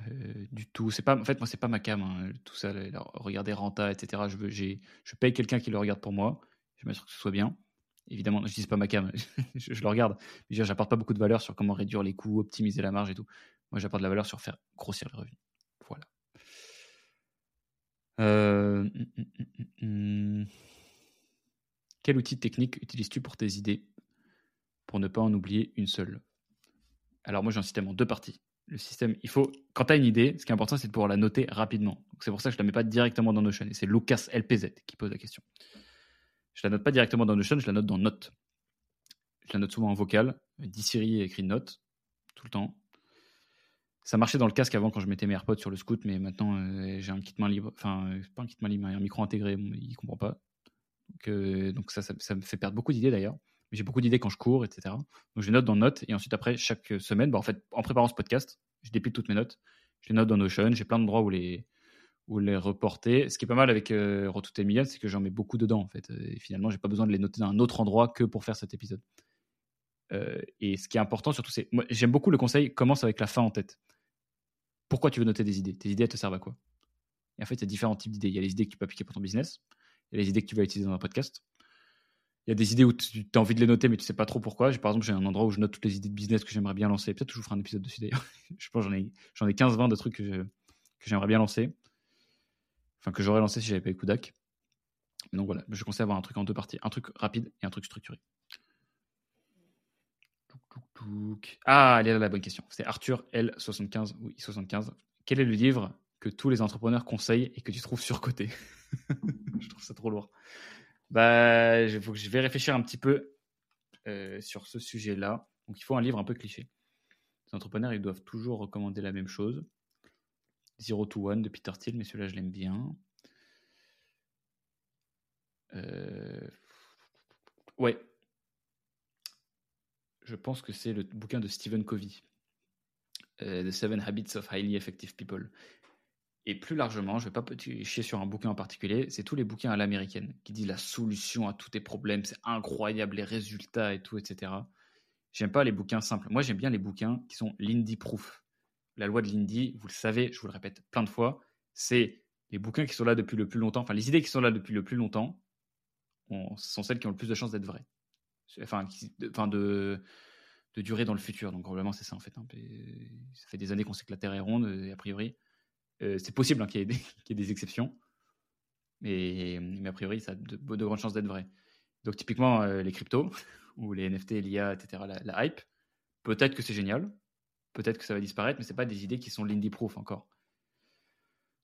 euh, du tout. C'est pas, en fait, moi, c'est pas ma cam, hein, tout ça, regarder Renta, etc. Je, veux, je paye quelqu'un qui le regarde pour moi, je m'assure que ce soit bien. Évidemment, je dis pas ma cam, je, le regarde. Mais j'apporte pas beaucoup de valeur sur comment réduire les coûts, optimiser la marge et tout. Moi, j'apporte de la valeur sur faire grossir les revenus. Euh, hum, hum, hum, Quel outil technique utilises-tu pour tes idées Pour ne pas en oublier une seule? Alors, moi, j'ai un système en deux parties. Le système, il faut, quand tu as une idée, ce qui est important, c'est de pouvoir la noter rapidement. C'est pour ça que je ne la mets pas directement dans Notion. Et c'est Lucas LPZ qui pose la question. Je la note pas directement dans Notion, je la note dans Note. Je la note souvent en vocal. Dit Siri écrit Note tout le temps. Ça marchait dans le casque avant quand je mettais mes AirPods sur le scoot, mais maintenant euh, j'ai un kit main libre. Enfin, euh, pas un kit main libre, un micro intégré. il il comprend pas. Donc, euh, ça, ça, me fait perdre beaucoup d'idées d'ailleurs. J'ai beaucoup d'idées quand je cours, etc. Donc je les note dans Note et ensuite après chaque semaine, bah, en fait, en préparant ce podcast, je dépile toutes mes notes. Je les note dans Notion. J'ai plein d'endroits où les reporter. Ce qui est pas mal avec euh, et c'est que j'en mets beaucoup dedans en fait. Et finalement, j'ai pas besoin de les noter dans un autre endroit que pour faire cet épisode. Et ce qui est important surtout, c'est j'aime beaucoup le conseil commence avec la fin en tête. Pourquoi tu veux noter des idées? Tes idées te servent à quoi? Et en fait, il y a différents types d'idées. Il y a les idées que tu peux appliquer pour ton business. Il y a les idées que tu vas utiliser dans un podcast. Il y a des idées où tu as envie de les noter, mais tu sais pas trop pourquoi. Par exemple, j'ai un endroit où je note toutes les idées de business que j'aimerais bien lancer. Peut-être que je vous ferai un épisode dessus d'ailleurs. je pense j'en ai, j'en ai 15-20 de trucs que, j'aimerais bien lancer enfin que j'aurais lancé si j'avais pas eu Kudak. Donc voilà, je conseille avoir un truc en deux parties, un truc rapide et un truc structuré. Ah, elle est là la bonne question. C'est Arthur L75 ou I75. Quel est le livre que tous les entrepreneurs conseillent et que tu trouves surcoté? Je trouve ça trop lourd. Bah, il faut que je vais réfléchir un petit peu euh, sur ce sujet-là. Donc il faut un livre un peu cliché. Les entrepreneurs, ils doivent toujours recommander la même chose. Zero to One de Peter Thiel, mais celui-là, je l'aime bien. Euh, ouais. Je pense que c'est le bouquin de Stephen Covey, euh, The Seven Habits of Highly Effective People. Et plus largement, je ne vais pas chier sur un bouquin en particulier, c'est tous les bouquins à l'américaine qui disent la solution à tous tes problèmes, c'est incroyable les résultats et tout, etc. J'aime pas les bouquins simples. Moi, j'aime bien les bouquins qui sont Lindy Proof. La loi de Lindy, vous le savez, je vous le répète plein de fois, c'est les bouquins qui sont là depuis le plus longtemps, enfin les idées qui sont là depuis le plus longtemps, sont celles qui ont le plus de chances d'être vraies. Enfin, enfin de, de durer dans le futur. Donc, probablement, c'est ça en fait. Hein. Ça fait des années qu'on sait que la Terre est ronde, et a priori, euh, c'est possible hein, qu'il y, ait des exceptions. Mais, mais, a priori, ça a de, grandes chances d'être vrai. Donc, typiquement, euh, les cryptos, ou les NFT, l'IA, etc., la, hype, peut-être que c'est génial, peut-être que ça va disparaître, mais ce pas des idées qui sont l'indy proof encore.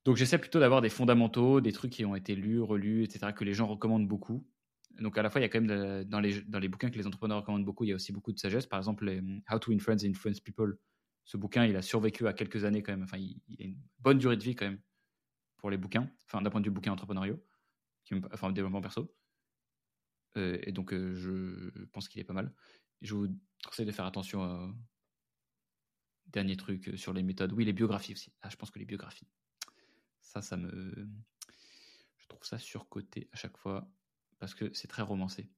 Donc, j'essaie plutôt d'avoir des fondamentaux, des trucs qui ont été lus, relus, etc., que les gens recommandent beaucoup, donc à la fois, il y a quand même dans, les, dans les bouquins que les entrepreneurs recommandent beaucoup, il y a aussi beaucoup de sagesse. Par exemple, How to Influence and Influence People. Ce bouquin, il a survécu à quelques années quand même. Enfin, il, a une bonne durée de vie quand même pour les bouquins. Enfin, d'un point de vue bouquin entrepreneurial, enfin développement perso. Euh, et donc, euh, je pense qu'il est pas mal. je vous conseille de faire attention à dernier truc euh, sur les méthodes. Oui, les biographies aussi. Ah, je pense que les biographies. Ça, ça me. Je trouve ça surcoté à chaque fois parce que c'est très romancé.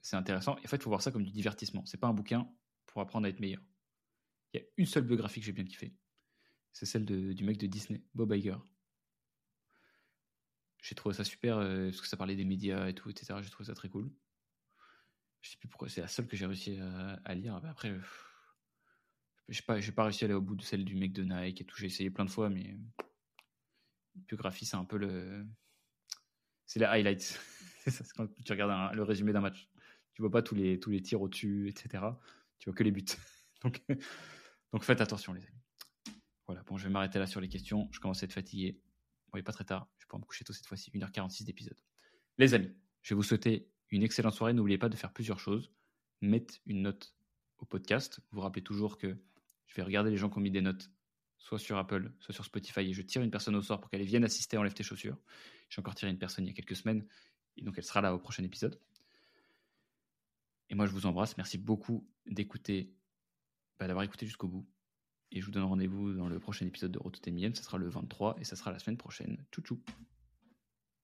C'est intéressant. en fait, il faut voir ça comme du divertissement. C'est pas un bouquin pour apprendre à être meilleur. Il y a une seule biographie que j'ai bien kiffé. C'est celle du mec de Disney, Bob Iger. J'ai trouvé ça super euh, parce que ça parlait des médias et tout, etc. J'ai trouvé ça très cool. Je sais plus pourquoi. C'est la seule que j'ai réussi à, lire. Après, j'ai pas, pas réussi à aller au bout de celle du mec de Nike et tout. J'ai essayé plein de fois, mais biographie, c'est un peu le c'est les highlights. c'est quand tu regardes le résumé d'un match. Tu vois pas tous les, tous les tirs au-dessus, etc. Tu vois que les buts. donc, donc faites attention, les amis. Voilà, bon, je vais m'arrêter là sur les questions. Je commence à être fatigué. Bon, il n'est pas très tard. Je pouvoir me coucher tôt cette fois-ci. 1h46 d'épisode. Les amis, je vais vous souhaiter une excellente soirée. N'oubliez pas de faire plusieurs choses. Mettre une note au podcast. Vous, vous rappelez toujours que je vais regarder les gens qui ont mis des notes, soit sur Apple, soit sur Spotify, et je tire une personne au sort pour qu'elle vienne assister à Enlève tes chaussures. J'ai encore tiré une personne il y a quelques semaines, et donc elle sera là au prochain épisode. Et moi, je vous embrasse. Merci beaucoup d'écouter, bah, d'avoir écouté jusqu'au bout. Et je vous donne rendez-vous dans le prochain épisode de Route Ce sera le 23 et ça sera la semaine prochaine. Tchou tchou